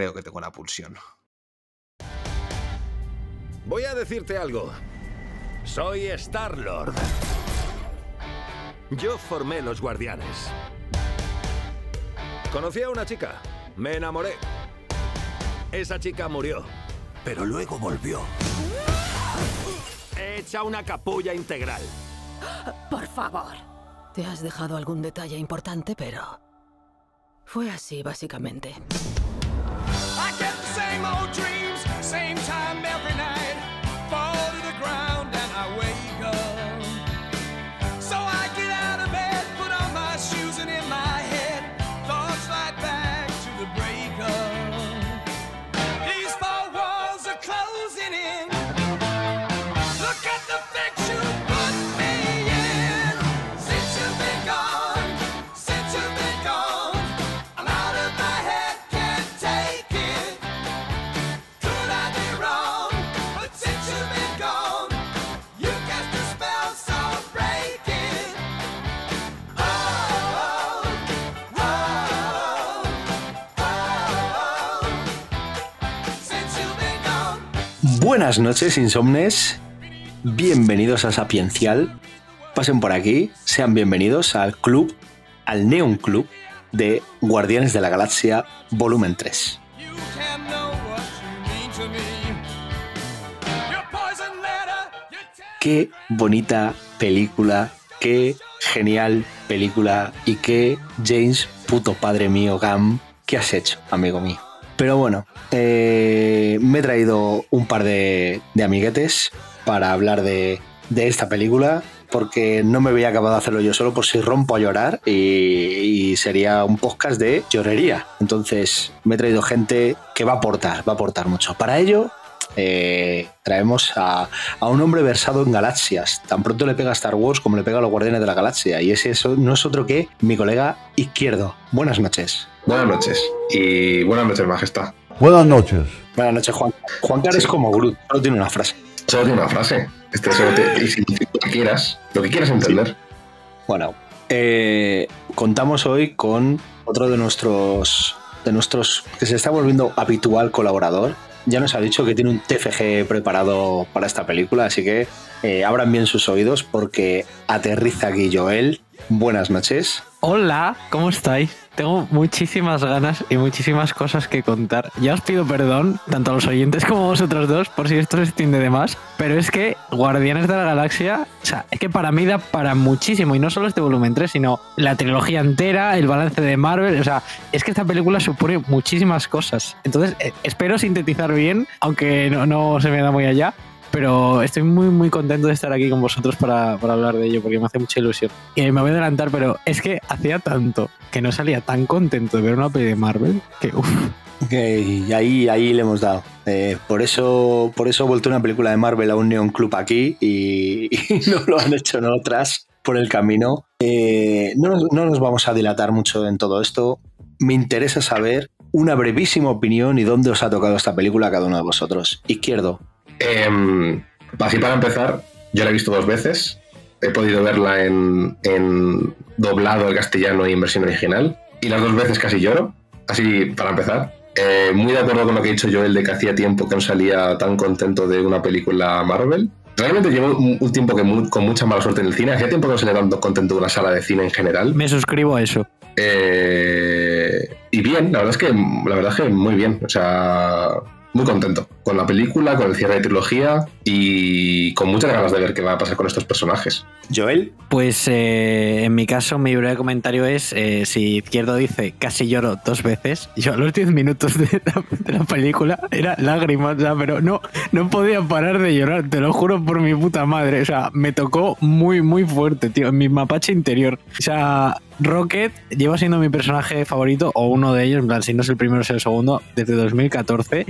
Creo que tengo una pulsión. Voy a decirte algo. Soy Star-Lord. Yo formé los guardianes. Conocí a una chica. Me enamoré. Esa chica murió. Pero luego volvió. Hecha una capulla integral. Por favor. Te has dejado algún detalle importante, pero... Fue así, básicamente. Buenas noches, insomnes. Bienvenidos a Sapiencial. Pasen por aquí, sean bienvenidos al club, al Neon Club de Guardianes de la Galaxia Volumen 3. You can know what you mean to me. Your poison letter, your Qué bonita película, qué genial película y qué James, puto padre mío, Gam, ¿qué has hecho, amigo mío? Pero bueno, eh, me he traído un par de, amiguetes para hablar de, esta película porque no me había acabado de hacerlo yo solo por si rompo a llorar y, y sería un podcast de llorería. Entonces me he traído gente que va a aportar, va a aportar mucho. Para ello eh, traemos a, a un hombre versado en galaxias. Tan pronto le pega a Star Wars como le pega a los Guardianes de la Galaxia. Y ese eso no es otro que mi colega izquierdo. Buenas noches. Buenas noches. Y buenas noches, Majestad. Buenas noches. Buenas noches, Juan. Juan Car es como Groot, solo tiene una frase. Solo tiene una frase. Este solo te, y significa lo que quieras, lo que quieras entender. Bueno, eh, contamos hoy con otro de nuestros, de nuestros que se está volviendo habitual colaborador. Ya nos ha dicho que tiene un TFG preparado para esta película, así que eh, abran bien sus oídos porque aterriza aquí Joel. Buenas noches. Hola, ¿cómo estáis? Tengo muchísimas ganas y muchísimas cosas que contar. Ya os pido perdón, tanto a los oyentes como a vosotros dos, por si esto se extiende de más. Pero es que Guardianes de la Galaxia, o sea, es que para mí da para muchísimo. Y no solo este volumen 3, sino la trilogía entera, el balance de Marvel. O sea, es que esta película supone muchísimas cosas. Entonces, eh, espero sintetizar bien, aunque no, no se me da muy allá. Pero estoy muy, muy contento de estar aquí con vosotros para, hablar de ello, porque me hace mucha ilusión. Y me voy a adelantar, pero es que hacía tanto que no salía tan contento de ver una peli de Marvel que, uff, Ok, y ahí, ahí le hemos dado. Eh, por, eso, por eso he vuelto una película de Marvel a un Neon Club aquí y, no lo han hecho en otras por el camino. Eh, no, no nos vamos a dilatar mucho en todo esto. Me interesa saber una brevísima opinión y dónde os ha tocado esta película a cada uno de vosotros. Izquierdo. Em, así para empezar, yo la he visto dos veces. He podido verla en, en doblado al castellano y en versión original. Y las dos veces casi lloro. Así para empezar. Eh, muy de acuerdo con lo que ha dicho Joel de que hacía tiempo que no salía tan contento de una película Marvel. Realmente llevo un, un tiempo que mu- con mucha mala suerte en el cine. Hacía tiempo que no salía tanto contento de una sala de cine en general. me suscribo a eso. Eh, y bien, la verdad es que la verdad es que muy bien. O sea, muy contento con la película, con el cierre de trilogía y con muchas ganas de ver qué va a pasar con estos personajes. Joel, Pues eh, en mi caso, mi breve comentario es: eh, si Izquierdo dice casi lloro dos veces, yo a los 10 minutos de la, de la película era lágrimas, o sea, pero no, no podía parar de llorar, te lo juro por mi puta madre. O sea, me tocó muy, muy fuerte, tío, en mi mapache interior. O sea, Rocket lleva siendo mi personaje favorito, o uno de ellos, en plan, si no es el primero, es el segundo, desde 2014.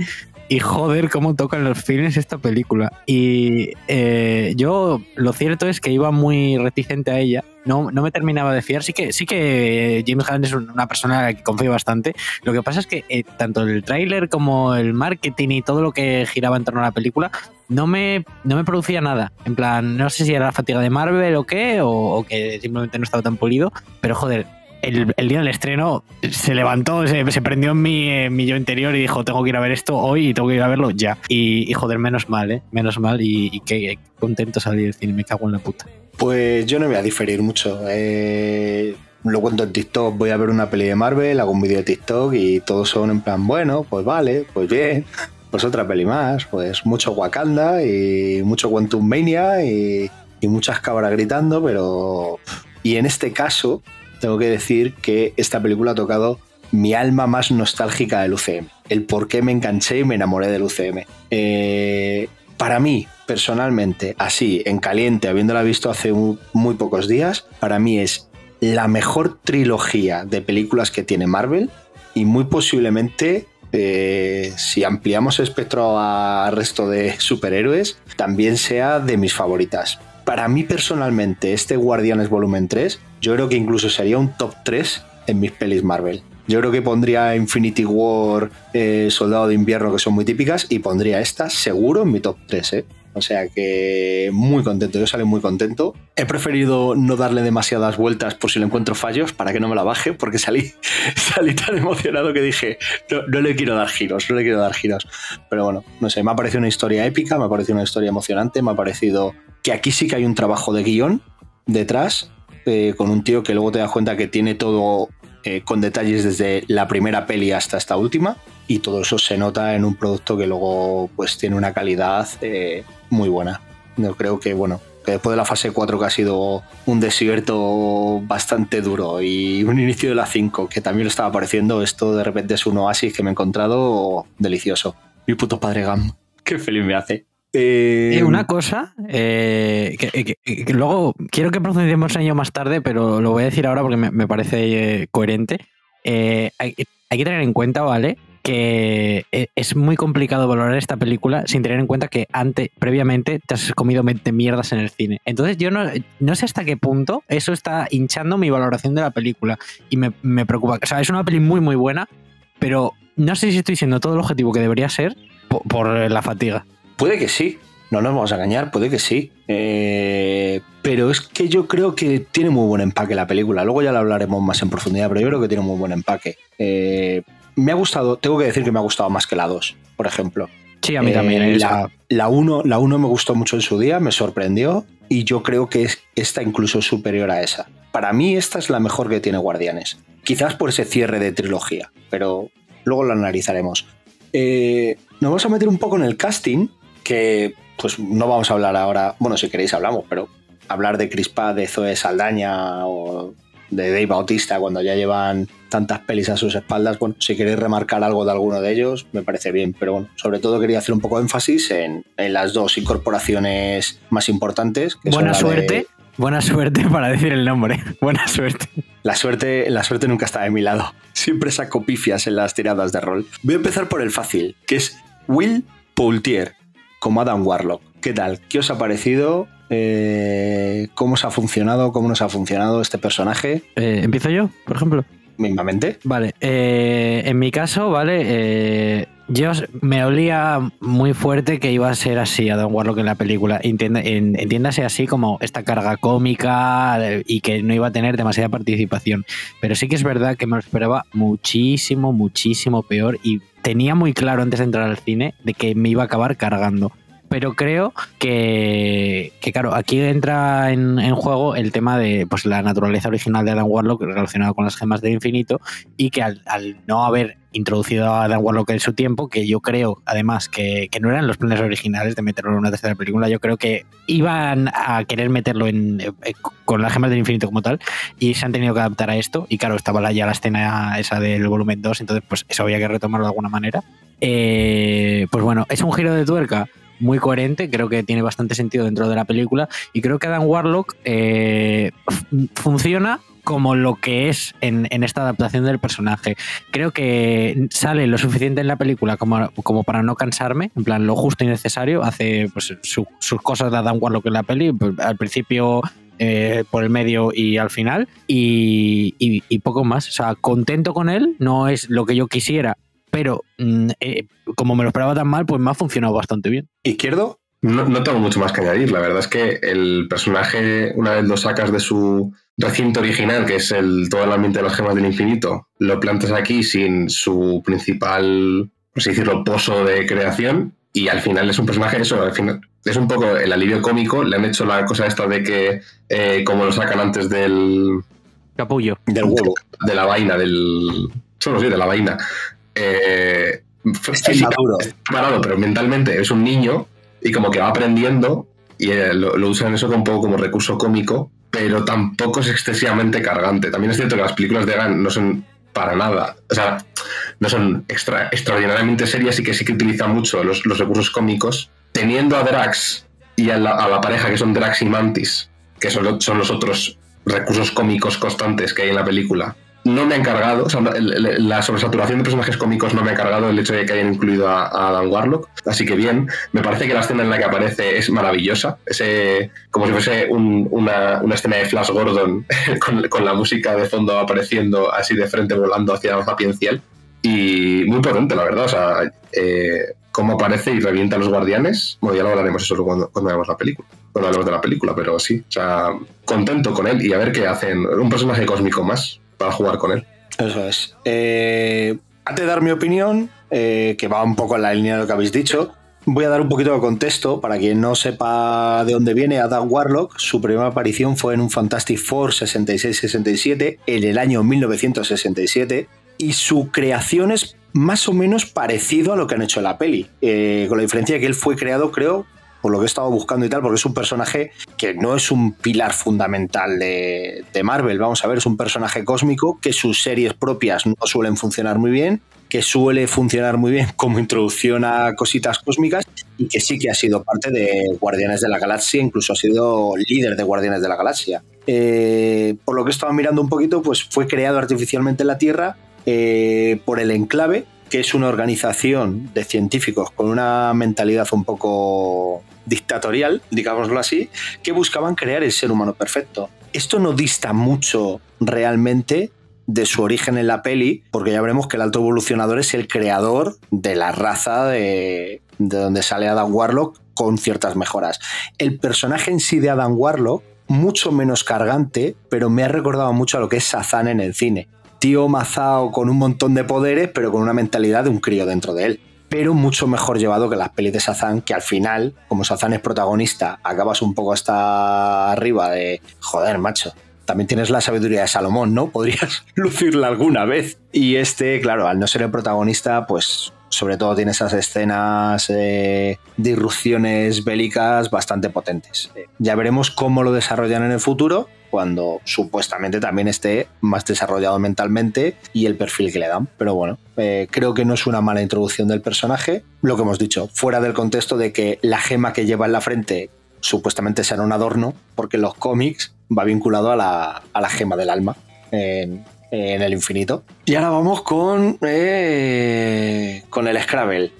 Y joder, cómo tocan los fines esta película. Y eh, yo, lo cierto es que iba muy reticente a ella. No, no me terminaba de fiar. Sí que, sí que James Gunn es una persona a la que confío bastante. Lo que pasa es que eh, tanto el tráiler como el marketing y todo lo que giraba en torno a la película no me, no me producía nada. En plan, no sé si era la fatiga de Marvel o qué, o, o que simplemente no estaba tan pulido. Pero joder, el, día del estreno se levantó, se, prendió en mi, en mi yo interior y dijo, tengo que ir a ver esto hoy y tengo que ir a verlo ya. Y, joder, menos mal, ¿eh? Menos mal y, qué contento salí del cine, me cago en la puta. pues yo no voy a diferir mucho. Eh, lo cuento en TikTok, voy a ver una peli de Marvel, hago un vídeo de TikTok y todos son en plan, bueno, pues vale, pues bien, pues otra peli más, pues mucho Wakanda y mucho Quantum Mania y, y muchas cabras gritando, pero... Y en este caso, tengo que decir que esta película ha tocado mi alma más nostálgica del UCM. El por qué me enganché y me enamoré del UCM. Eh, para mí, personalmente, así, en caliente, habiéndola visto hace mu- muy pocos días, para mí es la mejor trilogía de películas que tiene Marvel y muy posiblemente, eh, si ampliamos el espectro al resto de superhéroes, también sea de mis favoritas. Para mí personalmente, este Guardianes Volumen 3, yo creo que incluso sería un top 3 en mis pelis Marvel. Yo creo que pondría Infinity War, eh, Soldado de Invierno, que son muy típicas, y pondría esta seguro en mi top 3, ¿eh? O sea que muy contento, yo salí muy contento. He preferido no darle demasiadas vueltas por si le encuentro fallos para que no me la baje, porque salí, salí tan emocionado que dije, no, no le quiero dar giros, no le quiero dar giros. Pero bueno, no sé, me ha parecido una historia épica, me ha parecido una historia emocionante, me ha parecido que aquí sí que hay un trabajo de guion detrás, eh, con un tío que luego te das cuenta que tiene todo eh, con detalles desde la primera peli hasta esta última y todo eso se nota en un producto que luego pues tiene una calidad eh, muy buena. Yo creo que bueno, que después de la fase 4 que ha sido un desierto bastante duro y un inicio de la 5 que también lo estaba apareciendo, esto de repente es un oasis que me he encontrado delicioso. Mi puto padre Gam, qué feliz me hace. Eh, Eh, una cosa eh, que, que- que luego quiero que profundicemos en ello más tarde, pero lo voy a decir ahora porque me, me parece eh, coherente. Eh, hay, hay que tener en cuenta, ¿vale? Que eh, es muy complicado valorar esta película sin tener en cuenta que antes, previamente, te has comido 20 mierdas en el cine. Entonces, yo no, no sé hasta qué punto eso está hinchando mi valoración de la película y me, me preocupa. O sea, es una peli muy, muy buena, pero no sé si estoy siendo todo el objetivo que debería ser por- por la fatiga. Puede que sí, no nos vamos a engañar, puede que sí. Eh, pero es que yo creo que tiene muy buen empaque la película. Luego ya la hablaremos más en profundidad, pero yo creo que tiene muy buen empaque. Eh, me ha gustado, tengo que decir que me ha gustado más que la 2, por ejemplo. Sí, a mí Eh, también. ¿eh? La, la 1 la uno me gustó mucho en su día, me sorprendió y yo creo que es, esta incluso es superior a esa. Para mí esta es la mejor que tiene Guardianes. Quizás por ese cierre de trilogía, pero luego lo analizaremos. Nos vamos a meter un poco en el casting, que pues no vamos a hablar ahora, bueno, si queréis hablamos, pero hablar de Crispa, de Zoe Saldaña o de Dave Bautista cuando ya llevan tantas pelis a sus espaldas, bueno, si queréis remarcar algo de alguno de ellos, me parece bien, pero bueno, sobre todo quería hacer un poco de énfasis en, en las dos incorporaciones más importantes. que son buena de- suerte. Buena suerte para decir el nombre. Buena suerte. La suerte, la suerte nunca está de mi lado. Siempre saco pifias en las tiradas de rol. Voy a empezar por el fácil, que es Will Poultier, como Adam Warlock. ¿Qué tal? ¿Qué os ha parecido? Eh, ¿Cómo os ha funcionado? ¿Cómo nos ha funcionado este personaje? Eh, ¿Empiezo yo, por ejemplo? Mismamente. Vale. eh, en mi caso, vale. eh, yo me olía muy fuerte que iba a ser así Adam Warlock en la película. Entienda- en- entiéndase así como esta carga cómica eh, y que no iba a tener demasiada participación. Pero sí que es verdad que me lo esperaba muchísimo, muchísimo peor y tenía muy claro antes de entrar al cine de que me iba a acabar cargando. Pero creo que, claro, aquí entra en, juego el tema de pues, la naturaleza original de Adam Warlock relacionado con las gemas del infinito y que al, al no haber introducido a Adam Warlock en su tiempo, que yo creo, además, que, que, no eran los planes originales de meterlo en una tercera película, yo creo que iban a querer meterlo en, eh, con las gemas del infinito como tal, y se han tenido que adaptar a esto, y claro, estaba ya la escena esa del volumen 2, entonces pues eso había que retomarlo de alguna manera. Eh, pues bueno, es un giro de tuerca muy coherente, creo que tiene bastante sentido dentro de la película, y creo que Adam Warlock eh, funciona como lo que es en, en, esta adaptación del personaje. Creo que sale lo suficiente en la película como, como para no cansarme, en plan lo justo y necesario, hace pues, su, sus cosas de Adam Warlock en la peli, pues, al principio eh, por el medio y al final, y, poco más. O sea, contento con él, no es lo que yo quisiera, pero mm, eh, como me lo esperaba tan mal, pues me ha funcionado bastante bien. ¿Izquierdo? No, no, tengo mucho más que añadir. La verdad es que el personaje, una vez lo sacas de su recinto original, que es el, todo el ambiente de las gemas del infinito, lo plantas aquí sin su principal, por así decirlo, pozo de creación. Y al final es un personaje, eso, al final es un poco el alivio cómico. Le han hecho la cosa esta de que, eh, como lo sacan antes del. Capullo. Del huevo. De, de la vaina, del. Solo sí, de la vaina. Eh, es. Parado, pero mentalmente es un niño y como que va aprendiendo y eh, lo, lo, usan eso un poco como recurso cómico, pero tampoco es excesivamente cargante. También es cierto que las películas de Gunn no son para nada, o sea, no son extra, extraordinariamente serias y que sí que utilizan mucho los, los recursos cómicos, teniendo a Drax y a la, a la, pareja que son Drax y Mantis, que son, son los otros recursos cómicos constantes que hay en la película, no me han cargado, o sea, la sobresaturación de personajes cómicos no me ha cargado el hecho de que hayan incluido a, a, Adam Warlock, así que bien, me parece que la escena en la que aparece es maravillosa, ese, como si fuese un, una, una, escena de Flash Gordon con, la música de fondo apareciendo así de frente volando hacia la sapiencial y muy potente la verdad, o sea, eh, cómo aparece y revienta a los guardianes, bueno ya lo hablaremos eso cuando, cuando veamos la película. Cuando hablemos de la película, pero sí, o sea, contento con él y a ver qué hacen, un personaje cósmico más, para jugar con él. Eso es. Eh, antes de dar mi opinión, eh, que va un poco en la línea de lo que habéis dicho, voy a dar un poquito de contexto para quien no sepa de dónde viene Adam Warlock. Su primera aparición fue en un Fantastic Four 66-67 en el año 1967 y su creación es más o menos parecido a lo que han hecho en la peli, eh, con la diferencia de que él fue creado, creo, por lo que he estado buscando y tal, porque es un personaje que no es un pilar fundamental de, de, Marvel. Vamos a ver, es un personaje cósmico que sus series propias no suelen funcionar muy bien, que suele funcionar muy bien como introducción a cositas cósmicas y que sí que ha sido parte de Guardianes de la Galaxia, incluso ha sido líder de Guardianes de la Galaxia. Eh, por lo que he estado mirando un poquito, pues fue creado artificialmente en la Tierra eh, por el Enclave, que es una organización de científicos con una mentalidad un poco dictatorial, digámoslo así, que buscaban crear el ser humano perfecto. Esto no dista mucho realmente de su origen en la peli, porque ya veremos que el alto evolucionador es el creador de la raza de, de donde sale Adam Warlock con ciertas mejoras. El personaje en sí de Adam Warlock, mucho menos cargante, pero me ha recordado mucho a lo que es Sazan en el cine. Tío mazao con un montón de poderes, pero con una mentalidad de un crío dentro de él pero mucho mejor llevado que las pelis de Sazan, que al final, como Sazan es protagonista, acabas un poco hasta arriba de, joder, macho, también tienes la sabiduría de Salomón, ¿no? Podrías lucirla alguna vez. Y este, claro, al no ser el protagonista, pues sobre todo tiene esas escenas eh, de irrupciones bélicas bastante potentes. Ya veremos cómo lo desarrollan en el futuro, cuando supuestamente también esté más desarrollado mentalmente y el perfil que le dan. Pero bueno, eh, creo que no es una mala introducción del personaje. Lo que hemos dicho, fuera del contexto de que la gema que lleva en la frente supuestamente será un adorno, porque en los cómics va vinculado a la, a la gema del alma. En, el infinito. Y ahora vamos con. Eh, con el Scrabble.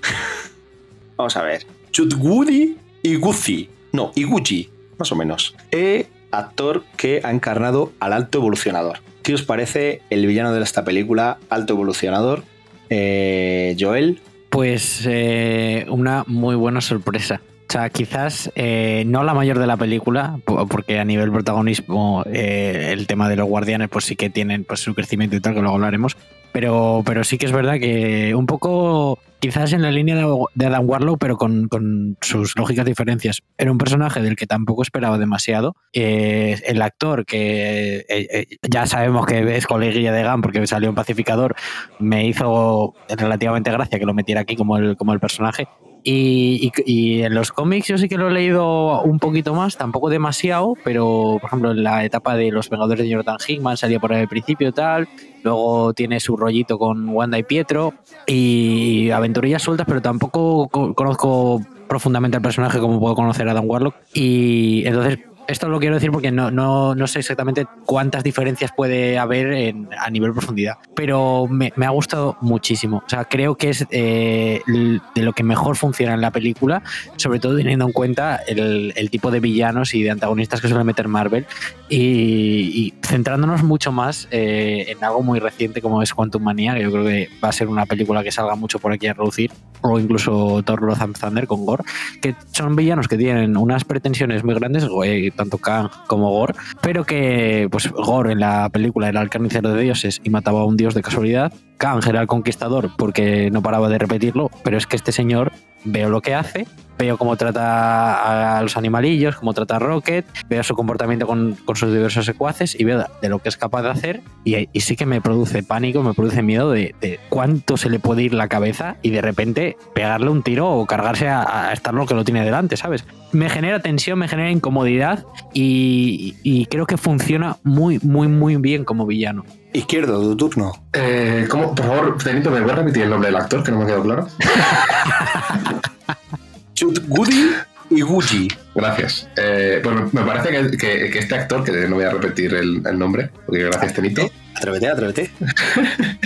vamos a ver. Chutwoody y Gucci. No, Iguchi, más o menos. Eh, actor que ha encarnado al alto evolucionador. ¿Qué os parece el villano de esta película, alto evolucionador? Eh, Joel. Pues eh, una muy buena sorpresa. O sea, quizás eh, no la mayor de la película, porque a nivel protagonismo eh, el tema de los guardianes pues sí que tienen pues, su crecimiento y tal, que luego hablaremos. Pero, pero sí que es verdad que un poco quizás en la línea de, Adam Warlock, pero con, con sus lógicas diferencias. Era un personaje del que tampoco esperaba demasiado. Eh, el actor, que eh, eh, ya sabemos que es coleguilla de Gunn porque salió en Pacificador, me hizo relativamente gracia que lo metiera aquí como el, como el personaje. Y, y- en los cómics yo sí que lo he leído un poquito más, tampoco demasiado, pero por ejemplo en la etapa de los Vengadores de Jonathan Hickman salía por ahí al principio tal. Luego tiene su rollito con Wanda y Pietro y aventurillas sueltas, pero tampoco co- conozco profundamente al personaje como puedo conocer a Adam Warlock. Y entonces, esto lo quiero decir porque no, no, no sé exactamente cuántas diferencias puede haber en- a nivel profundidad, pero me, ha gustado muchísimo. O sea, creo que es eh, de lo que mejor funciona en la película, sobre todo teniendo en cuenta el, tipo de villanos y de antagonistas que suele meter Marvel y, centrándonos mucho más eh, en algo muy reciente como es Quantum Manía, que yo creo que va a ser una película que salga mucho por aquí a reducir, o incluso Thor Love Thunder con Gore, que son villanos que tienen unas pretensiones muy grandes, eh, tanto Kang como Gore, pero que pues Gore en la película era el carnicero de dioses y mataba a un dios de casualidad, Kang era el conquistador porque no paraba de repetirlo, pero es que este señor veo lo que hace, veo cómo trata a los animalillos, cómo trata a Rocket, veo su comportamiento con, con sus diversos secuaces y veo de lo que es capaz de hacer y, y sí que me produce pánico, me produce miedo de, de cuánto se le puede ir la cabeza y de repente pegarle un tiro o cargarse a, a estar lo que lo tiene delante, ¿sabes? Me genera tensión, me genera incomodidad y, y creo que funciona muy, muy, muy bien como villano. Izquierdo, tu turno. Eh, ¿cómo? Por favor, Tenito, ¿me puedes repetir el nombre del actor que no me ha quedado claro? Chut Goody y Gucci. Gracias. Eh, bueno, me parece que, que- que este actor, que no voy a repetir el, el nombre, porque gracias, Tenito, Atrévete, atrévete.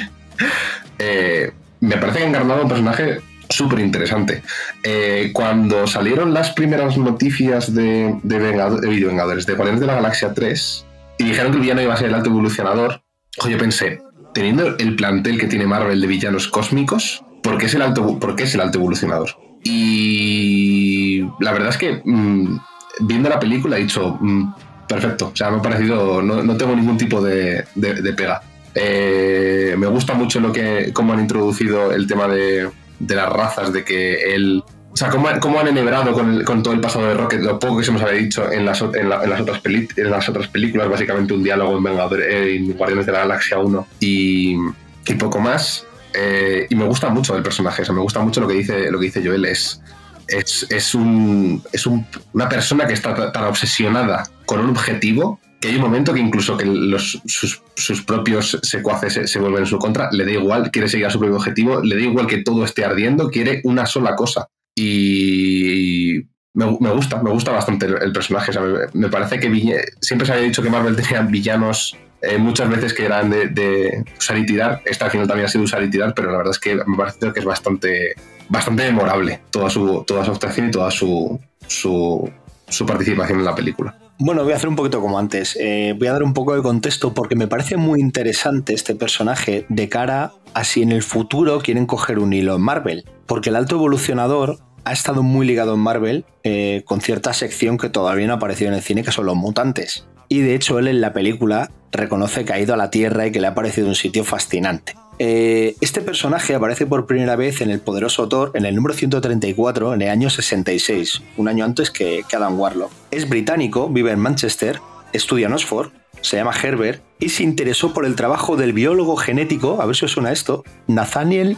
eh, me parece que ha encarnado un personaje súper interesante. Eh, cuando salieron las primeras noticias de, de, Vengado- de Videovengadores, de Guardianes de la Galaxia 3, y dijeron que el villano iba a ser el alto evolucionador, ojo, yo pensé, teniendo el plantel que tiene Marvel de villanos cósmicos, ¿por qué es el alto, por qué es el alto evolucionador? Y la verdad es que mm, viendo la película he dicho, mm, perfecto, o sea, me ha parecido, no, no tengo ningún tipo de, de- pega. Eh, me gusta mucho lo que, cómo han introducido el tema de, de las razas, de que él... O sea, cómo, cómo han enhebrado con, el- con todo el pasado de Rocket, lo poco que se nos había dicho en las, en la- en las, otras, peli- en las otras películas, básicamente un diálogo en, Vengadores- en Guardianes de la Galaxia 1 y, y poco más. Eh, y me gusta mucho el personaje, o sea, me gusta mucho lo que dice, lo que dice Joel. Es, es, es, un, es un- una persona que está ta- tan obsesionada con un objetivo que hay un momento que incluso que los, sus, sus propios secuaces se, se vuelven en su contra, le da igual, quiere seguir a su propio objetivo, le da igual que todo esté ardiendo, quiere una sola cosa. Y me, me gusta, me gusta bastante el, personaje. o sea, me, parece que siempre se había dicho que Marvel tenía villanos eh, muchas veces que eran de, de usar y tirar. Esta al final también ha sido usar y tirar, pero la verdad es que me parece que es bastante, bastante memorable toda su, toda su actuación y toda su, su participación en la película. Bueno, voy a hacer un poquito como antes. Eh, voy a dar un poco de contexto porque me parece muy interesante este personaje de cara a si en el futuro quieren coger un hilo en Marvel. Porque el alto evolucionador ha estado muy ligado en Marvel eh, con cierta sección que todavía no ha aparecido en el cine, que son los mutantes. Y de hecho él en la película reconoce que ha ido a la Tierra y que le ha parecido un sitio fascinante. Eh, este personaje aparece por primera vez en el poderoso Thor en el número 134 en el año 66, un año antes que, que Adam Warlock. Es británico, vive en Manchester, estudia en Oxford, se llama Herbert y se interesó por el trabajo del biólogo genético, a ver si os suena esto, Nathaniel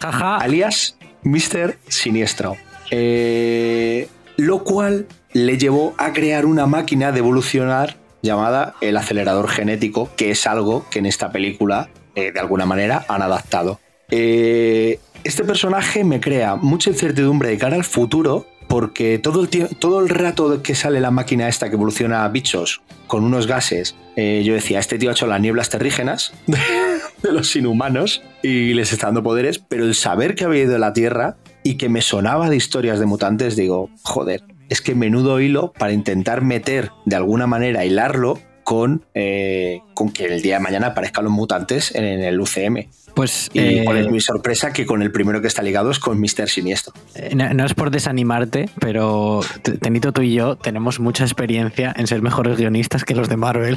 Jaja, alias Mr. Siniestro. Eh, lo cual le llevó a crear una máquina de evolucionar llamada el acelerador genético, que es algo que en esta película, eh, de alguna manera, han adaptado. Eh, este personaje me crea mucha incertidumbre de cara al futuro, porque todo el, todo el rato que sale la máquina esta que evoluciona bichos con unos gases, eh, yo decía, este tío ha hecho las nieblas terrígenas de los inhumanos y les está dando poderes, pero el saber que había ido a la Tierra y que me sonaba de historias de mutantes, digo, joder, es que menudo hilo para intentar meter de alguna manera, hilarlo con, eh, con que el día de mañana aparezcan los mutantes en, en el UCM. pues Y eh, cuál es mi sorpresa que con el primero que está ligado es con Mr. Siniestro. Eh, No, no es por desanimarte, pero Tenito, tú y yo tenemos mucha experiencia en ser mejores guionistas que los de Marvel.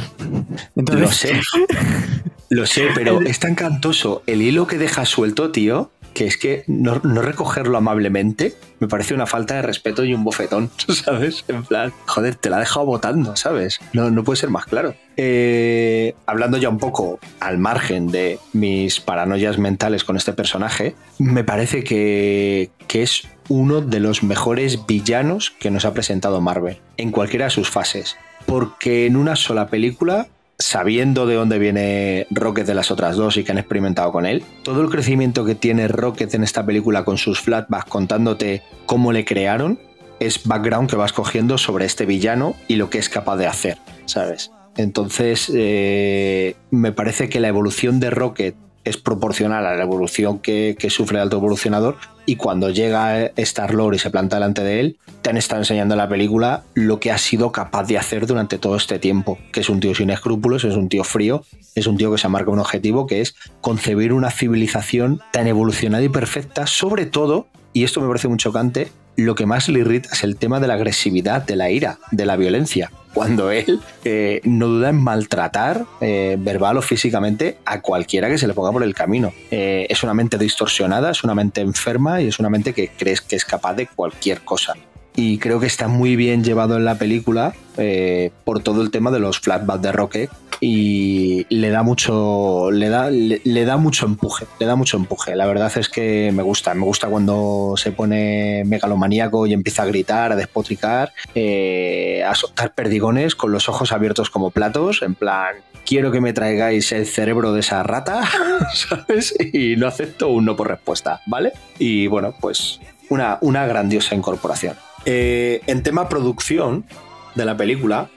Entonces, Lo sé. Lo sé, pero es tan cantoso el hilo que deja suelto, tío, que es que no, no recogerlo amablemente me parece una falta de respeto y un bofetón, ¿sabes? En plan, joder, te la ha dejado votando, ¿sabes? No, no puede ser más claro. Eh, hablando ya un poco al margen de mis paranoias mentales con este personaje, me parece que, que es uno de los mejores villanos que nos ha presentado Marvel, en cualquiera de sus fases. Porque en una sola película sabiendo de dónde viene Rocket de las otras dos y que han experimentado con él, todo el crecimiento que tiene Rocket en esta película con sus flashbacks contándote cómo le crearon, es background que vas cogiendo sobre este villano y lo que es capaz de hacer, ¿sabes? Entonces, eh, me parece que la evolución de Rocket es proporcional a la evolución que, que sufre el alto evolucionador y cuando llega Star-Lord y se planta delante de él, te han estado enseñando en la película lo que ha sido capaz de hacer durante todo este tiempo, que es un tío sin escrúpulos, es un tío frío, es un tío que se marca un objetivo que es concebir una civilización tan evolucionada y perfecta, sobre todo, y esto me parece muy chocante, lo que más le irrita es el tema de la agresividad, de la ira, de la violencia. Cuando él eh, no duda en maltratar eh, verbal o físicamente a cualquiera que se le ponga por el camino. Eh, es una mente distorsionada, es una mente enferma y es una mente que crees que es capaz de cualquier cosa. Y creo que está muy bien llevado en la película eh, por todo el tema de los flashbacks de Rocket y le da mucho le da le da mucho empuje le da mucho empuje. La verdad es que me gusta me gusta cuando se pone megalomaníaco y empieza a gritar a despotricar eh, a soltar perdigones con los ojos abiertos como platos en plan quiero que me traigáis el cerebro de esa rata sabes y no acepto un no por respuesta vale y bueno pues una, una grandiosa incorporación Eh, en tema producción de la película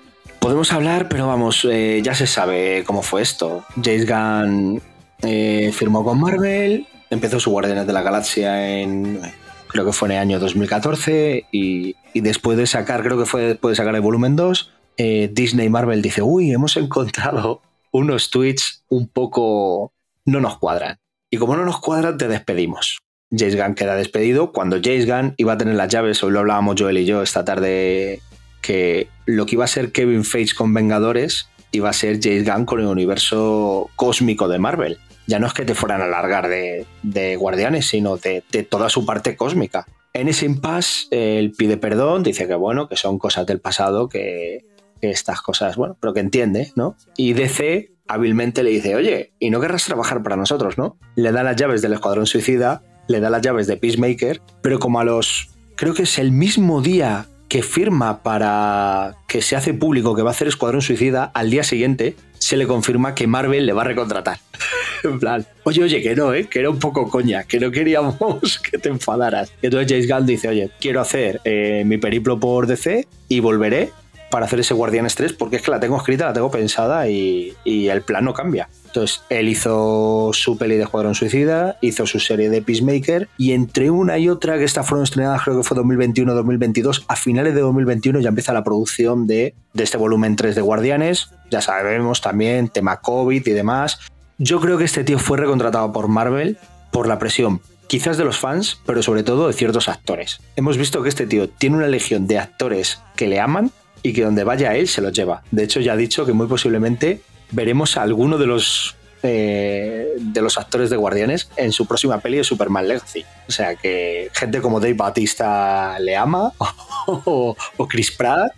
Podemos hablar, pero vamos, eh, ya se sabe cómo fue esto. James Gunn eh, firmó con Marvel, empezó su Guardianes de la Galaxia en, creo que fue en el año 2014, y, después de sacar, creo que fue después de sacar el volumen 2, eh, Disney Marvel dice, uy, hemos encontrado unos tweets un poco... no nos cuadran. Y como no nos cuadran, te despedimos. James Gunn queda despedido. Cuando James Gunn iba a tener las llaves, hoy lo hablábamos Joel y yo esta tarde que lo que iba a ser Kevin Feige con Vengadores iba a ser James Gunn con el universo cósmico de Marvel. Ya no es que te fueran a largar de, Guardianes, sino de, de, toda su parte cósmica. En ese impasse, él pide perdón, dice que bueno, que son cosas del pasado, que, que estas cosas, bueno, pero que entiende, ¿no? Y DC hábilmente le dice, oye, ¿y no querrás trabajar para nosotros, no? Le da las llaves del Escuadrón Suicida, le da las llaves de Peacemaker, pero como a los... Creo que es el mismo día que firma para que se hace público que va a hacer Escuadrón Suicida, al día siguiente se le confirma que Marvel le va a recontratar. en plan, oye, oye, que no, ¿eh? que era un poco coña, que no queríamos que te enfadaras. Y entonces James Gunn dice, oye, quiero hacer eh, mi periplo por DC y volveré para hacer ese Guardianes 3 porque es que la tengo escrita, la tengo pensada y, y el plan no cambia. Entonces, él hizo su peli de Escuadrón Suicida, hizo su serie de Peacemaker y entre una y otra, que esta fueron estrenadas creo que fue 2021-2022, a finales de 2021 ya empieza la producción de, de este volumen 3 de Guardianes. Ya sabemos también tema COVID y demás. Yo creo que este tío fue recontratado por Marvel por la presión quizás de los fans, pero sobre todo de ciertos actores. Hemos visto que este tío tiene una legión de actores que le aman y que donde vaya él se los lleva. De hecho, ya ha dicho que muy posiblemente veremos a alguno de los eh, de los actores de Guardianes en su próxima peli de Superman Legacy. O sea que gente como Dave Batista le ama, o, o Chris Pratt,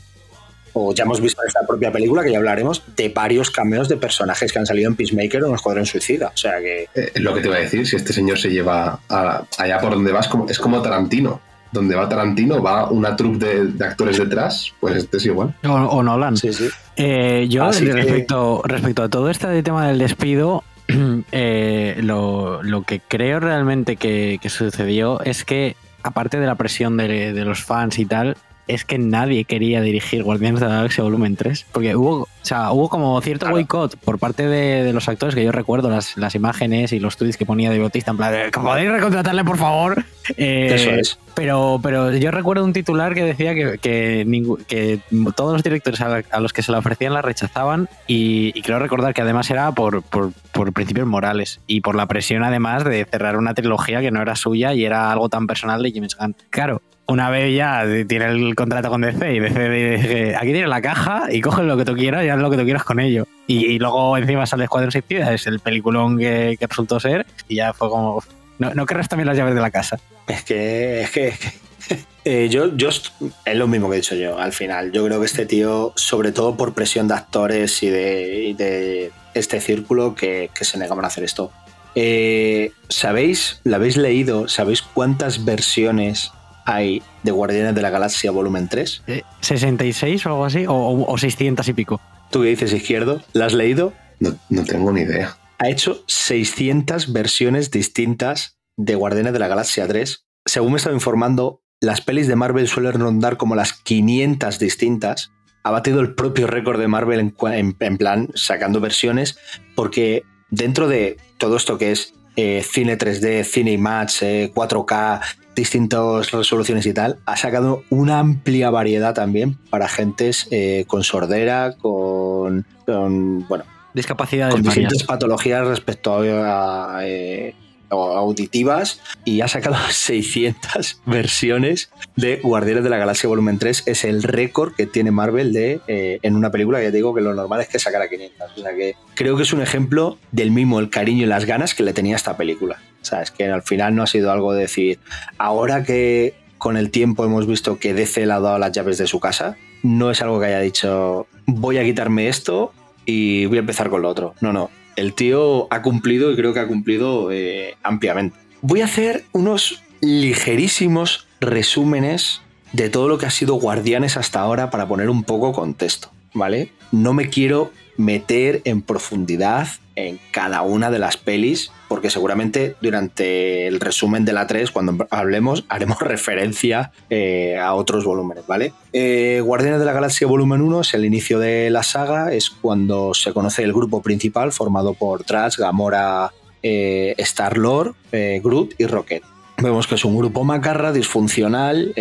o ya hemos visto en esta propia película, que ya hablaremos, de varios cameos de personajes que han salido en Peacemaker o en Escuadrón Suicida. O sea que. Eh, lo que te iba a decir, si este señor se lleva allá por donde vas, es como Tarantino. Donde va Tarantino, va una troupe de, de actores detrás, pues este es igual. O, o Nolan. Sí, sí. Eh, yo, Así que- respecto, respecto a todo este tema del despido, eh, lo, lo que creo realmente que, que sucedió es que, aparte de la presión de, de los fans y tal, es que nadie quería dirigir Guardianes de la Galaxia Volumen 3. Porque hubo, o sea, hubo como cierto Claro. boicot por parte de, de los actores, que yo recuerdo las, las imágenes y los tweets que ponía de Bautista, en plan, de, ¿podéis recontratarle, por favor? Eh, Eso es. Pero, pero yo recuerdo un titular que decía que, que, todos los directores a, a los que se la ofrecían la rechazaban y, y creo recordar que además era por, por, por principios morales y por la presión además de cerrar una trilogía que no era suya y era algo tan personal de James Gunn. Claro, una vez ya tiene el contrato con DC y DC dice, aquí tienes la caja y coges lo que tú quieras y haz lo que tú quieras con ello. Y, luego encima sale Escuadrón Suicida, es el peliculón que, resultó ser y ya fue como, "Uf, no, no querrás también las llaves de la casa. Es que, es que, eh, yo, yo es lo mismo que he dicho yo al final. Yo creo que este tío, sobre todo por presión de actores y de, y de este círculo, que, se negaban a hacer esto. Eh, ¿Sabéis, lo habéis leído? ¿Sabéis cuántas versiones hay de Guardianes de la Galaxia Volumen 3? Eh, ¿66 o algo así? O, o- o 600 y pico. ¿Tú qué dices, Izquierdo? ¿La has leído? No, no tengo ni idea. ha hecho 600 versiones distintas de Guardianes de la Galaxia 3. Según me estaba informando, las pelis de Marvel suelen rondar como las 500 distintas. Ha batido el propio récord de Marvel en, cua- en- en plan sacando versiones, porque dentro de todo esto que es eh, cine 3D, cine IMAX, eh, 4K, distintas resoluciones y tal, ha sacado una amplia variedad también para gentes eh, con sordera, con, con, bueno, Discapacidades con varias. distintas patologías respecto a, eh, auditivas y ha sacado 600 versiones de Guardianes de la Galaxia Volumen 3. Es el récord que tiene Marvel de eh, en una película ya te digo que lo normal es que sacara 500. O sea que creo que es un ejemplo del mismo el cariño y las ganas que le tenía esta película. O sea, es que al final no ha sido algo de decir, ahora que con el tiempo hemos visto que DC le ha dado las llaves de su casa, no es algo que haya dicho, voy a quitarme esto y voy a empezar con lo otro. No, no. El tío ha cumplido y creo que ha cumplido eh, ampliamente. Voy a hacer unos ligerísimos resúmenes de todo lo que ha sido Guardianes hasta ahora para poner un poco contexto, ¿vale? No me quiero meter en profundidad en cada una de las pelis, porque seguramente durante el resumen de la 3, cuando hablemos, haremos referencia eh, a otros volúmenes, ¿vale? Eh, Guardianes de la Galaxia Volumen 1 es el inicio de la saga, es cuando se conoce el grupo principal formado por Trash, Gamora, eh, Star-Lord, Groot y Rocket. Vemos que es un grupo macarra, disfuncional,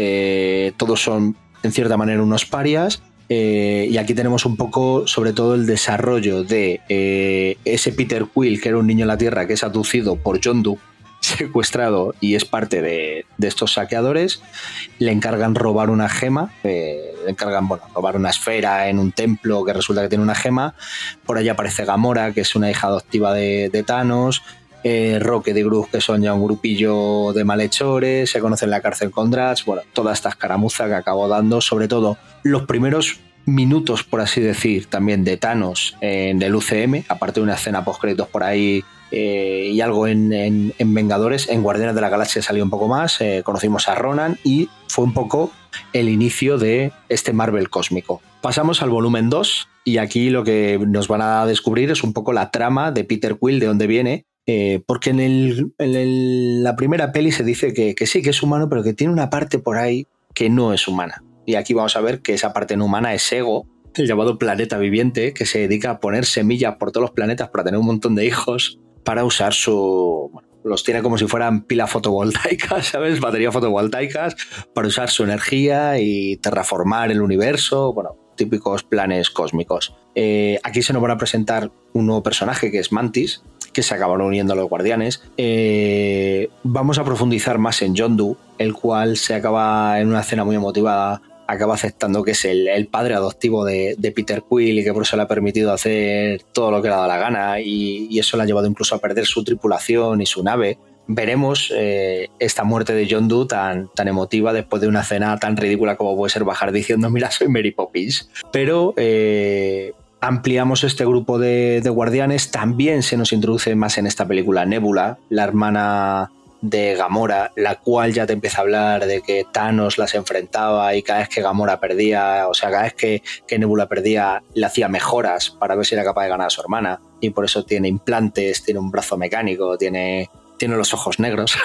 todos son en cierta manera unos parias. Eh, y aquí tenemos un poco, sobre todo, el desarrollo de eh, ese Peter Quill, que era un niño en la Tierra, que es aducido por John Doe, secuestrado y es parte de, de estos saqueadores. Le encargan robar una gema, eh, le encargan bueno, robar una esfera en un templo que resulta que tiene una gema. Por allá aparece Gamora, que es una hija adoptiva de, de Thanos eh, Roque de Groot, que son ya un grupillo de malhechores, se conocen en la cárcel con Drax, bueno, toda esta escaramuza que acabó dando, sobre todo los primeros minutos, por así decir, también de Thanos en el UCM, aparte de una escena post créditos por ahí eh, y algo en Vengadores, en Guardianes de la Galaxia salió un poco más, eh, conocimos a Ronan y fue un poco el inicio de este Marvel cósmico. Pasamos al volumen 2 y aquí lo que nos van a descubrir es un poco la trama de Peter Quill, de dónde viene, eh, porque en, el- en el- la primera peli se dice que, que sí, que es humano, pero que tiene una parte por ahí que no es humana. Y aquí vamos a ver que esa parte no humana es Ego, el llamado planeta viviente, que se dedica a poner semillas por todos los planetas para tener un montón de hijos, para usar su... bueno, los tiene como si fueran pilas fotovoltaicas, ¿sabes? Baterías fotovoltaicas, para usar su energía y terraformar el universo, bueno, típicos planes cósmicos. Eh, aquí se nos van a presentar un nuevo personaje que es Mantis, que se acabaron uniendo a los guardianes. Eh, vamos a profundizar más en John el cual se acaba en una escena muy emotiva, acaba aceptando que es el, padre adoptivo de, de Peter Quill y que por eso le ha permitido hacer todo lo que le ha dado la gana y, y eso le ha llevado incluso a perder su tripulación y su nave. Veremos eh, esta muerte de John Doe tan, tan emotiva después de una escena tan ridícula como puede ser bajar diciendo mira soy Mary Poppins. Pero eh, ampliamos este grupo de, de guardianes. También se nos introduce más en esta película Nebula, la hermana de Gamora, la cual ya te empieza a hablar de que Thanos las enfrentaba y cada vez que Gamora perdía, o sea, cada vez que, que Nebula perdía, le hacía mejoras para ver si era capaz de ganar a su hermana. Y por eso tiene implantes, tiene un brazo mecánico, tiene, tiene los ojos negros.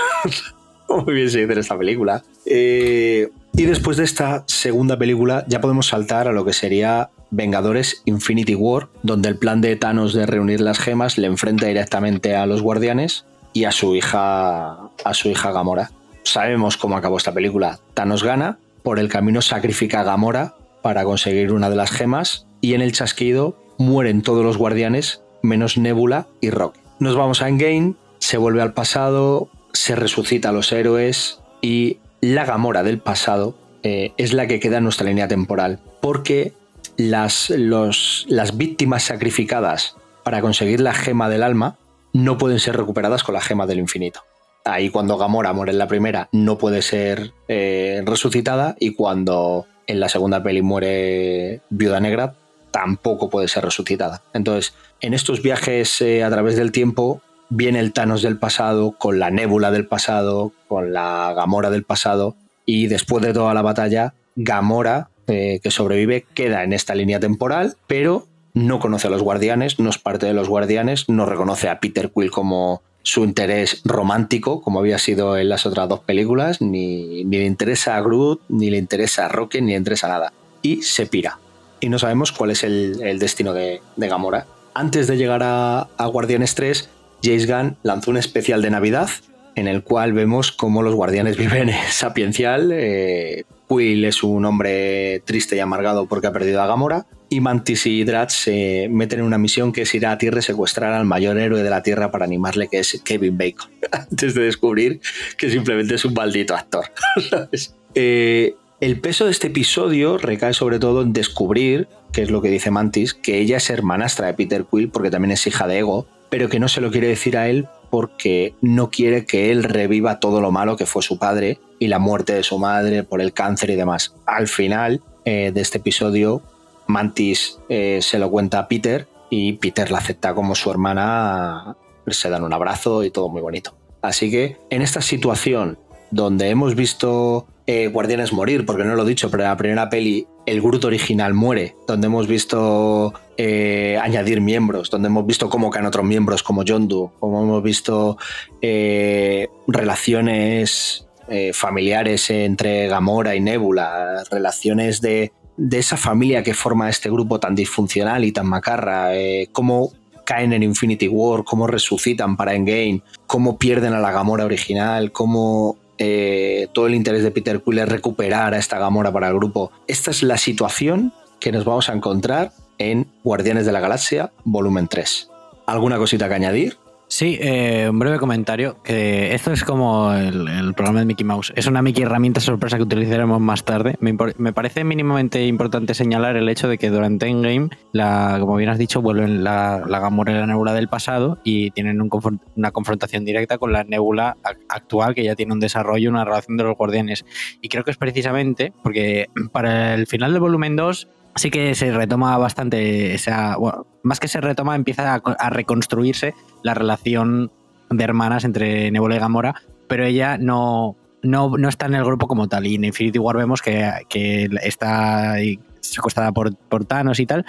Muy bien se dice en esta película. Eh, y después de esta segunda película ya podemos saltar a lo que sería Vengadores Infinity War, donde el plan de Thanos de reunir las gemas le enfrenta directamente a los guardianes y a su hija a su hija Gamora. Sabemos cómo acabó esta película. Thanos gana, por el camino sacrifica a Gamora para conseguir una de las gemas y en el chasquido mueren todos los guardianes menos Nebula y Rock. Nos vamos a Endgame, se vuelve al pasado, se resucita a los héroes y la Gamora del pasado eh, es la que queda en nuestra línea temporal, porque las, las víctimas sacrificadas para conseguir la gema del alma no pueden ser recuperadas con la gema del infinito. Ahí cuando Gamora muere en la primera no puede ser eh, resucitada y cuando en la segunda peli muere Viuda Negra tampoco puede ser resucitada. Entonces, en estos viajes eh, a través del tiempo viene el Thanos del pasado con la Nébula del pasado, con la Gamora del pasado y después de toda la batalla, Gamora, eh, que sobrevive, queda en esta línea temporal, pero no conoce a los guardianes, no es parte de los guardianes, no reconoce a Peter Quill como su interés romántico, como había sido en las otras dos películas, ni, ni le interesa a Groot, ni le interesa a Rocket, ni le interesa nada. Y se pira. Y no sabemos cuál es el, destino de, de Gamora. Antes de llegar a, a Guardianes 3, James Gunn lanzó un especial de Navidad en el cual vemos cómo los guardianes viven sapiencial. Eh, Quill es un hombre triste y amargado porque ha perdido a Gamora. Y Mantis y Drax se meten en una misión que es ir a Tierra y secuestrar al mayor héroe de la Tierra para animarle, que es Kevin Bacon. Antes de descubrir que simplemente es un maldito actor. Eh, el peso de este episodio recae sobre todo en descubrir, que es lo que dice Mantis, que ella es hermanastra de Peter Quill porque también es hija de Ego, pero que no se lo quiere decir a él porque no quiere que él reviva todo lo malo que fue su padre y la muerte de su madre por el cáncer y demás. Al final eh, de este episodio, Mantis eh, se lo cuenta a Peter y Peter la acepta como su hermana, se dan un abrazo y todo muy bonito. Así que en esta situación donde hemos visto eh, Guardianes morir, porque no lo he dicho, pero en la primera peli el Groot original muere, donde hemos visto eh, añadir miembros, donde hemos visto cómo caen otros miembros como Yondu, como hemos visto eh, relaciones eh, familiares entre Gamora y Nebula, relaciones de, de esa familia que forma este grupo tan disfuncional y tan macarra, cómo caen en Infinity War, cómo resucitan para Endgame, cómo pierden a la Gamora original, cómo eh, todo el interés de Peter Quill es recuperar a esta Gamora para el grupo. Esta es la situación que nos vamos a encontrar en Guardianes de la Galaxia, volumen 3. ¿Alguna cosita que añadir? Sí, eh, un breve comentario. Que esto es como el, programa de Mickey Mouse. Es una Mickey herramienta sorpresa que utilizaremos más tarde. Me, me parece mínimamente importante señalar el hecho de que durante Endgame, la, como bien has dicho, vuelven la, la Gamora y la Nebula del pasado y tienen una confrontación directa con la Nebula ac- actual que ya tiene un desarrollo, una relación de los guardianes. Y creo que es precisamente porque para el final del volumen 2 sí que se retoma bastante, esa, bueno, más que se retoma, empieza a, a reconstruirse la relación de hermanas entre Nebula y Gamora, pero ella no, no, no está en el grupo como tal. Y en Infinity War vemos que, que está secuestrada por, por Thanos y tal.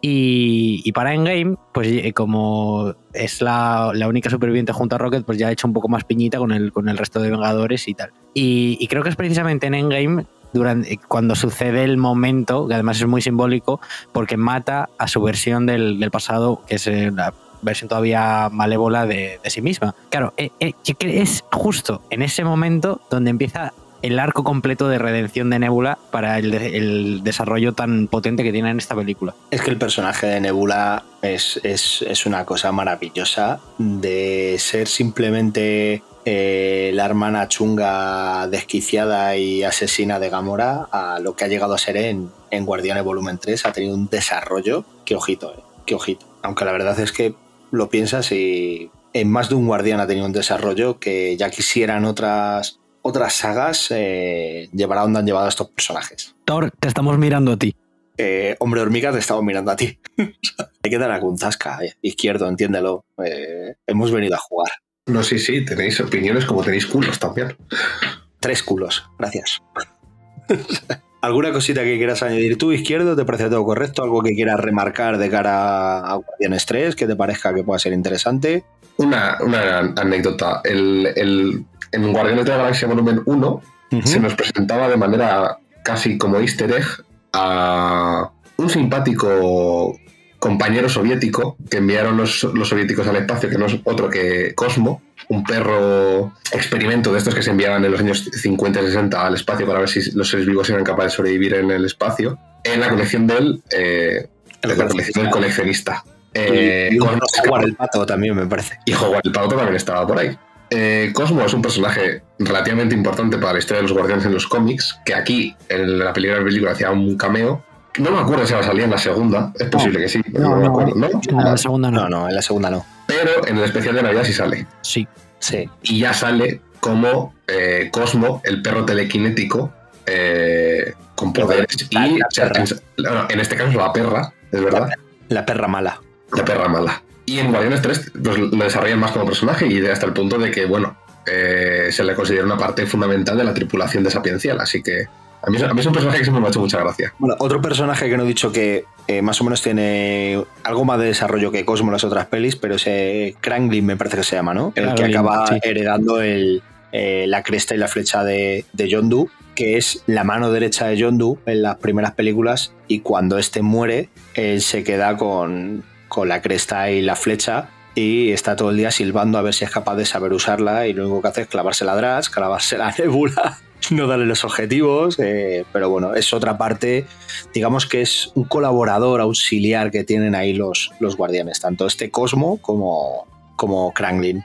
Y, y para Endgame, pues eh, como es la, la única superviviente junto a Rocket, pues ya ha hecho un poco más piñita con el, con el resto de Vengadores y tal. Y, y creo que es precisamente en Endgame durante, cuando sucede el momento, que además es muy simbólico, porque mata a su versión del, pasado, que es eh, la versión todavía malévola de, sí misma. Claro, eh, eh, es justo en ese momento donde empieza el arco completo de redención de Nebula para el, el desarrollo tan potente que tiene en esta película. Es que el personaje de Nebula es, es- es una cosa maravillosa de ser simplemente eh, la hermana chunga desquiciada y asesina de Gamora a lo que ha llegado a ser en, en Guardianes Volumen 3. Ha tenido un desarrollo que ojito, eh, que ojito. Aunque la verdad es que lo piensas y en más de un Guardián ha tenido un desarrollo que ya quisieran otras, otras sagas eh, llevar a donde han llevado a estos personajes. Thor, te estamos mirando a ti. Eh, hombre hormiga, te estamos mirando a ti. Hay que dar algún zasca, eh, izquierdo, entiéndelo. Eh, hemos venido a jugar. No, sí, sí, tenéis opiniones como tenéis culos también. Tres culos, gracias. ¿Alguna cosita que quieras añadir tú, izquierdo? ¿Te parece todo correcto? ¿Algo que quieras remarcar de cara a Guardianes 3 que te parezca que pueda ser interesante? Una, una anécdota. El, el- en Guardianes de la Galaxia Volumen 1 se nos presentaba de manera casi como easter egg a un simpático compañero soviético que enviaron los, los soviéticos al espacio, que no es otro que Cosmo, un perro experimento de estos que se enviaban en los años 50 y 60 al espacio para ver si los seres vivos eran capaces de sobrevivir en el espacio, en la colección del, eh, El en la colección del coleccionista. Eh, y, y Howard el pato también, me parece. y Howard el Pato también estaba por ahí. Eh, Cosmo es un personaje relativamente importante para la historia de los guardianes en los cómics, que aquí en la película, la película hacía un cameo. No me acuerdo si va a salir en la segunda, es posible que sí, pero no, me acuerdo. ¿no? En la segunda no. No, no, en la segunda no. Pero en el especial de Navidad sí sale. Sí. Sí. Y ya sale como eh, Cosmo, el perro telequinético, eh, con poderes. La- y la o sea, perra. en, este caso es la perra, es verdad. La perra mala. La perra mala. Y en Guardianes 3 pues, lo desarrollan más como personaje y hasta el punto de que, bueno, eh, se le considera una parte fundamental de la tripulación de Sapiencial. Así que a mí, es- a mí es un personaje que siempre me ha hecho mucha gracia. Bueno, otro personaje que no he dicho que eh, más o menos tiene algo más de desarrollo que Cosmo en las otras pelis, pero ese Kranglin me parece que se llama, ¿no? El que acaba sí. heredando el, eh, la cresta y la flecha de, de Yondu, que es la mano derecha de Yondu en las primeras películas y cuando este muere, él se queda con, con la cresta y la flecha y está todo el día silbando a ver si es capaz de saber usarla y lo único que hace es clavarse la Drax, clavarse la Nebula, no darle los objetivos, eh, pero bueno, es otra parte, digamos que es un colaborador auxiliar que tienen ahí los, los guardianes, tanto este Cosmo como, como Kranglin.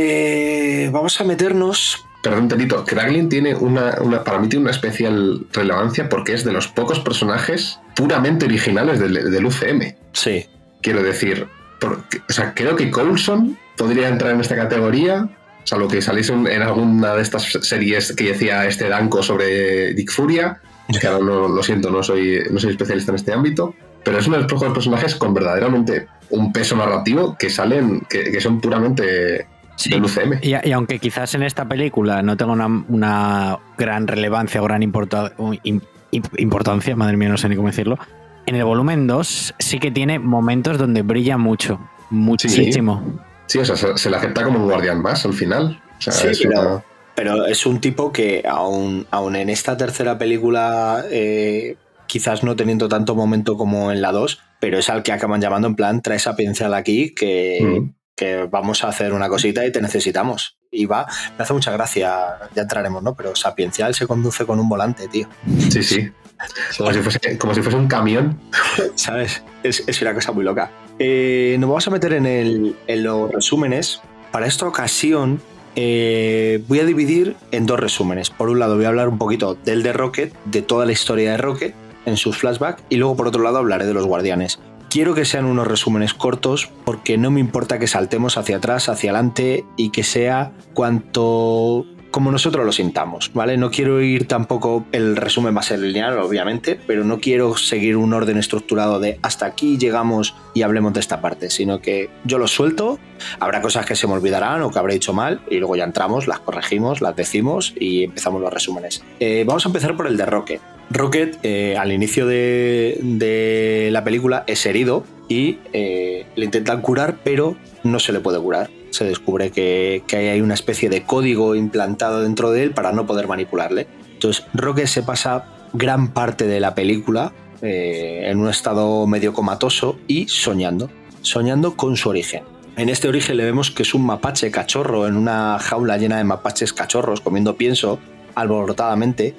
Eh, vamos a meternos Perdón, Tenito, Kraglin tiene una, una- para mí tiene una especial relevancia porque es de los pocos personajes puramente originales del, del UCM. Sí, Quiero decir, porque- o sea, creo que Coulson podría entrar en esta categoría, salvo que saliese en, en alguna de estas series que decía este Danko sobre Dick Furia, que ahora no, lo siento, no soy, no soy especialista en este ámbito, pero es uno de los pocos personajes con verdaderamente un peso narrativo que salen, que, que son puramente del UCM. Y, y aunque quizás en esta película no tenga una, una gran relevancia o gran importa- o im- im- importancia, madre mía, no sé ni cómo decirlo, en el volumen 2 sí que tiene momentos donde brilla mucho, muchísimo. Sí, o sea, se, se le acepta como un guardián más al final. O sea, Sí, es pero- una- pero es un tipo que aún, aún en esta tercera película, eh, quizás no teniendo tanto momento como en la 2, pero es al que acaban llamando en plan, trae esa pincel aquí que, Mm. que vamos a hacer una cosita y te necesitamos. Y va, me hace mucha gracia, ya entraremos, ¿no? Pero Sapiencial se conduce con un volante, tío. Sí, sí. Como si fuese, como si fuese un camión. ¿Sabes? Es, es una cosa muy loca. Eh, nos vamos a meter en, el- los resúmenes. Para esta ocasión eh, voy a dividir en dos resúmenes. Por un lado voy a hablar un poquito del de Rocket, de toda la historia de Rocket en sus flashbacks, y luego por otro lado hablaré de los guardianes. Quiero que sean unos resúmenes cortos porque no me importa que saltemos hacia atrás, hacia adelante y que sea cuanto como nosotros lo sintamos, ¿vale? No quiero ir tampoco, el resumen va a ser lineal, obviamente, pero no quiero seguir un orden estructurado de hasta aquí llegamos y hablemos de esta parte, sino que yo lo suelto, habrá cosas que se me olvidarán o que habré dicho mal y luego ya entramos, las corregimos, las decimos y empezamos los resúmenes. Eh, vamos a empezar por el de Rocket. Rocket, eh, al inicio de, de la película, es herido y eh, le intentan curar, pero no se le puede curar. Se descubre que, que hay una especie de código implantado dentro de él para no poder manipularle. Entonces, Rocket se pasa gran parte de la película eh, en un estado medio comatoso y soñando, soñando con su origen. En este origen le vemos que es un mapache cachorro en una jaula llena de mapaches cachorros comiendo pienso alborotadamente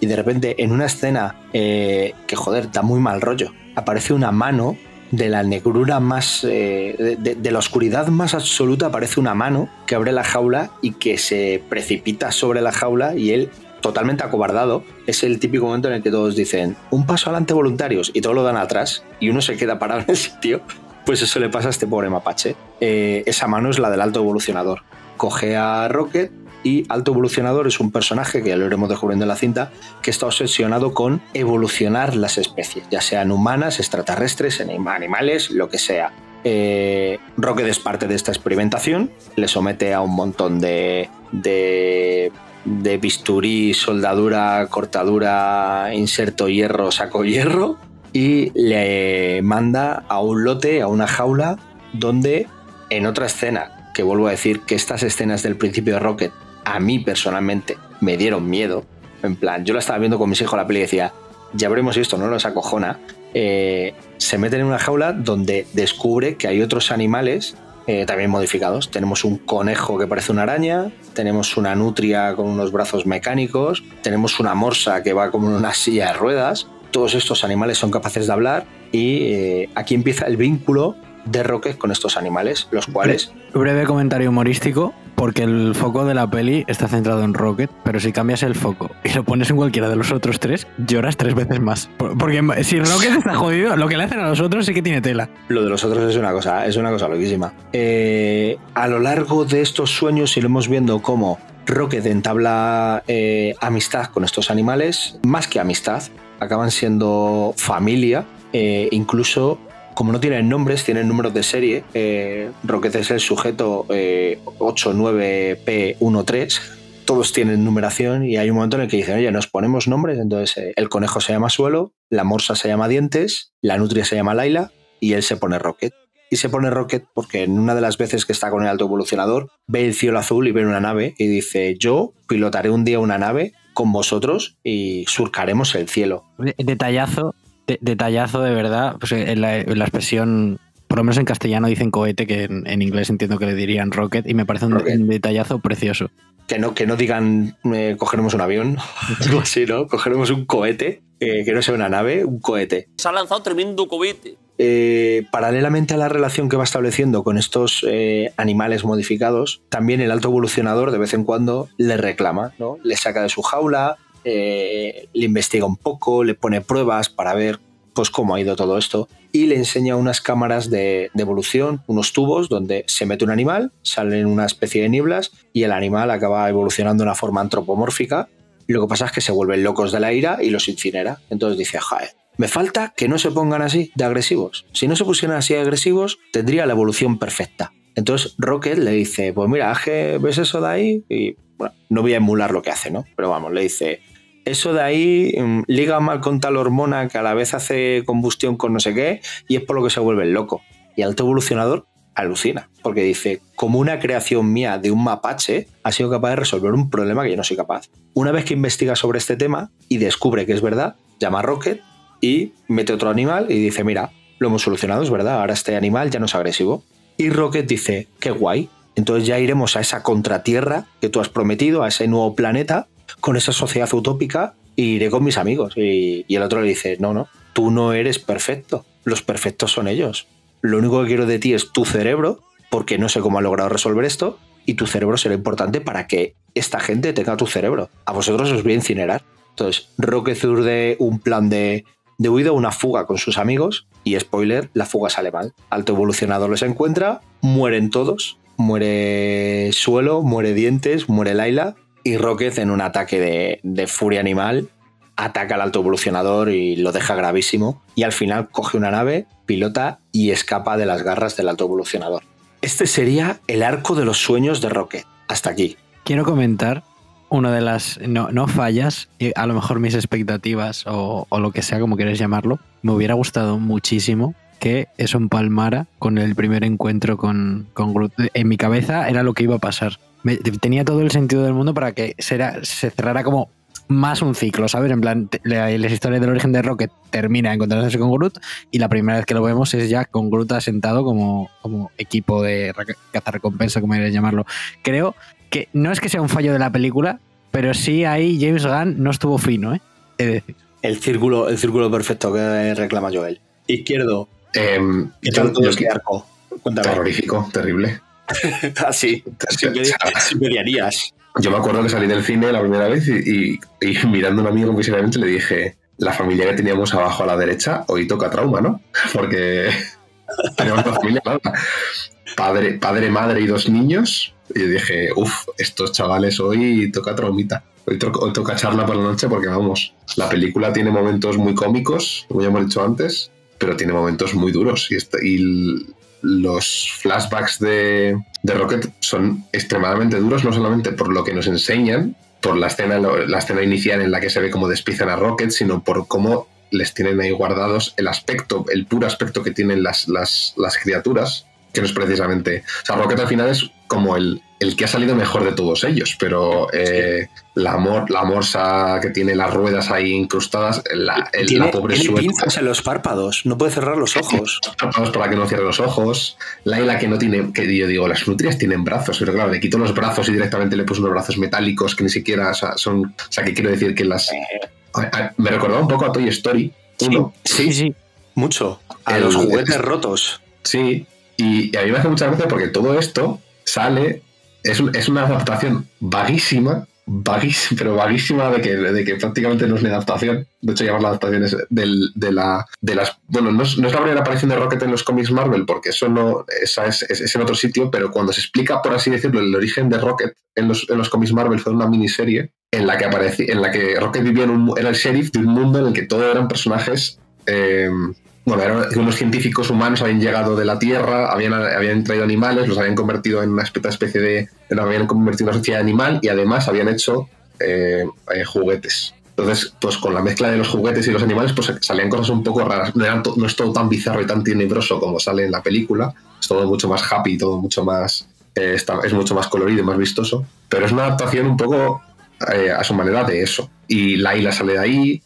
y de repente en una escena eh, que joder da muy mal rollo aparece una mano de la negrura más eh, de, la oscuridad más absoluta aparece una mano que abre la jaula y que se precipita sobre la jaula y él totalmente acobardado es el típico momento en el que todos dicen un paso adelante voluntarios y todos lo dan atrás y uno se queda parado en el sitio pues eso le pasa a este pobre mapache. Eh, esa mano es la del alto evolucionador. Coge a Rocket y Alto Evolucionador es un personaje que ya lo iremos descubriendo en la cinta que está obsesionado con evolucionar las especies, ya sean humanas, extraterrestres, anim- animales, lo que sea. Eh, Rocket es parte de esta experimentación, le somete a un montón de, de, de bisturí, soldadura, cortadura, inserto hierro, saco hierro y le manda a un lote, a una jaula, donde en otra escena, que vuelvo a decir que estas escenas del principio de Rocket a mí personalmente me dieron miedo. En plan, yo la estaba viendo con mis hijos la peli y decía, ya veremos si esto no nos acojona. Eh, se meten en una jaula donde descubre que hay otros animales eh, también modificados. Tenemos un conejo que parece una araña, tenemos una nutria con unos brazos mecánicos, tenemos una morsa que va como en una silla de ruedas. Todos estos animales son capaces de hablar y eh, aquí empieza el vínculo de Rocket con estos animales, los cuales Breve comentario humorístico. porque el foco de la peli está centrado en Rocket, pero si cambias el foco y lo pones en cualquiera de los otros tres, lloras tres veces más. Por- Porque si Rocket está jodido, lo que le hacen a los otros sí que tiene tela. Lo de los otros es una cosa, es una cosa loquísima. Eh, a lo largo de estos sueños iremos viendo cómo Rocket entabla eh, amistad con estos animales, más que amistad, acaban siendo familia, eh, incluso como no tienen nombres, tienen números de serie. eh, Rocket es el sujeto eh, 89P13. Todos tienen numeración y hay un momento en el que dicen, oye, nos ponemos nombres. Entonces, eh, el conejo se llama Suelo, la morsa se llama Dientes, la nutria se llama Laila y él se pone Rocket. Y se pone Rocket porque en una de las veces que está con el alto evolucionador ve el cielo azul y ve una nave y dice, yo pilotaré un día una nave con vosotros y surcaremos el cielo. De- Detallazo, de- detallazo de verdad. Pues en la, en la expresión, por lo menos en castellano dicen cohete, que en, en inglés entiendo que le dirían rocket, y me parece un, detallazo precioso. Que no, que no digan eh, cogeremos un avión, algo así, ¿no? Cogeremos un cohete, eh, que no sea una nave, un cohete. Se ha lanzado tremendo cohete. Eh, paralelamente a la relación que va estableciendo con estos eh, animales modificados, también el alto evolucionador de vez en cuando le reclama, ¿no? Le saca de su jaula, eh, le investiga un poco, le pone pruebas para ver pues cómo ha ido todo esto y le enseña unas cámaras de, de evolución, unos tubos donde se mete un animal, salen una especie de nieblas y el animal acaba evolucionando de una forma antropomórfica. Lo que pasa es que se vuelven locos de la ira y los incinera. Entonces dice, joder, me falta que no se pongan así de agresivos. Si no se pusieran así de agresivos, tendría la evolución perfecta. Entonces Rocket le dice, pues mira, ves eso de ahí y no voy a emular lo que hace, ¿no? Pero vamos, le dice, eso de ahí mm, liga mal con tal hormona que a la vez hace combustión con no sé qué y es por lo que se vuelve loco. Y Alto Evolucionador alucina, porque dice, como una creación mía de un mapache ha sido capaz de resolver un problema que yo no soy capaz. Una vez que investiga sobre este tema y descubre que es verdad, llama a Rocket y mete otro animal y dice, mira, lo hemos solucionado, es verdad, ahora este animal ya no es agresivo. Y Rocket dice, qué guay, entonces ya iremos a esa contratierra que tú has prometido, a ese nuevo planeta, con esa sociedad utópica, e iré con mis amigos. Y, el otro le dice, no, no, tú no eres perfecto, los perfectos son ellos. Lo único que quiero de ti es tu cerebro, porque no sé cómo ha logrado resolver esto, y tu cerebro será importante para que esta gente tenga tu cerebro. A vosotros os voy a incinerar. Entonces, Rocket zurde un plan de, de huida, una fuga con sus amigos, y spoiler, la fuga sale mal. Alto evolucionador los encuentra, mueren todos, muere Suelo, muere Dientes, muere Laila, y Rocket en un ataque de, furia animal ataca al alto evolucionador y lo deja gravísimo, y al final coge una nave, pilota y escapa de las garras del alto evolucionador. Este sería el arco de los sueños de Rocket. Hasta aquí. Quiero comentar una de las, no, no fallas, a lo mejor mis expectativas o, lo que sea, como quieras llamarlo, me hubiera gustado muchísimo que eso empalmara con el primer encuentro con, con Groot. En mi cabeza era lo que iba a pasar. Me- tenía todo el sentido del mundo para que será- se cerrara como más un ciclo, ¿sabes? En plan, la, la historia del origen de Rocket termina encontrándose con Groot y la primera vez que lo vemos es ya con Groot asentado como, como equipo de re- cazarrecompensa, como quieras llamarlo. Creo que no es que sea un fallo de la película, pero sí ahí James Gunn no estuvo fino, ¿eh? Es decir, El círculo, el círculo perfecto que reclama Joel. Izquierdo. ¿Qué yo- yo- este arco? Cuéntame. terrorífico, terrible. Así. Media- sin medianías. Yo me acuerdo que salí del cine la primera vez y, y- y mirando a un amigo visiblemente le dije, la familia que teníamos abajo a la derecha hoy toca trauma, ¿no? Porque tenemos una familia clara. Padre, padre, madre y dos niños. Y yo dije, uff, estos chavales hoy toca traumita. Hoy, to- hoy toca charla por la noche porque vamos, la película tiene momentos muy cómicos, como ya hemos dicho antes, pero tiene momentos muy duros. Y, y los flashbacks de, Rocket son extremadamente duros, no solamente por lo que nos enseñan, por la escena, la escena inicial en la que se ve cómo despiezan a Rocket, sino por cómo les tienen ahí guardados el aspecto, el puro aspecto que tienen las, las, las criaturas, que no es precisamente... O sea, Rocket al final es como el, el que ha salido mejor de todos ellos, pero eh, la, mor, la morsa que tiene las ruedas ahí incrustadas, la, el- Tiene, la pobre tiene sueca, pinzas en los párpados. No puede cerrar los ojos. párpados para que no cierre los ojos. Laila que no tiene, que yo digo, las nutrias tienen brazos, pero claro, le quito los brazos y directamente le puse unos brazos metálicos que ni siquiera o sea, son. O sea, que quiero decir que las. Me recordaba un poco a Toy Story 1. Sí, sí. Mucho. A El- los juguetes rotos. Sí, y, y a mí me hace mucha gracia porque todo esto sale es, es una adaptación vaguísima, vaguísima, pero vaguísima de que, de que prácticamente no es ni adaptación. De hecho, llamas la adaptación es del- de, la, de las... Bueno, no es, la primera aparición de Rocket en los cómics Marvel, porque eso no esa es, es- en otro sitio, pero cuando se explica, por así decirlo, el origen de Rocket en los, en los cómics Marvel fue una miniserie en la que aparecía, en la que Rocket vivía en un, era el sheriff de un mundo en el que todos eran personajes eh, bueno, eran unos científicos humanos habían llegado de la Tierra, habían, habían traído animales, los habían convertido en una especie de. habían convertido en una sociedad animal y además habían hecho eh, eh, juguetes. Entonces, pues con la mezcla de los juguetes y los animales, pues salían cosas un poco raras. No, to- no es todo tan bizarro y tan tenebroso como sale en la película. Es todo mucho más happy, todo mucho más. eh, está- es mucho más colorido y más vistoso. Pero es una adaptación un poco eh, a su manera de eso. Y Laila sale de ahí.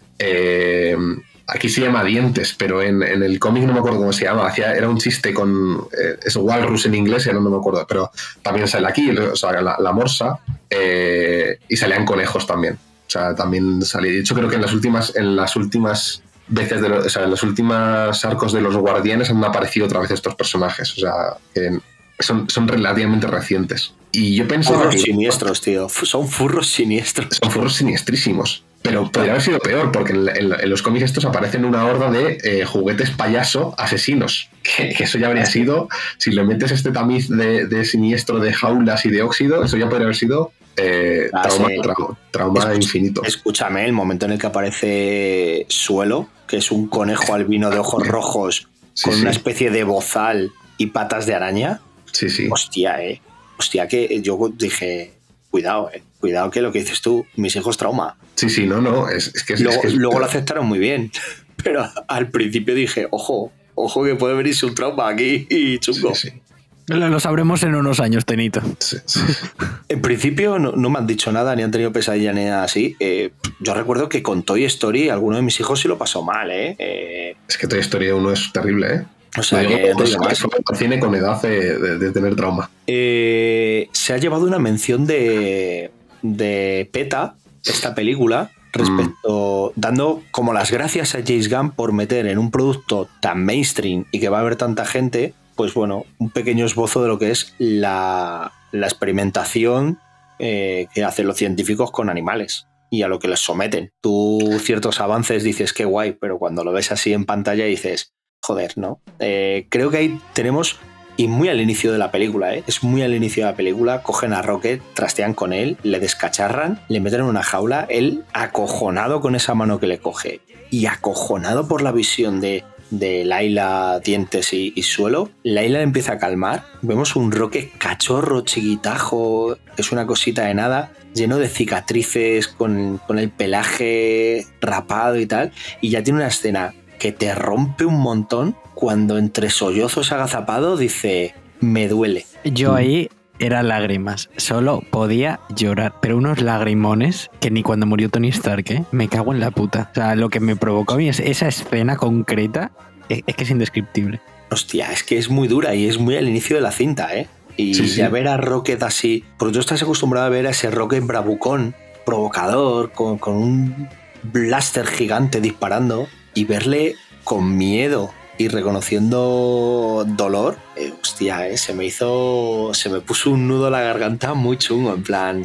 Aquí se llama Dientes, pero en, en el cómic no me acuerdo cómo se llama. Hacía, era un chiste con. eh, es Walrus en inglés, ya no me acuerdo. Pero también sale aquí, o sea, la, la morsa. eh, y salían conejos también. O sea, también salía. De hecho, creo que en las últimas, en las últimas veces de los, o sea, en los últimos arcos de los guardianes han aparecido otra vez estos personajes. O sea, que son, son relativamente recientes. Y yo pensaba Furros que siniestros, tío. Son furros siniestros. son furros siniestrísimos. Pero podría haber sido peor, porque en, en- en los cómics estos aparecen una horda de eh, juguetes payaso asesinos. Que, que eso ya habría sido, si le metes este tamiz de, de siniestro, de jaulas y de óxido, eso ya podría haber sido eh, Ah, trauma, sí. trau- trauma Escucha- infinito. Escúchame, el momento en el que aparece Suelo, que es un conejo albino de ojos rojos Sí, con sí. una especie de bozal y patas de araña. Sí, sí. Hostia, eh. Hostia, que yo dije, cuidado, eh. Cuidado que lo que dices tú, mis hijos trauma. Sí, sí, no, no. Es, es que Luego, es que es- luego lo aceptaron muy bien. Pero al principio dije, ojo, ojo que puede venirse un trauma aquí y chungo. Sí, sí, Lo, lo sabremos en unos años, Tenito. sí, sí. En principio no, no me han dicho nada, ni han tenido pesadilla ni nada así. Eh, yo recuerdo que con Toy Story alguno de mis hijos sí lo pasó mal, ¿eh? Eh, Es que Toy Story 1 es terrible, ¿eh? o sea, que al cine con edad de, de- de tener trauma. Eh, se ha llevado una mención de, de PETA, esta película, respecto, dando como las gracias a James Gunn por meter en un producto tan mainstream y que va a haber tanta gente, pues bueno, un pequeño esbozo de lo que es la, la experimentación eh, que hacen los científicos con animales y a lo que les someten. Tú ciertos avances dices que guay, pero cuando lo ves así en pantalla dices, joder, ¿no? Eh, creo que ahí tenemos y muy al inicio de la película, ¿eh? es muy al inicio de la película, cogen a Rocket, trastean con él, le descacharran, le meten en una jaula, él acojonado con esa mano que le coge y acojonado por la visión de, de Laila, dientes y, suelo, Laila le empieza a calmar, vemos un Rocket cachorro, chiquitajo, es una cosita de nada, lleno de cicatrices, con, con el pelaje rapado y tal, y ya tiene una escena que te rompe un montón cuando entre sollozos agazapado dice, me duele. Yo ahí era lágrimas. Solo podía llorar. Pero unos lagrimones que ni cuando murió Tony Stark, ¿eh? Me cago en la puta. O sea, lo que me provocó a mí es esa escena concreta. Es, es que es indescriptible. Hostia, es que es muy dura y es muy al inicio de la cinta, ¿eh? Y Sí, sí. ya ver a Rocket así, porque tú estás acostumbrado a ver a ese Rocket bravucón, provocador, con, con un blaster gigante disparando, y verle con miedo y reconociendo dolor, eh, hostia, eh, se me hizo, se me puso un nudo a la garganta muy chungo, en plan,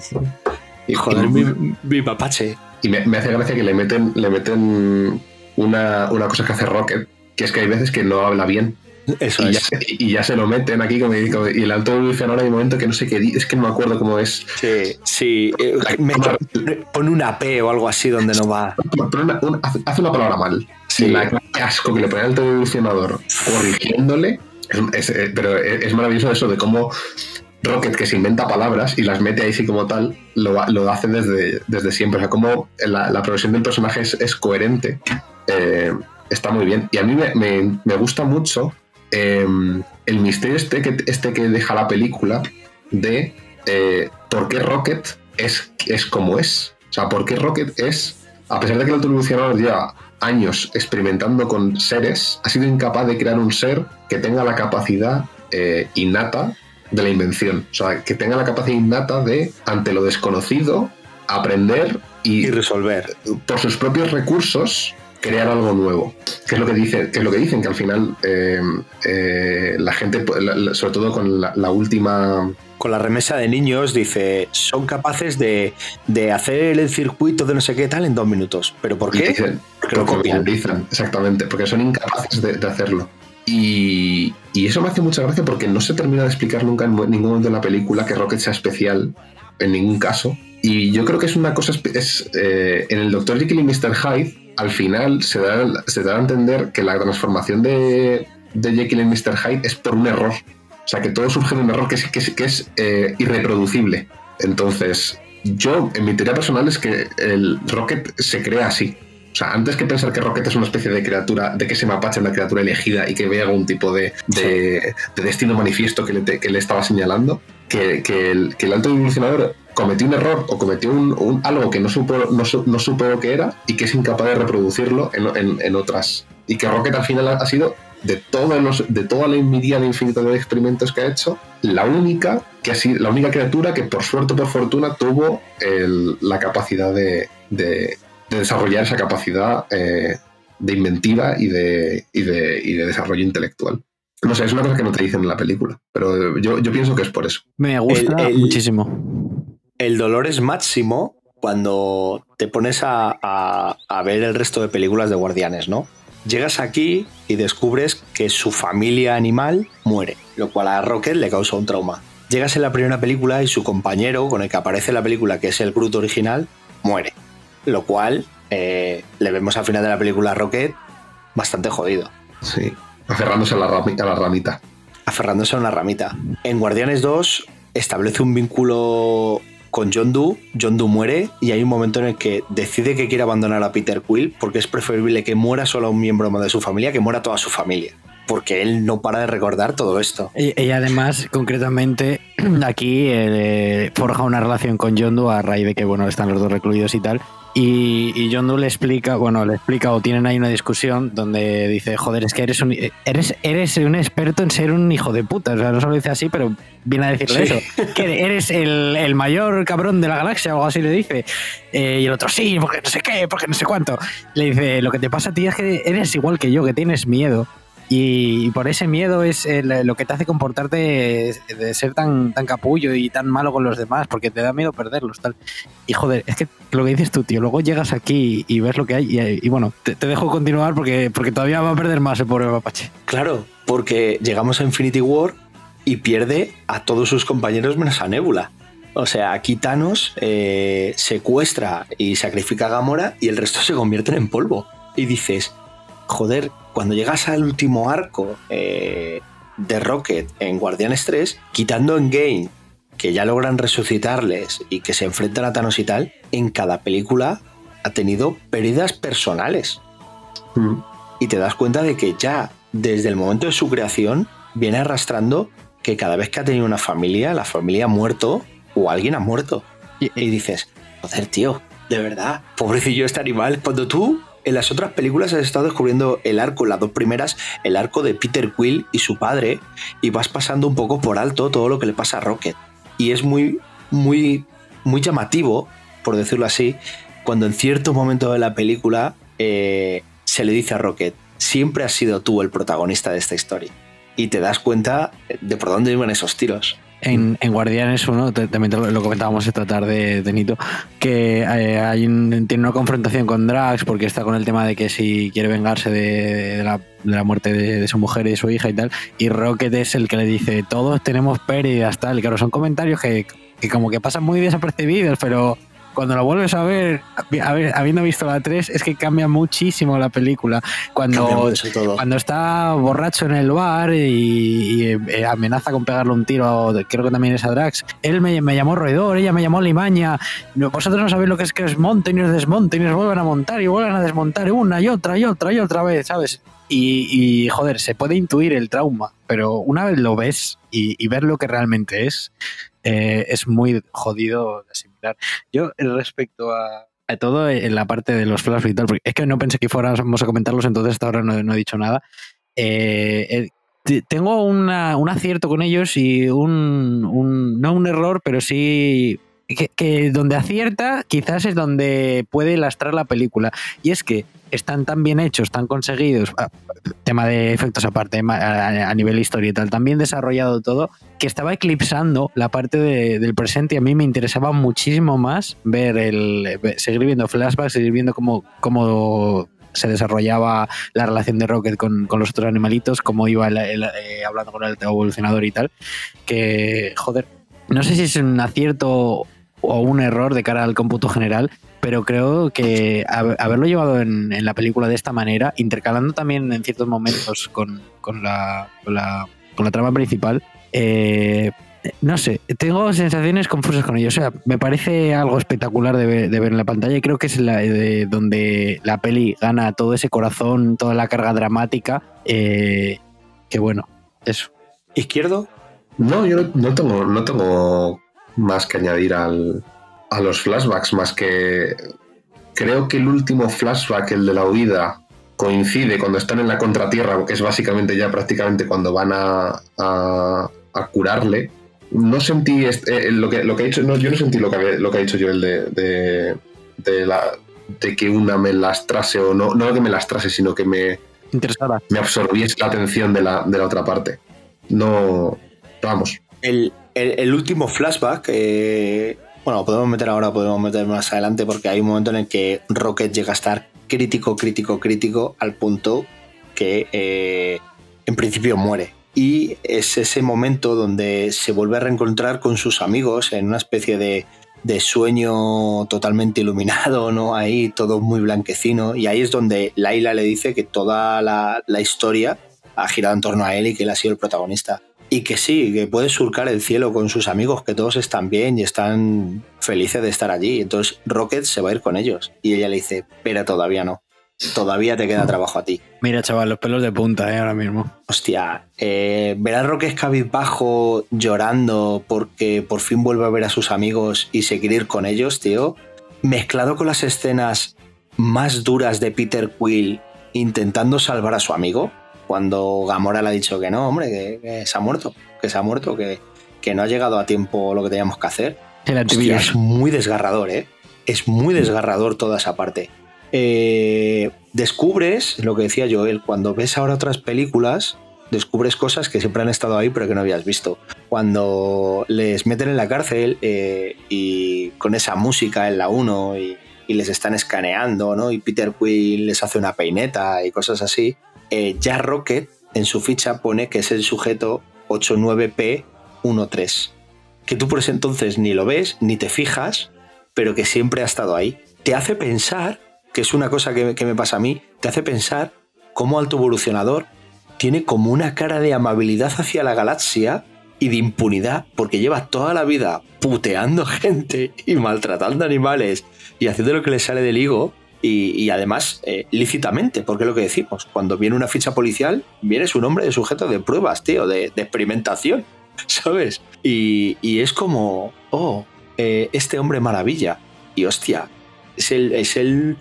Y, joder, y- mi, mi mapache. y me, me hace gracia que le meten, le meten una, una cosa que hace Rocket, que es que hay veces que no habla bien. Eso Y ya, es. se- y ya se lo meten aquí como, como- y el alto evolucionador hay un momento que no sé qué es que no me acuerdo cómo es Sí, sí. eh, me- pone una P o algo así donde no va. una- una- hace, una palabra mal Sí. la qué asco que le pone al alto evolucionador corrigiéndole es- es- eh, pero es, maravilloso eso de cómo Rocket que se inventa palabras y las mete ahí sí como tal lo, lo hace desde, desde siempre o sea cómo la, la progresión del personaje es, es coherente eh, está muy bien y a mí me, me- me gusta mucho eh, el misterio este que, este que deja la película de eh, por qué Rocket es, es como es. O sea, por qué Rocket es, a pesar de que el autoevolucionador lleva años experimentando con seres, ha sido incapaz de crear un ser que tenga la capacidad eh, innata de la invención. O sea, que tenga la capacidad innata de, ante lo desconocido, aprender y Y resolver. por sus propios recursos crear algo nuevo. ¿Qué es lo que, dice, qué es lo que dicen? Que al final eh, eh, la gente, la- sobre todo con la, la última... Con la remesa de niños dice, son capaces de, de hacer el circuito de no sé qué tal en dos minutos. ¿Pero por qué? dicen- Porque lo copian. exactamente, porque son incapaces de, de hacerlo. Y, y eso me hace mucha gracia porque no se termina de explicar nunca en ningún momento de la película que Rocket sea especial, en ningún caso. Y yo creo que es una cosa, es, eh, en el Dr. Jekyll y Mr. Hyde, al final se da, se da a entender que la transformación de, de Jekyll en Mr. Hyde es por un error. O sea, que todo surge de un error que es, que es, que es, eh, irreproducible. Entonces, yo, en mi teoría personal, es que el Rocket se crea así. O sea, antes que pensar que Rocket es una especie de criatura, de que ese mapache una criatura elegida y que ve algún tipo de, de- de destino manifiesto que le, te- que le estaba señalando, que, que el, que el alto evolucionador cometió un error o cometió un, un- algo que no supo, no, su- no supo lo que era y que es incapaz de reproducirlo en, en- en otras. Y que Rocket al final ha, ha sido, de, todos los, de toda la infinidad infinita de experimentos que ha hecho, la única, que ha sido, la única criatura que por suerte o por fortuna tuvo el- la capacidad de, de- de desarrollar esa capacidad eh, de inventiva y de, y, de, y de desarrollo intelectual. No sé, es una cosa que no te dicen en la película, pero yo, yo pienso que es por eso. Me gusta El- el- muchísimo. El dolor es máximo cuando te pones a, a- a ver el resto de películas de Guardianes, ¿no? Llegas aquí y descubres que su familia animal muere, lo cual a Rocket le causa un trauma. Llegas en la primera película y su compañero, con el que aparece la película, que es el Groot original, muere. Lo cual eh, le vemos al final de la película a Rocket bastante jodido. Sí, aferrándose a la, rami- a la ramita. aferrándose a una ramita. En Guardianes 2 establece un vínculo con John Doe, John Doe muere y hay un momento en el que decide que quiere abandonar a Peter Quill porque es preferible que muera solo un miembro más de su familia que muera toda su familia. Porque él no para de recordar todo esto. Y, además, concretamente, aquí eh, forja una relación con Yondu a raíz de que, bueno, están los dos recluidos y tal. Y, y Yondu le explica, bueno, le explica o tienen ahí una discusión donde dice, joder, es que eres un, eres, eres un experto en ser un hijo de puta. O sea, no solo dice así, pero viene a decirle Sí. eso. Que eres el, el mayor cabrón de la galaxia o algo así le dice. Eh, y el otro, sí, porque no sé qué, porque no sé cuánto. Le dice, lo que te pasa a ti es que eres igual que yo, que tienes miedo. Y por ese miedo es el- lo que te hace comportarte de, ser tan, tan capullo y tan malo con los demás, porque te da miedo perderlos. tal Y joder, es que lo que dices tú, tío, luego llegas aquí y ves lo que hay. Y, y bueno, te, te dejo continuar porque, porque todavía va a perder más el pobre mapache. Claro, porque llegamos a Infinity War y pierde a todos sus compañeros menos a Nebula. O sea, aquí Thanos eh, secuestra y sacrifica a Gamora y el resto se convierten en polvo. Y dices, joder, cuando llegas al último arco eh, de Rocket en Guardianes 3, quitando en Game que ya logran resucitarles y que se enfrentan a Thanos y tal, en cada película ha tenido pérdidas personales Mm. y te das cuenta de que ya desde el momento de su creación viene arrastrando que cada vez que ha tenido una familia, la familia ha muerto o alguien ha muerto. Y, y dices, joder, tío, de verdad, pobrecillo este animal. Cuando tú en las otras películas has estado descubriendo el arco, las dos primeras, el arco de Peter Quill y su padre, y vas pasando un poco por alto todo lo que le pasa a Rocket. Y es muy, muy, muy llamativo, por decirlo así, cuando en cierto momento de la película eh, se le dice a Rocket, siempre has sido tú el protagonista de esta historia. Y te das cuenta de por dónde iban esos tiros. En, en Guardianes 1, te- también te lo, lo comentábamos esta tarde, Tenito, que eh, hay un- tiene una confrontación con Drax porque está con el tema de que si quiere vengarse de, de la, de la muerte de, de su mujer y de su hija y tal, y Rocket es el que le dice, todos tenemos pérdidas, tal, y claro, son comentarios que, que como que pasan muy desapercibidos, pero cuando lo vuelves a ver, a ver, habiendo visto la 3, es que cambia muchísimo la película. Cuando, cuando está borracho en el bar y, y, eh, amenaza con pegarle un tiro, creo que también es a Drax. Él me, me llamó roedor, ella me llamó limaña. Vosotros no sabéis lo que es que es monten y os desmonten y os vuelven a montar y vuelven a desmontar una y otra y otra y otra vez, ¿sabes? Y, y, joder, se puede intuir el trauma, pero una vez lo ves y, y ver lo que realmente es, eh, es muy jodido de asimilar. Yo, eh, respecto a, a todo en la parte de los flash y tal, porque es que no pensé que fuéramos a comentarlos, entonces hasta ahora no, he dicho nada. Eh, eh, tengo una- un acierto con ellos y un, un- no un error, pero sí que, que donde acierta quizás es donde puede lastrar la película. Y es que están tan bien hechos, tan conseguidos, ah, tema de efectos aparte, a, nivel tan bien desarrollado todo, que estaba eclipsando la parte de- del presente y a mí me interesaba muchísimo más ver el seguir viendo flashbacks, seguir viendo cómo, cómo se desarrollaba la relación de Rocket con, con los otros animalitos, cómo iba el- el- eh, hablando con el evolucionador y tal, que, joder, no sé si es un acierto o un error de cara al cómputo general, pero creo que hab- haberlo llevado en, en la película de esta manera, intercalando también en ciertos momentos con, con la, con, la, con la trama principal, eh, no sé, tengo sensaciones confusas con ello. O sea, me parece algo espectacular de ver, de ver en la pantalla y creo que es la, de donde la peli gana todo ese corazón, toda la carga dramática. eh, que bueno, eso. ¿Izquierdo? No, yo no, no tengo, no tengo más que añadir al, a los flashbacks, más que creo que el último flashback, el de la huida, coincide cuando están en la contratierra, que es básicamente ya prácticamente cuando van a, a- a curarle. No sentí est- eh, lo, que, lo que ha dicho, no, yo no sentí lo que, había- lo que ha dicho Joel de, de, de la, de que una me lastrase o no, no que me lastrase, sino que me, Interesada. me absorbiese la atención de la, de la otra parte. No, vamos, El, el- el último flashback, eh, bueno, podemos meter ahora, podemos meter más adelante, porque hay un momento en el que Rocket llega a estar crítico, crítico, crítico, al punto que eh, en principio muere. Y es ese momento donde se vuelve a reencontrar con sus amigos en una especie de, sueño totalmente iluminado, ¿no? Ahí todo muy blanquecino. Y ahí es donde Laila le dice que toda la historia ha girado en torno a él y que él ha sido el protagonista. Y que sí, que puede surcar el cielo con sus amigos, que todos están bien y están felices de estar allí. Entonces Rocket se va a ir con ellos. Y ella le dice, pero todavía no. Todavía te queda trabajo a ti. Mira, chaval, los pelos de punta, ¿eh? Ahora mismo. Hostia, eh, ver a Rocket cabizbajo llorando porque por fin vuelve a ver a sus amigos y se quiere ir con ellos, tío, mezclado con las escenas más duras de Peter Quill intentando salvar a su amigo, cuando Gamora le ha dicho que no, hombre, que, que se ha muerto, que se ha muerto, que, que no ha llegado a tiempo lo que teníamos que hacer. El Hostia, es muy desgarrador, ¿eh? Es muy desgarrador toda esa parte. Eh, descubres, lo que decía Joel, cuando ves ahora otras películas, descubres cosas que siempre han estado ahí pero que no habías visto. Cuando les meten en la cárcel eh, y con esa música en la 1 y, y les están escaneando, ¿no? Y Peter Quill les hace una peineta y cosas así, eh, ya Rocket en su ficha pone que es el sujeto 89P13 que tú por ese entonces ni lo ves, ni te fijas, pero que siempre ha estado ahí. Te hace pensar, que es una cosa que, que me pasa a mí, te hace pensar cómo Alto Evolucionador tiene como una cara de amabilidad hacia la galaxia y de impunidad, porque lleva toda la vida puteando gente y maltratando animales y haciendo lo que le sale del higo. Y, además, eh, lícitamente, porque es lo que decimos, cuando viene una ficha policial, viene su nombre de sujeto de pruebas, tío, de, experimentación. ¿sabes? Y, y es como, oh, eh, este hombre maravilla. Y hostia, es el, es el,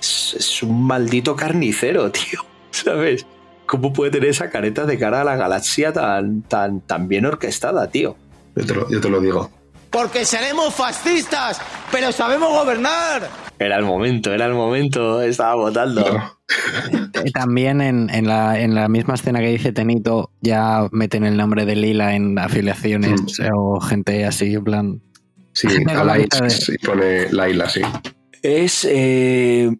es, un maldito carnicero, tío, ¿sabes? ¿Cómo puede tener esa careta de cara a la galaxia tan, tan, tan bien orquestada, tío? yo te lo digo. Porque seremos fascistas, pero sabemos gobernar. Era el momento, era el momento, estaba votando. Eh, También en, en la, en la misma escena que dice Tenito, ya meten el nombre de Lila en afiliaciones Mm. o gente así, en plan. Sí, a Laila, gusta de- sí, pone Laila, sí. Es eh,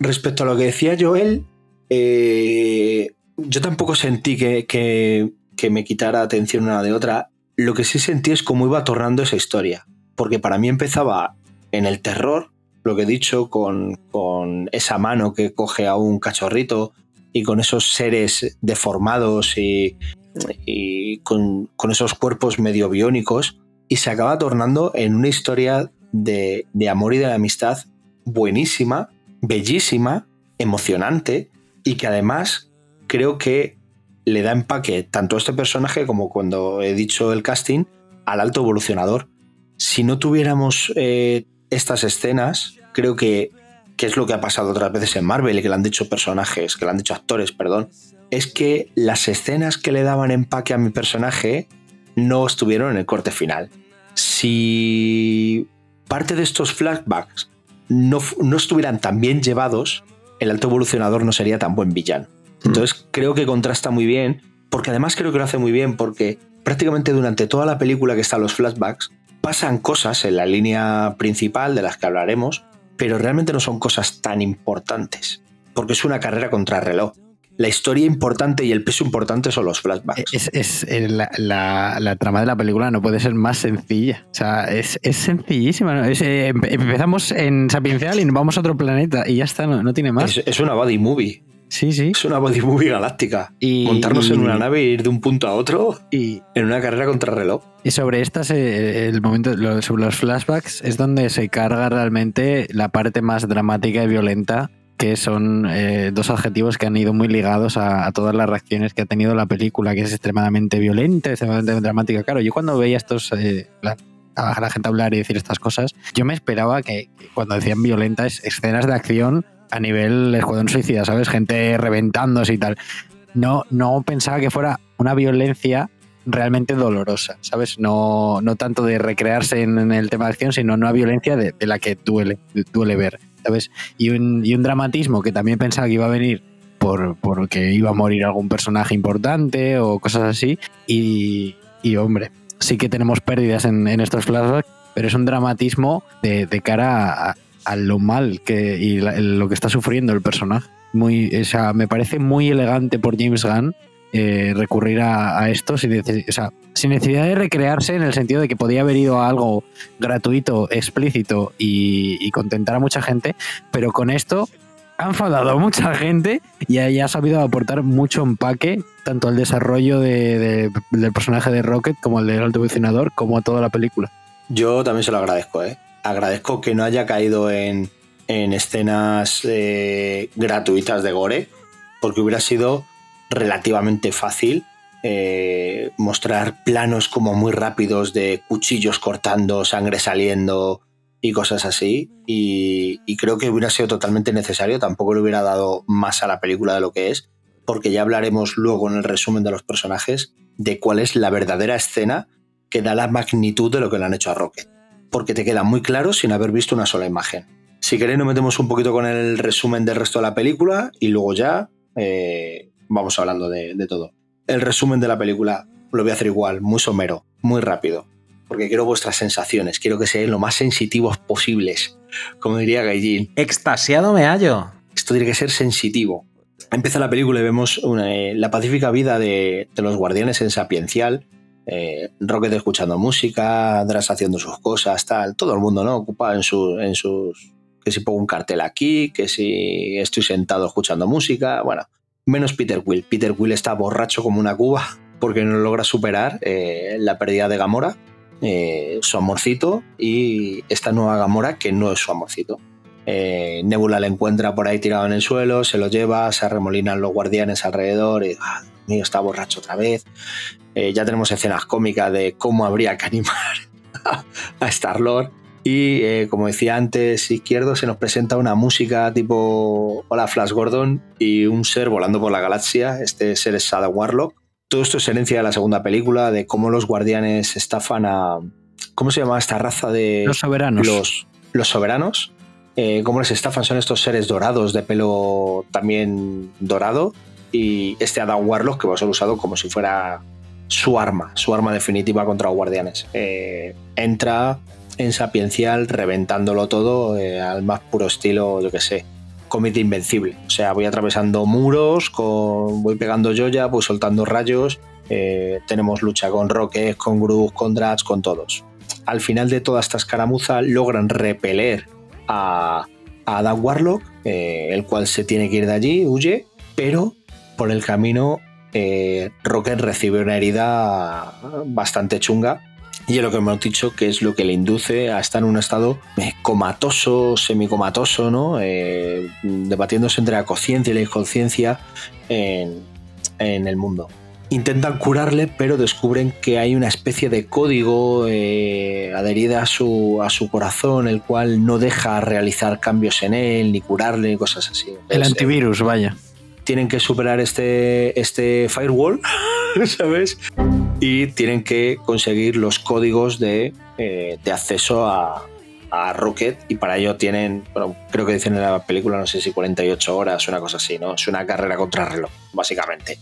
respecto a lo que decía Joel, eh, yo tampoco sentí que, que- que me quitara atención una de otra. Lo que sí sentí es cómo iba tornando esa historia. Porque para mí empezaba en el terror, lo que he dicho, con, con esa mano que coge a un cachorrito y con esos seres deformados y, con, con esos cuerpos medio biónicos. Y se acaba tornando en una historia de, de amor y de amistad buenísima, bellísima, emocionante y que además creo que le da empaque tanto a este personaje como cuando he dicho el casting al alto evolucionador. Si no tuviéramos eh, estas escenas, creo que, es lo que ha pasado otras veces en Marvel y que le han dicho personajes, que le han dicho actores, perdón, es que las escenas que le daban empaque a mi personaje no estuvieron en el corte final. Si parte de estos flashbacks no, no estuvieran tan bien llevados, el alto evolucionador no sería tan buen villano. Entonces creo que contrasta muy bien, porque además creo que lo hace muy bien, porque prácticamente durante toda la película que están los flashbacks, pasan cosas en la línea principal de las que hablaremos, pero realmente no son cosas tan importantes, porque es una carrera contra reloj. La historia importante y el peso importante son los flashbacks. Es, es- eh, la, la- la trama de la película no puede ser más sencilla. O sea, es, es sencillísima. eh, empe- empezamos en Sapiencial y nos vamos a otro planeta y ya está, no, no tiene más. Es, es una body movie. Sí, sí. Es una body movie galáctica. Y- Montarnos en una nave e ir de un punto a otro Y, en una carrera contra reloj. y sobre estas, eh, el momento, sobre los flashbacks, es donde se carga realmente la parte más dramática y violenta, que son eh, dos adjetivos que han ido muy ligados a, a todas las reacciones que ha tenido la película, que es extremadamente violenta, extremadamente dramática. Claro, yo cuando veía estos, eh, la, a la gente hablar y decir estas cosas, yo me esperaba que, que cuando decían violenta es escenas de acción a nivel escuadrón suicida, ¿sabes? Gente reventándose y tal. No, no pensaba que fuera una violencia realmente dolorosa, ¿sabes? No, no tanto de recrearse en, el tema de acción, sino una violencia de, la que duele, duele ver, ¿sabes? Y un, y un dramatismo que también pensaba que iba a venir por porque iba a morir algún personaje importante o cosas así. Y, y, hombre, sí que tenemos pérdidas en, en estos flashbacks, pero es un dramatismo de, de cara a, a lo mal que, y lo que está sufriendo el personaje. Muy, o sea, me parece muy elegante por James Gunn eh, recurrir a, esto sin, necesidad de recrearse en el sentido de que podía haber ido a algo gratuito, explícito y, contentar a mucha gente, pero con esto ha enfadado a mucha gente y ha, sabido aportar mucho empaque tanto al desarrollo de- de- del personaje de Rocket como al del alto como a toda la película. Yo también se lo agradezco, ¿eh? Agradezco que no haya caído en, en escenas eh, gratuitas de gore, porque hubiera sido relativamente fácil eh, mostrar planos como muy rápidos de cuchillos cortando, sangre saliendo y cosas así. Y, y creo que hubiera sido totalmente necesario, tampoco le hubiera dado más a la película de lo que es, porque ya hablaremos luego en el resumen de los personajes de cuál es la verdadera escena que da la magnitud de lo que le han hecho a Rocket. Porque te queda muy claro sin haber visto una sola imagen. Si queréis, nos metemos un poquito con el resumen del resto de la película y luego ya eh, vamos hablando de, de todo. El resumen de la película lo voy a hacer igual, muy somero, muy rápido. Porque quiero vuestras sensaciones, quiero que sean lo más sensitivos posibles. Como diría Gaijin, Extasiado me hallo. esto tiene que ser sensitivo. Empieza la película y vemos una, eh, la pacífica vida de, de los guardianes en Sapiencial. Eh, Rocket escuchando música, Dras haciendo sus cosas, tal. Todo el mundo, ¿no? Ocupado en, su- en sus. Que si pongo un cartel aquí, que si estoy sentado escuchando música. Bueno, menos Peter Quill. Peter Quill está borracho como una cuba porque no logra superar eh, la pérdida de Gamora, eh, su amorcito, y esta nueva Gamora que no es su amorcito. Eh, Nebula le encuentra por ahí tirado en el suelo, se lo lleva, se arremolinan los guardianes alrededor y ah, Mío, está borracho otra vez. Eh, ya tenemos escenas cómicas de cómo habría que animar a Star-Lord. Y eh, como decía antes, izquierdo se nos presenta una música tipo Hola Flash Gordon y un ser volando por la galaxia. Este ser es Sada Warlock. Todo esto es herencia de la segunda película, de cómo los guardianes estafan a. ¿Cómo se llama esta raza de. Los soberanos. Los, los soberanos. Eh, cómo les estafan son estos seres dorados de pelo también dorado. Y este Adam Warlock que va a ser usado como si fuera su arma, su arma definitiva contra los guardianes. Eh, entra en Sapiencial reventándolo todo eh, al más puro estilo, yo que sé, comité invencible. O sea, voy atravesando muros, voy pegando joya, voy soltando rayos. eh, tenemos lucha con Rocket, con Groot, con Drax, con todos. Al final de toda esta escaramuza logran repeler a, a Adam Warlock, el cual se tiene que ir de allí, huye, pero por el camino eh, Rocket recibe una herida bastante chunga y es lo que hemos dicho que es lo que le induce a estar en un estado eh, comatoso, semicomatoso, ¿no? Eh, debatiéndose entre la conciencia y la inconsciencia en, en el mundo. Intentan curarle, pero descubren que hay una especie de código eh, adherida a su, a su corazón, el cual no deja realizar cambios en él, ni curarle, ni cosas así. El Entonces, antivirus, vaya. Tienen que superar este, este firewall, ¿sabes? Y tienen que conseguir los códigos de, eh, de acceso a, a Rocket y para ello tienen, bueno, creo que dicen en la película, no sé si 48 horas, una cosa así, ¿no? Es una carrera contra reloj, básicamente.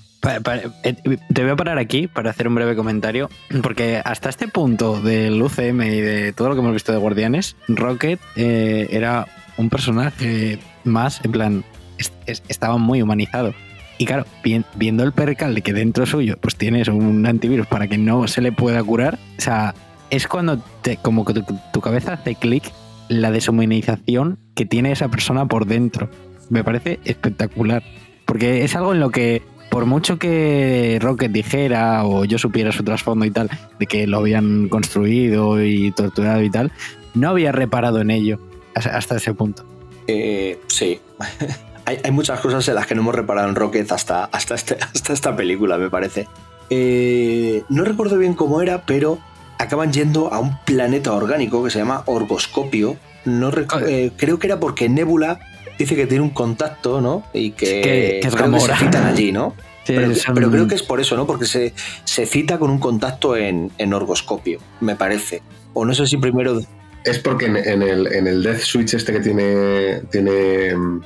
Eh, te voy a parar aquí para hacer un breve comentario, porque hasta este punto del UCM y de todo lo que hemos visto de Guardianes, Rocket eh, era un personaje más, en plan, es- es- estaba muy humanizado. Y claro, vi- viendo el percal de que dentro suyo pues tienes un antivirus para que no se le pueda curar, o sea, es cuando te, como que tu, tu cabeza hace clic la deshumanización que tiene esa persona por dentro. Me parece espectacular. Porque es algo en lo que, por mucho que Rocket dijera o yo supiera su trasfondo y tal, de que lo habían construido y torturado y tal, no había reparado en ello hasta ese punto. Eh, sí. hay, hay muchas cosas en las que no hemos reparado en Rocket hasta, hasta, este- hasta esta película, me parece. Eh, no recuerdo bien cómo era, pero acaban yendo a un planeta orgánico que se llama Orgoscopio. No eh, creo que era porque Nebula dice que tiene un contacto, ¿no? Y que, Que- que es creo se citan allí, ¿no? Sí, Pero, son- pero creo que es por eso, ¿no? Porque se, se cita con un contacto en, en Orgoscopio, me parece. O no sé si primero. Es porque en, en el, en el Death Switch este que tiene, tiene mm,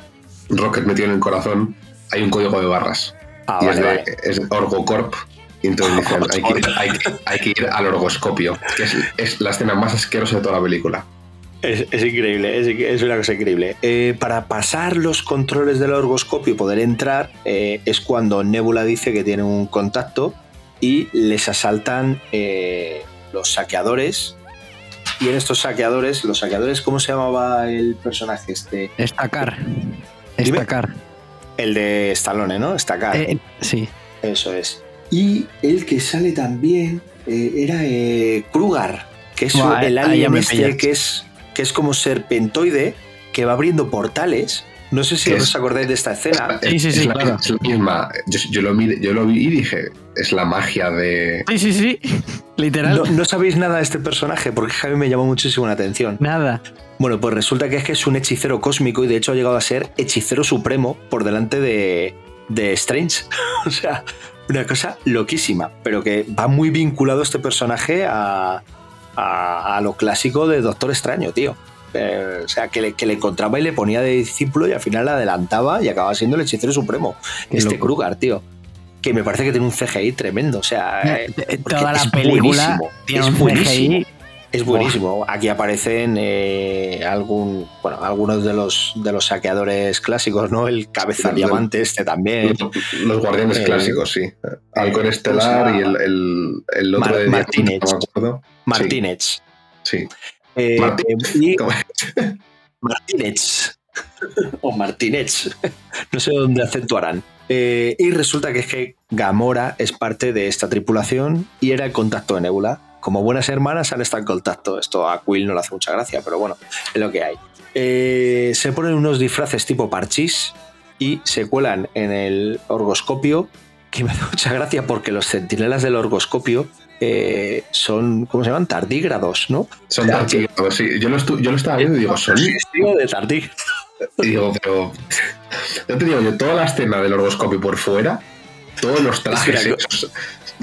Rocket metido en el corazón, hay un código de barras. Ah, y vale, es, de, vale. es Orgocorp. Y entonces dicen, hay que, ir, hay que- hay que ir al orgoscopio, que es, es la escena más asquerosa de toda la película. Es, es increíble, es, es una cosa increíble. Eh, para pasar los controles del orgoscopio y poder entrar, eh, es cuando Nebula dice que tiene un contacto y les asaltan eh, los saqueadores. Y en estos saqueadores, los saqueadores, ¿cómo se llamaba el personaje este? Estacar. Estacar. El de Stallone, ¿no? Estacar. Eh, sí. Eso es. Y el que sale también eh, era eh, Krugar, que es Buah, el alien este que es, que es como serpentoide, que va abriendo portales. No sé si ¿Qué os es? acordáis de esta escena. Sí, sí, es, sí, la, claro. es la misma. Yo, yo lo vi, yo lo vi y dije, es la magia de. Sí, sí, sí. Literal. No, no sabéis nada de este personaje porque mí me llamó muchísimo la atención. Nada. Bueno, pues resulta que es que es un hechicero cósmico y de hecho ha llegado a ser hechicero supremo por delante de, de Strange. o sea, una cosa loquísima, pero que va muy vinculado este personaje a, a, a lo clásico de Doctor Extraño, tío. Eh, o sea, que le, que le encontraba y le ponía de discípulo y al final le adelantaba y acababa siendo el hechicero supremo. Qué este loco. Krugar, tío. Que me parece que tiene un CGI tremendo. O sea, eh, Toda la es película buenísimo, tiene es un buenísimo. CGI. Es buenísimo. Aquí aparecen eh, algún, bueno, algunos de los, de los saqueadores clásicos, ¿no? El cabeza diamante este también. Los, los guardianes Eh, clásicos, sí. Halcón ¿cómo se Estelar y el, el, el otro Mar- de Martínez. Martínez. Sí. Eh, y- ¿Cómo? Martínez. o Martínez. no sé dónde acentuarán. Eh, y resulta que es que Gamora es parte de esta tripulación y era el contacto de Nebula. Como buenas hermanas han estado en contacto. Esto a Quill no le hace mucha gracia, pero bueno, es lo que hay. Eh, se ponen unos disfraces tipo parchís y se cuelan en el orgoscopio, que me hace mucha gracia porque los centinelas del orgoscopio eh, son, ¿cómo se llaman? Tardígrados, ¿no? Son O sea, tardígrados, sí. Yo lo, estu- yo lo estaba viendo y digo, son. De tardígrados. Y digo, pero. Yo te digo, yo toda la escena del orgoscopio por fuera, todos los trajes. Es que la- esos,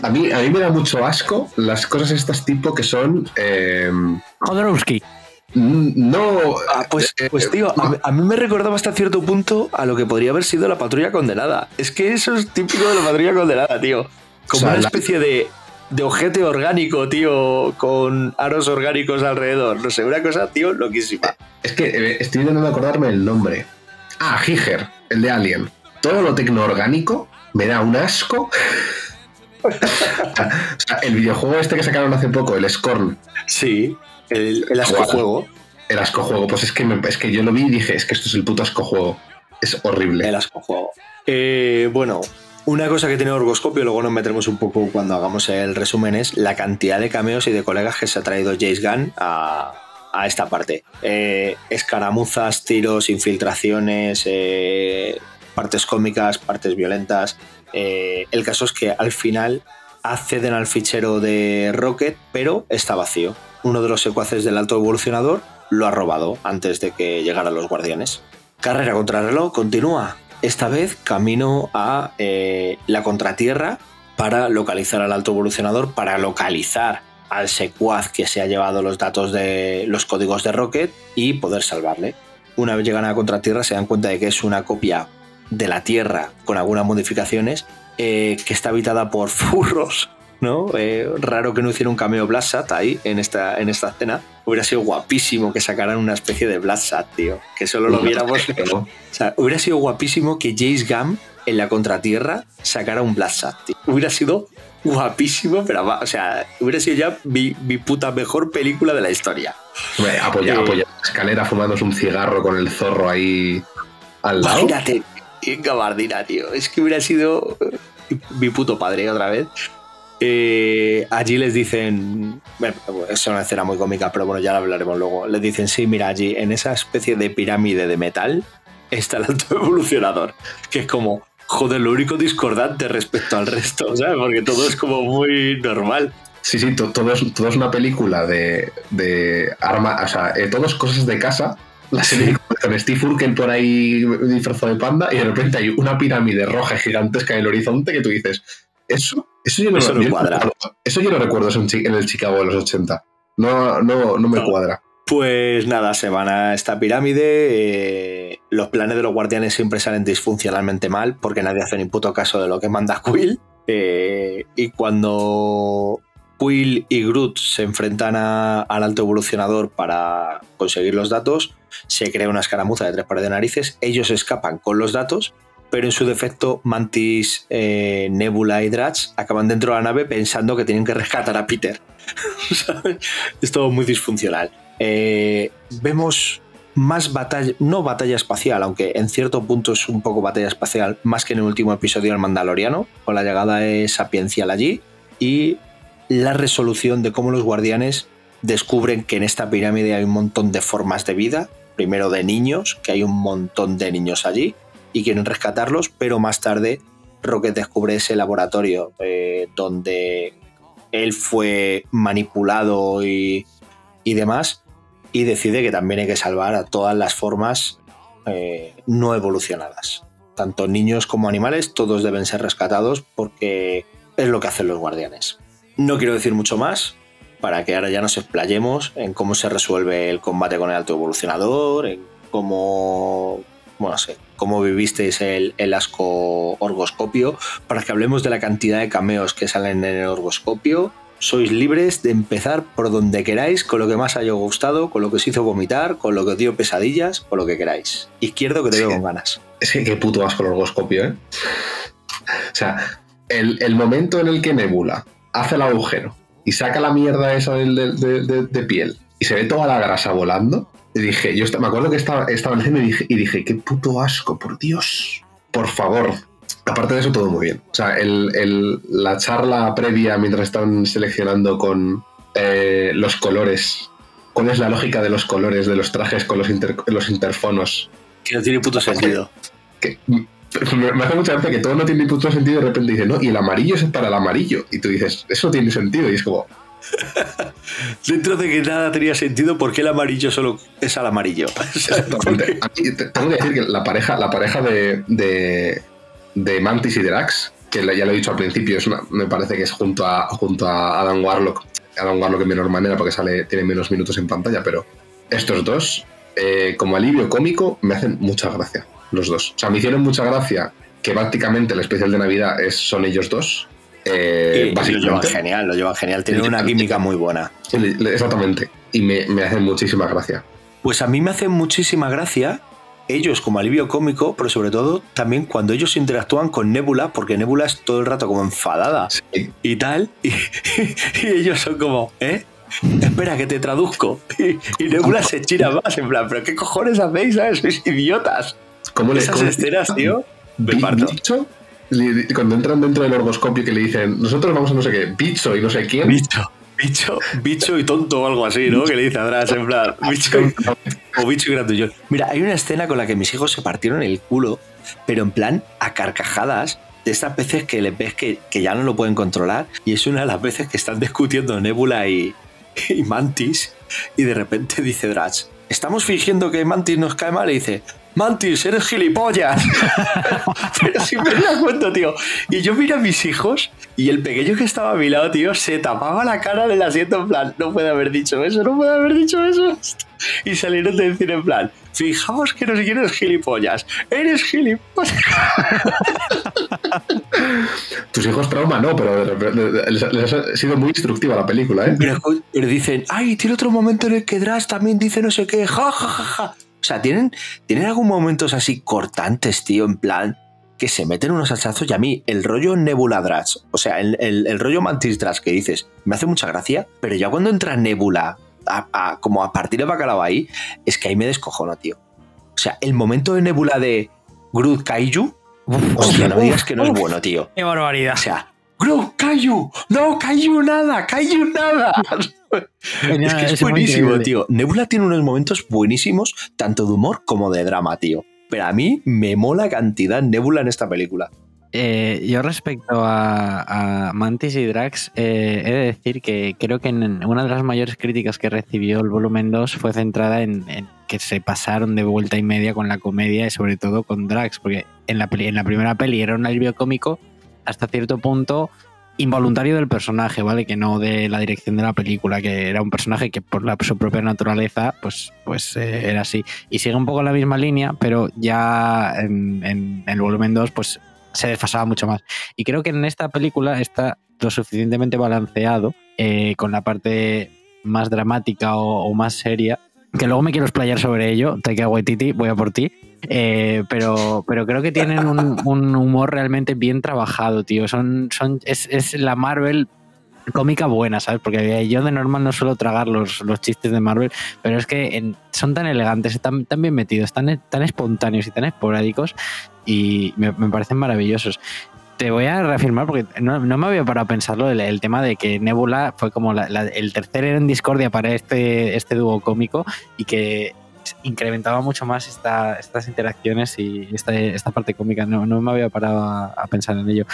a, mí, a mí me da mucho asco las cosas estas tipo que son. eh, Jodorowsky. no. Ah, pues, eh, pues tío, a, mí- a mí me recordaba hasta cierto punto a lo que podría haber sido la patrulla condenada. Es que eso es típico de la patrulla condenada, tío. Como O sea, una la- especie de, de ojete orgánico, tío, con aros orgánicos alrededor. No sé, una cosa, tío, loquísima. Es que eh, estoy intentando acordarme el nombre. Ah, Giger, el de Alien. Todo lo tecnoorgánico me da un asco. o sea, el videojuego este que sacaron hace poco, el Scorn, Sí, el, el ascojuego. el ascojuego, pues es que, me- es que yo lo vi y dije, es que esto es el puto ascojuego. Es horrible. El ascojuego. Eh, bueno, una cosa que tiene Orgoscopio, luego nos meteremos un poco cuando hagamos el resumen, es la cantidad de cameos y de colegas que se ha traído James Gunn a, a esta parte. Eh, escaramuzas, tiros, infiltraciones, eh, partes cómicas, partes violentas. Eh, el caso es que al final acceden al fichero de Rocket, pero está vacío. Uno de los secuaces del alto evolucionador lo ha robado antes de que llegaran los guardianes. Carrera contra reloj continúa. Esta vez camino a eh, la contratierra para localizar al alto evolucionador, para localizar al secuaz que se ha llevado los datos de los códigos de Rocket y poder salvarle. Una vez llegan a Contratierra se dan cuenta de que es una copia de la Tierra con algunas modificaciones eh, que está habitada por furros. ¿No? Eh, raro que no hiciera un cameo Blasat ahí en esta, en esta escena. Hubiera sido guapísimo que sacaran una especie de Blasat, tío. Que solo lo viéramos. O sea, hubiera sido guapísimo que Jace Gam en la contratierra sacara un Blasat, tío. Hubiera sido guapísimo, pero o sea, hubiera sido ya mi, mi puta mejor película de la historia. Hombre, apoya, Eh. apoya escalera fumándose un cigarro con el zorro ahí al lado. Imagínate, en gabardina, tío. Es que hubiera sido mi puto padre otra vez. Eh, allí les dicen, bueno, es una escena muy cómica, pero bueno, ya la hablaremos luego. Les dicen, sí, mira, allí en esa especie de pirámide de metal está el alto evolucionador, que es como, joder, lo único discordante respecto al resto, ¿sabes? Porque todo es como muy normal. Sí, sí, to- todo es, todo es una película de, de arma, o sea, eh, todo es cosas de casa. La serie con Steve Urkel por ahí disfrazado de panda y de repente hay una pirámide roja gigantesca en el horizonte que tú dices, eso, eso yo no, Eso no yo cuadra. recuerdo- eso yo lo recuerdo en, el Chicago de los 80. No, no, no me No. cuadra. Pues nada, se van a esta pirámide. eh, los planes de los guardianes siempre salen disfuncionalmente mal porque nadie hace ni puto caso de lo que manda Quill. Eh, y cuando Quill y Groot se enfrentan a- al alto evolucionador para conseguir los datos, se crea una escaramuza de tres pares de narices. Ellos escapan con los datos, pero en su defecto, Mantis, eh, Nebula y Drax acaban dentro de la nave pensando que tienen que rescatar a Peter. Es todo muy disfuncional. Eh, vemos más batalla, no batalla espacial, aunque en cierto punto es un poco batalla espacial, más que en el último episodio del Mandaloriano, con la llegada de Sapiencial allí y la resolución de cómo los guardianes descubren que en esta pirámide hay un montón de formas de vida, primero de niños, que hay un montón de niños allí y quieren rescatarlos, pero más tarde Rocket descubre ese laboratorio eh, donde él fue manipulado y, y demás y decide que también hay que salvar a todas las formas eh, no evolucionadas. Tanto niños como animales, todos deben ser rescatados porque es lo que hacen los guardianes. No quiero decir mucho más para que ahora ya nos explayemos en cómo se resuelve el combate con el alto evolucionador, en cómo, bueno, no sé, cómo vivisteis el, el asco orgoscopio, para que hablemos de la cantidad de cameos que salen en el orgoscopio. Sois libres de empezar por donde queráis, con lo que más haya gustado, con lo que os hizo vomitar, con lo que os dio pesadillas, con lo que queráis. Izquierdo que te veo Sí. con ganas. Es que qué puto asco el orgoscopio, ¿eh? O sea, el, el momento en el que Nebula hace el agujero y saca la mierda esa de, de- de piel y se ve toda la grasa volando, dije, yo me acuerdo que estaba, estaba en y dije, y dije, qué puto asco, por Dios. Por favor. Aparte de eso, todo muy bien. O sea, el- el- la charla previa mientras están seleccionando con eh, los colores. ¿Cuál es la lógica de los colores de los trajes con los, inter- los interfonos? Que no tiene puto sentido. que me me hace mucha gracia que todo no tiene ni puto sentido y de repente dice, no, y el amarillo es para el amarillo. Y tú dices, eso no tiene sentido. Y es como, Dentro de que nada tenía sentido, ¿por qué el amarillo solo es al amarillo? exactamente. Tengo que decir que la pareja, la pareja de, de, Mantis y Drax, que ya lo he dicho al principio, es me parece que es junto a, junto a Adam Warlock. Adam Warlock en menor manera porque sale, tiene menos minutos en pantalla, pero estos dos, eh, como alivio cómico, me hacen mucha gracia. Los dos. O sea, me hicieron mucha gracia que prácticamente el especial de Navidad es, son ellos dos. Eh, Y lo llevan genial, lo llevan genial. Tienen una química muy buena. Exactamente. Y me, me hacen muchísima gracia. Pues a mí me hace muchísima gracia ellos como alivio cómico, pero sobre todo también cuando ellos interactúan con Nebula, porque Nebula es todo el rato como enfadada Sí. y tal, y, y ellos son como, ¿eh? Espera, que te traduzco. Y, y Nebula se chira más, en plan, ¿pero qué cojones hacéis? ¿sabes? Sois idiotas. ¿Cómo le- Esas cómo le- escenas, tío, me parto. bicho, le- cuando entran dentro del orgoscopio que le dicen, nosotros vamos a no sé qué, bicho y no sé quién. Bicho, bicho, bicho y tonto o algo así, ¿no? Que le dice a Drax, en plan, bicho y O bicho y grandullón. Mira, hay una escena con la que mis hijos se partieron el culo, pero en plan a carcajadas de estas veces que les ves que, que ya no lo pueden controlar. Y es una de las veces que están discutiendo Nebula y, y Mantis. Y de repente dice Drax, ¿estamos fingiendo que Mantis nos cae mal? Y dice, Mantis, eres gilipollas. Pero si me la cuento, tío. Y yo miro a mis hijos y el pequeño que estaba a mi lado, tío, se tapaba la cara del asiento en plan, no puede haber dicho eso, no puede haber dicho eso. Y salieron de decir en plan, fijaos que no sé quién es gilipollas. Eres gilipollas. Tus hijos trauma no, pero de repente- les, les ha sido muy instructiva la película, ¿eh? Pero, pero dicen, ay, tiene otro momento en el que Drax también dice no sé qué, ja, ja, ja, ja. O sea, tienen, tienen algún momentos así cortantes, tío, en plan, que se meten unos hachazos y a mí el rollo Nebula Drax, o sea, el, el- el rollo Mantis Drax que dices, me hace mucha gracia, pero ya cuando entra Nebula, a- a- como a partir de bacalao ahí, es que ahí me descojono, tío. O sea, el momento de Nebula de Groot Kaiju, hostia, no me digas que no es bueno, tío. ¡Qué barbaridad! O sea, Groot Kaiju, no, Kaiju nada, Kaiju nada. Es que es, buenísimo, tío. Nebula tiene unos momentos buenísimos, tanto de humor como de drama, tío. Pero a mí me mola cantidad Nebula en esta película. Eh, yo respecto a, Mantis y Drax, eh, he de decir que creo que en una de las mayores críticas que recibió el volumen 2 fue centrada en, que se pasaron de vuelta y media con la comedia y sobre todo con Drax, porque en la, en la primera peli era un alivio cómico hasta cierto punto involuntario del personaje, ¿vale? Que no de la dirección de la película, que era un personaje que por su propia naturaleza, pues, pues eh, era así. Y sigue un poco la misma línea, pero ya en, en el volumen 2, pues se desfasaba mucho más. Y creo que en esta película está lo suficientemente balanceado eh, con la parte más dramática o, más seria, que luego me quiero explayar sobre ello, Taika Waititi, voy a por ti, eh, pero, pero creo que tienen un, humor realmente bien trabajado, tío. Son, son, es la Marvel cómica buena, ¿sabes? Porque yo de normal no suelo tragar los, los chistes de Marvel, pero es que son tan elegantes, tan, tan bien metidos, tan, tan espontáneos y tan esporádicos y me, parecen maravillosos. Te voy a reafirmar porque no, me había parado a pensarlo el, el tema de que Nebula fue como la- la- el tercer en discordia para este, este dúo cómico y que incrementaba mucho más esta- estas interacciones y esta, esta parte cómica. No, no me había parado a, a pensar en ello.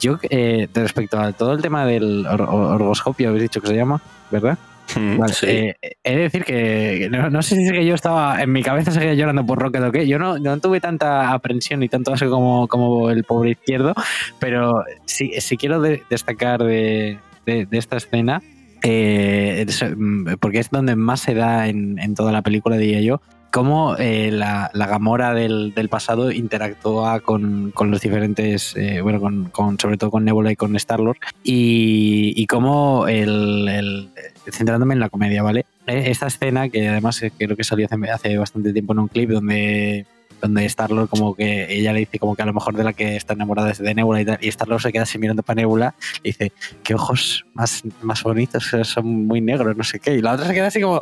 Yo, eh, respecto a todo el tema del or- or- orgoscopio, habéis dicho que se llama, ¿verdad? Vale, Sí. eh, he de decir que que no, no sé si es que yo estaba en mi cabeza seguía llorando por Rocket o qué. Yo no, no tuve tanta aprensión y tanto asco como, como el pobre izquierdo, pero sí, sí quiero de- destacar de, de- de esta escena, eh, mm, porque es donde más se da en, toda la película, diría yo, cómo eh, la, Gamora del, pasado interactúa con, los diferentes, eh, bueno, con, sobre todo con Nebula y con Star-Lord, y, y cómo el, centrándome en la comedia, ¿vale? Eh, Esta escena, que además creo que salió hace bastante tiempo en un clip donde donde Star-Lord como que ella le dice como que a lo mejor de la que está enamorada es de Nebula y tal, y Star-Lord se queda así mirando para Nebula y dice, qué ojos más, más bonitos, son muy negros, no sé qué, y la otra se queda así como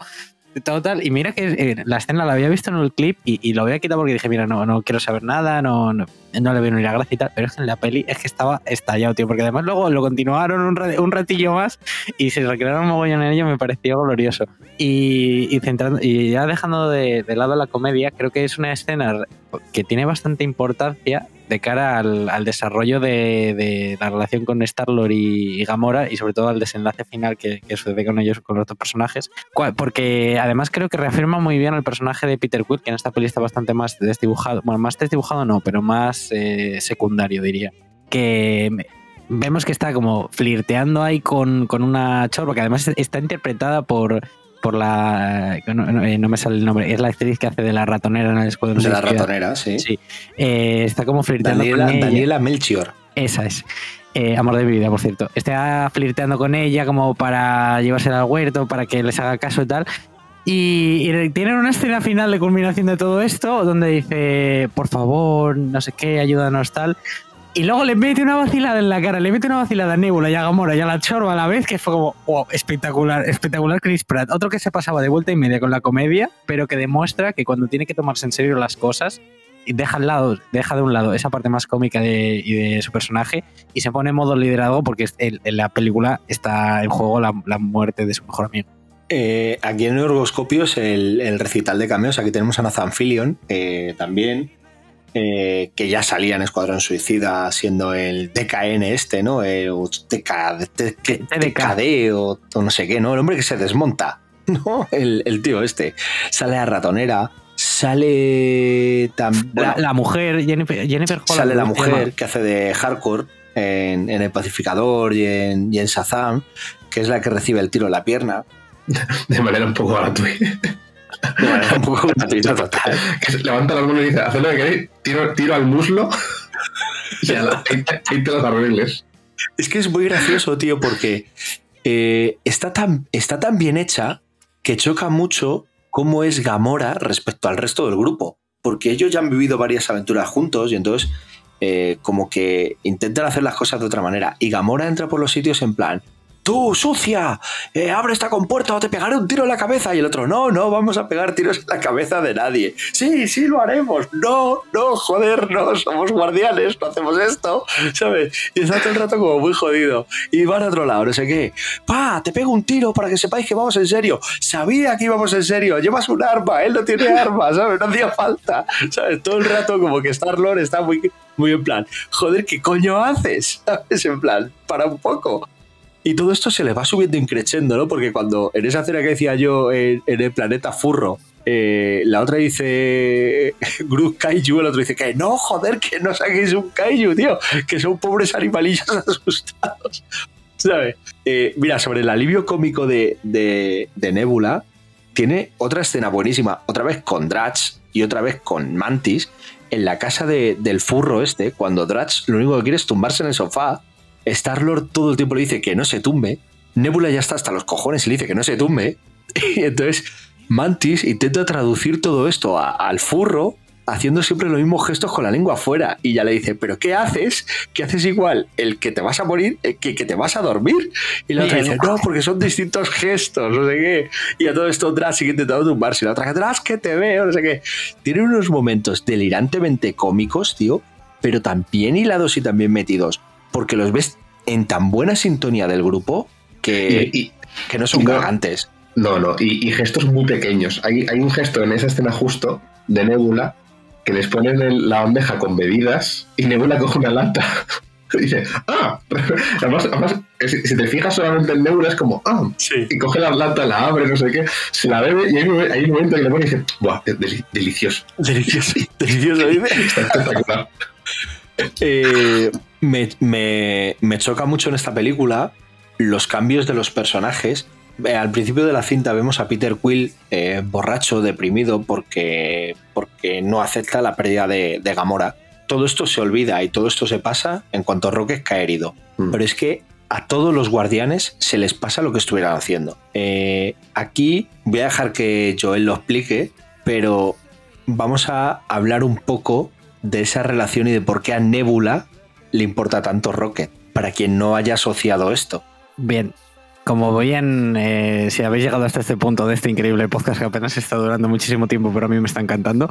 total, y mira que eh, la escena la había visto en el clip y, y lo había quitado porque dije, mira, no, no quiero saber nada, no, no, no le veo ni la gracia y tal, pero es que en la peli es que estaba estallado, tío, porque además luego lo continuaron un, ra- un ratillo más y se recrearon un mogollón en ello, me pareció glorioso. Y, y, centrando, y ya dejando de, de lado la comedia, creo que es una escena que tiene bastante importancia de cara al, al desarrollo de, de la relación con Star-Lord y, Gamora y sobre todo al desenlace final que, sucede con ellos, con los otros personajes. Porque además creo que reafirma muy bien el personaje de Peter Quill, que en esta peli está bastante más desdibujado, bueno, más desdibujado no, pero más eh, secundario diría. Que vemos que está como flirteando ahí con, con una chorba, que además está interpretada por, por la... No, no, eh, no me sale el nombre, es la actriz que hace de la ratonera en el Escuadrón de la ratonera, sí. Sí. Eh, está como flirteando Daniela, con ella. Daniela Melchior. Esa es. Eh, amor de mi vida, por cierto. Está flirteando con ella como para llevársela al huerto, para que les haga caso y tal. Y, y tienen una escena final de culminación de todo esto, donde dice, por favor, no sé qué, ayúdanos tal. Y luego le mete una vacilada en la cara, le mete una vacilada a Nebula y a Gamora y a la Chorba a la vez, que fue como, wow, espectacular, espectacular Chris Pratt. Otro que se pasaba de vuelta y media con la comedia, pero que demuestra que cuando tiene que tomarse en serio las cosas, deja, al lado, deja de un lado esa parte más cómica de, su personaje y se pone en modo liderazgo porque en, en la película está en juego la, la muerte de su mejor amigo. Eh, aquí en Orgoscopios el, el recital de cameos, aquí tenemos a Nathan Fillion eh, también, eh, que ya salía en Escuadrón Suicida siendo el DKN este, ¿no? El TK, TKD o, o no sé qué, ¿no? El hombre que se desmonta, ¿no? El, el tío este. Sale a Ratonera, Sale también. La, la mujer, Jennifer, Jennifer Holland. sale la ¿cómo se mujer que hace de hardcore en, en El Pacificador y en, y en Shazam, que es la que recibe el tiro en la pierna. De manera un poco gratuita. De manera un poco gratuita total. Que se levanta las manos y dice, haced lo que queréis, tiro, tiro al muslo y a la, ahí, te- ahí te los arregles. Es que es muy gracioso, tío, porque eh, está, tan, está tan bien hecha que choca mucho cómo es Gamora respecto al resto del grupo. Porque ellos ya han vivido varias aventuras juntos y entonces eh, como que intentan hacer las cosas de otra manera. Y Gamora entra por los sitios en plan, tú, sucia, eh, abre esta compuerta o te pegaré un tiro en la cabeza. Y el otro, no, no, vamos a pegar tiros en la cabeza de nadie. Sí, sí, lo haremos. No, no, joder, no, somos guardianes, no hacemos esto, ¿sabes? Y está todo el rato como muy jodido. Y van a otro lado, no sé qué. Pa, te pego un tiro para que sepáis que vamos en serio. Sabía que íbamos en serio. Llevas un arma, él no tiene arma, ¿sabes? No hacía falta, ¿sabes? Todo el rato como que Star-Lord está muy, muy en plan, joder, ¿qué coño haces? ¿Sabes? En plan, para un poco. Y todo esto se le va subiendo increchendo, ¿no? Porque cuando en esa escena que decía yo en, en el planeta Furro, eh, la otra dice Groot Kaiju, el otro dice que no, joder, que no saquéis un Kaiju, tío, que son pobres animalillos asustados. ¿Sabes? Eh, mira, sobre el alivio cómico de, de, de Nebula, tiene otra escena buenísima, otra vez con Drax y otra vez con Mantis, en la casa de- del furro este, cuando Drax lo único que quiere es tumbarse en el sofá Star-Lord todo el tiempo le dice que no se tumbe. Nebula ya está hasta los cojones y le dice que no se tumbe. Y entonces Mantis intenta traducir todo esto a- al furro haciendo siempre los mismos gestos con la lengua afuera. Y ya le dice, ¿pero qué haces? ¿Qué haces igual? ¿El que te vas a morir? ¿El que, que te vas a dormir? Y la otra dice, no, porque son distintos gestos, no sé qué. Y a todo esto Drax sigue intentando tumbarse. Y la otra, Drax, que te veo, no sé qué. Tiene unos momentos delirantemente cómicos, tío, pero tan bien hilados y tan bien metidos porque los ves en tan buena sintonía del grupo que, Y- y- que no son no- cagantes. No, no, y, y gestos muy pequeños. Hay, hay un gesto en esa escena justo de Nebula que les ponen en la bandeja con bebidas y Nebula coge una lata. Y dice, ah, además, además, si, si te fijas solamente en Nebula es como, ah, Sí. y coge la lata, la abre, no sé qué, se la bebe y hay un, hay un momento que le pone y dice, buah, delicioso, Delicioso, delicioso, dice. está espectacular. Eh, me, me- me choca mucho en esta película los cambios de los personajes. Eh, al principio de la cinta vemos a Peter Quill eh, borracho, deprimido, porque, porque no acepta la pérdida de, de Gamora. Todo esto se olvida y todo esto se pasa en cuanto Rocket cae herido. Mm. Pero es que a todos los guardianes se les pasa lo que estuvieran haciendo. Eh, aquí voy a dejar que Joel lo explique, pero vamos a hablar un poco de esa relación y de por qué a Nebula le importa tanto Rocket, para quien no haya asociado esto. Bien, como en. eh, si habéis llegado hasta este punto de este increíble podcast que apenas está durando muchísimo tiempo, pero a mí me está encantando.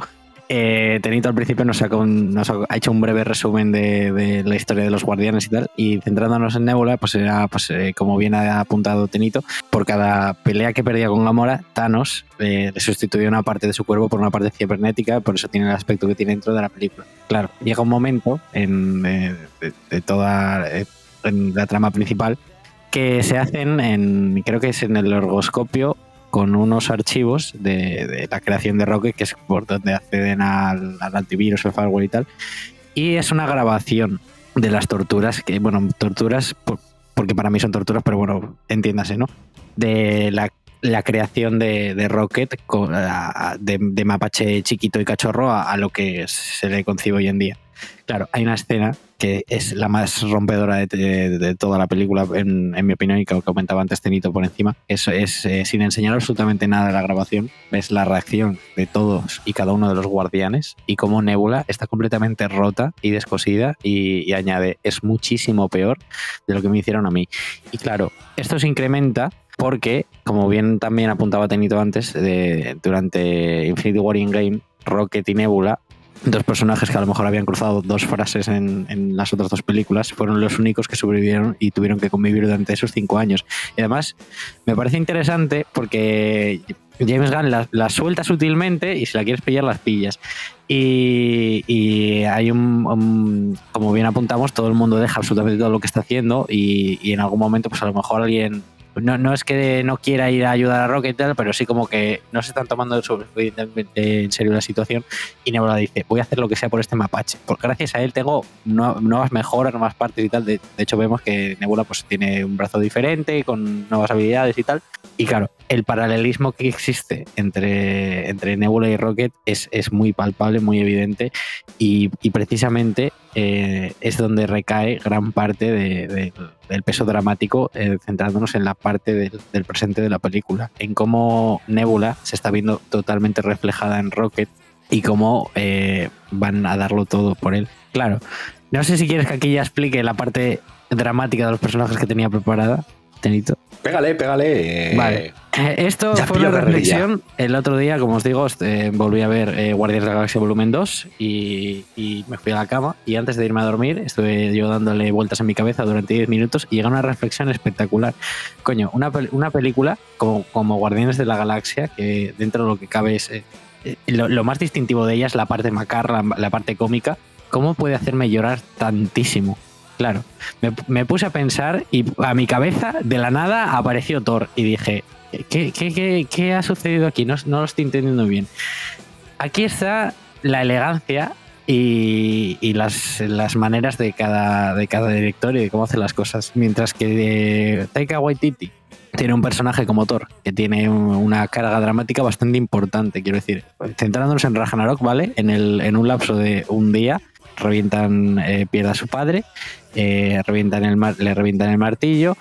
Eh, Tenito al principio nos, un- ha hecho un breve resumen de, la historia de los guardianes y tal. Y centrándonos en Nebula, pues era, pues, eh, como bien ha apuntado Tenito, por cada pelea que perdía con Gamora, Thanos eh, le sustituía una parte de su cuerpo por una parte cibernética, por eso tiene el aspecto que tiene dentro de la película. Claro, llega un momento en, toda la trama principal que se hacen en, creo que es en el orgoscopio, con unos archivos de, de la creación de Rocket, que es por donde acceden al, al antivirus, el firewall y tal. Y es una grabación de las torturas, que, bueno, torturas, por- porque para mí son torturas, pero bueno, entiéndase, ¿no? De la, la creación de, de Rocket con- a- de, de mapache chiquito y cachorro a, a lo que se le concibe hoy en día. Claro, hay una escena que es la más rompedora de, toda la película, en, mi opinión, y que comentaba antes Tenito por encima. Eso es, eh, sin enseñar absolutamente nada de la grabación, es la reacción de todos y cada uno de los guardianes y cómo Nebula está completamente rota y descosida y, añade, es muchísimo peor de lo que me hicieron a mí. Y claro, esto se incrementa porque, como bien también apuntaba Tenito antes, de- durante Infinity War y Endgame, Rocket y Nebula dos personajes que a lo mejor habían cruzado dos frases en, en las otras dos películas, fueron los únicos que sobrevivieron y tuvieron que convivir durante esos cinco años. Y además, me parece interesante porque James Gunn la, la suelta sutilmente y si la quieres pillar, las pillas. Y, y hay un, un- como bien apuntamos, todo el mundo deja absolutamente todo lo que está haciendo y, y en algún momento, pues a lo mejor alguien no, no es que no quiera ir a ayudar a Rocket y tal, pero sí como que no se están tomando suficientemente en serio la situación y Nebula dice, voy a hacer lo que sea por este mapache, porque gracias a él tengo nue- nuevas mejoras, nuevas partes y tal, de, de hecho vemos que Nebula pues tiene un brazo diferente, con nuevas habilidades y tal, y claro, el paralelismo que existe entre, entre Nebula y Rocket es, es muy palpable, muy evidente, y, y precisamente eh, es donde recae gran parte de- de- del peso dramático, eh, centrándonos en la parte del, del presente de la película, en cómo Nebula se está viendo totalmente reflejada en Rocket y cómo eh, van a darlo todo por él. Claro, no sé si quieres que aquí ya explique la parte dramática de los personajes que tenía preparada, Tenito. Pégale, pégale. eh, Vale. Eh, Esto ya fue una reflexión. El otro día, como os digo, este, volví a ver eh, de la Galaxia Volumen 2 y, y me fui a la cama. Y antes de irme a dormir, estuve yo dándole vueltas en mi cabeza durante 10 minutos y llega una reflexión espectacular. Coño, una, una película como, como Guardianes de la Galaxia, que dentro de lo que cabe es. eh, eh, lo, lo más distintivo de ella es la parte macarra, la, la parte cómica. ¿Cómo puede hacerme llorar tantísimo? Claro, me, me puse a pensar y a mi cabeza, de la nada, apareció Thor y dije, ¿qué, qué, qué- qué ha sucedido aquí? No, no lo estoy entendiendo bien. Aquí está la elegancia y, y las, las maneras de cada, de cada director y de cómo hace las cosas. Mientras que eh, Taika Waititi tiene un personaje como Thor, que tiene un- una carga dramática bastante importante, quiero decir. Centrándonos en Ragnarok, ¿vale? En, el, en un lapso de un día, revientan, eh, pierde a su padre, eh, revientan el le revientan el martillo,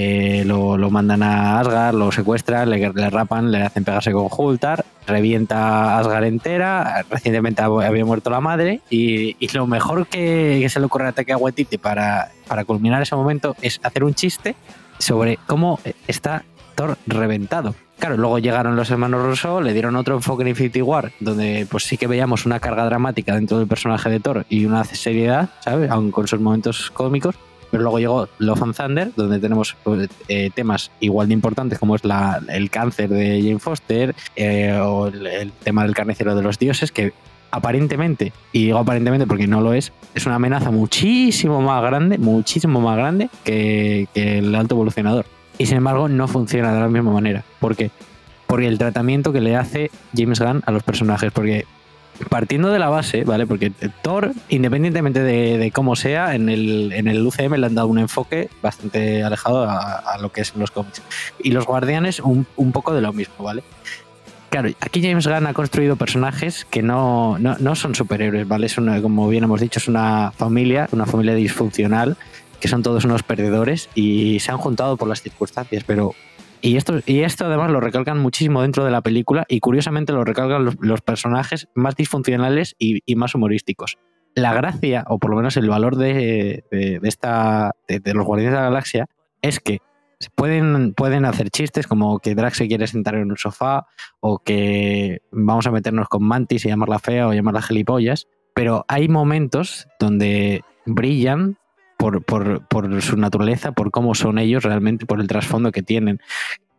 eh, lo, lo mandan a Asgard, lo secuestran, le, le rapan, le hacen pegarse con Hultar, revienta Asgard entera, recientemente hab- había muerto la madre y, y lo mejor que, se le ocurre a Taika Waititi para, para culminar ese momento es hacer un chiste sobre cómo está Thor reventado. Claro, luego llegaron los hermanos Rousseau, le dieron otro enfoque en Infinity War, donde pues sí que veíamos una carga dramática dentro del personaje de Thor y una seriedad, ¿sabes? Aun con sus momentos cómicos. Pero luego llegó Love and Thunder, donde tenemos pues, eh, temas igual de importantes como es la, el cáncer de Jane Foster eh, o el, tema del carnicero de los dioses, que aparentemente, y digo aparentemente porque no lo es, es una amenaza muchísimo más grande, muchísimo más grande que, que el alto evolucionador. Y sin embargo no funciona de la misma manera. ¿Por qué? Porque el tratamiento que le hace James Gunn a los personajes, porque partiendo de la base, ¿vale? Porque Thor, independientemente de, de cómo sea, en el, en el UCM le han dado un enfoque bastante alejado a, a lo que es los cómics. Y los guardianes, un, un poco de lo mismo, ¿vale? Claro, aquí James Gunn ha construido personajes que no, no, no son superhéroes, ¿vale? Una, como bien hemos dicho, es una familia, una familia disfuncional, que son todos unos perdedores y se han juntado por las circunstancias, pero y esto, y esto además lo recalcan muchísimo dentro de la película y curiosamente lo recalcan los, personajes más disfuncionales y, más humorísticos. La gracia, o por lo menos el valor de, de- de esta, de, de los Guardianes de la Galaxia, es que pueden, pueden hacer chistes como que Drax se quiere sentar en un sofá o que vamos a meternos con Mantis y llamarla fea o llamarla gilipollas, pero hay momentos donde brillan por, por, por su naturaleza, por cómo son ellos realmente, por el trasfondo que tienen.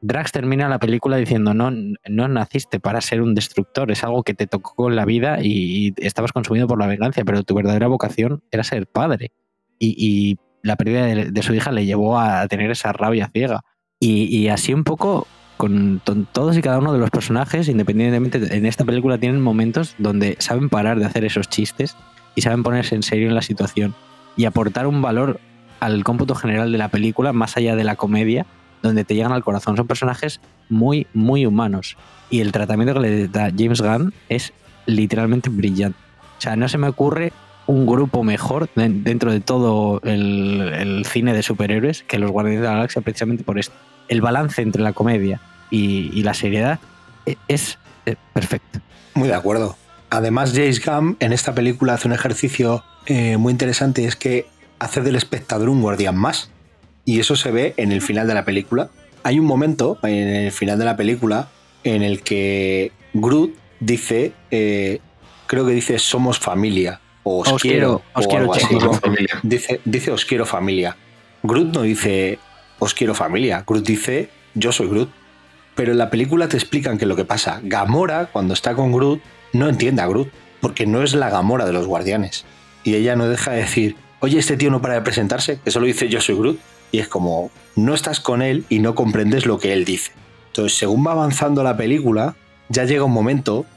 Drax termina la película diciendo, no, no naciste para ser un destructor, es algo que te tocó en la vida y, y estabas consumido por la venganza, pero tu verdadera vocación era ser padre. Y, y la pérdida de, su hija le llevó a tener esa rabia ciega. Y, y así un poco con todos y cada uno de los personajes, independientemente, en esta película tienen momentos donde saben parar de hacer esos chistes y saben ponerse en serio en la situación y aportar un valor al cómputo general de la película, más allá de la comedia, donde te llegan al corazón. Son personajes muy, muy humanos. Y el tratamiento que le da James Gunn es literalmente brillante. O sea, no se me ocurre un grupo mejor de- dentro de todo el, cine de superhéroes que los Guardianes de la Galaxia, precisamente por esto. El balance entre la comedia y, y la seriedad e- es, eh, perfecto. Muy de acuerdo. Además, James Gunn en esta película hace un ejercicio eh, muy interesante, es que hace del espectador un guardián más. Y eso se ve en el final de la película. Hay un momento en el final de la película en el que Groot dice, eh, creo que dice somos familia, o os, Os quiero, quiero, os o quiero, algo así. ¿no? Dice, dice os quiero familia. Groot no dice os quiero familia. Groot dice yo soy Groot. Pero en la película te explican que lo que pasa. Gamora, cuando está con Groot, no entiende a Groot. Porque no es la Gamora de los guardianes. Y ella no deja de decir, oye, este tío no para de presentarse, que solo dice yo soy Groot. Y es como, no estás con él y no comprendes lo que él dice. Entonces, según va avanzando la película, ya llega un momento,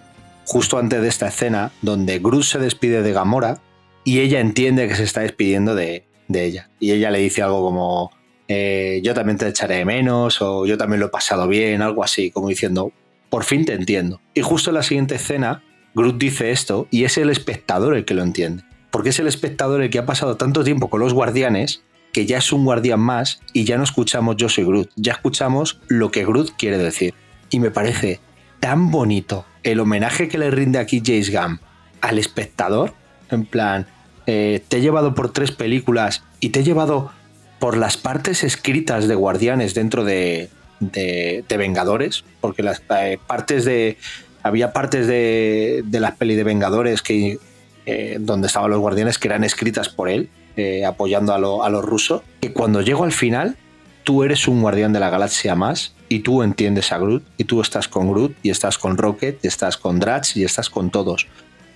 justo antes de esta escena, donde Groot se despide de Gamora y ella entiende que se está despidiendo de, ella. Y ella le dice algo como, eh, yo también te echaré de menos, o yo también lo he pasado bien, algo así, como diciendo, por fin te entiendo. Y justo en la siguiente escena, Groot dice esto y es el espectador el que lo entiende. Porque es el espectador el que ha pasado tanto tiempo con los guardianes que ya es un guardián más y ya no escuchamos yo soy Groot, ya escuchamos lo que Groot quiere decir. Y me parece tan bonito el homenaje que le rinde aquí James Gunn al espectador, en plan, eh, te he llevado por tres películas y te he llevado por las partes escritas de Guardianes dentro de, de- de Vengadores, porque las eh, partes de... Había partes de, de las peli de Vengadores que, eh, donde estaban los guardianes que eran escritas por él, eh, apoyando a, lo- a los rusos, que cuando llego al final, tú eres un guardián de la galaxia más y tú entiendes a Groot y tú estás con Groot y estás con Rocket y estás con Drax y estás con todos.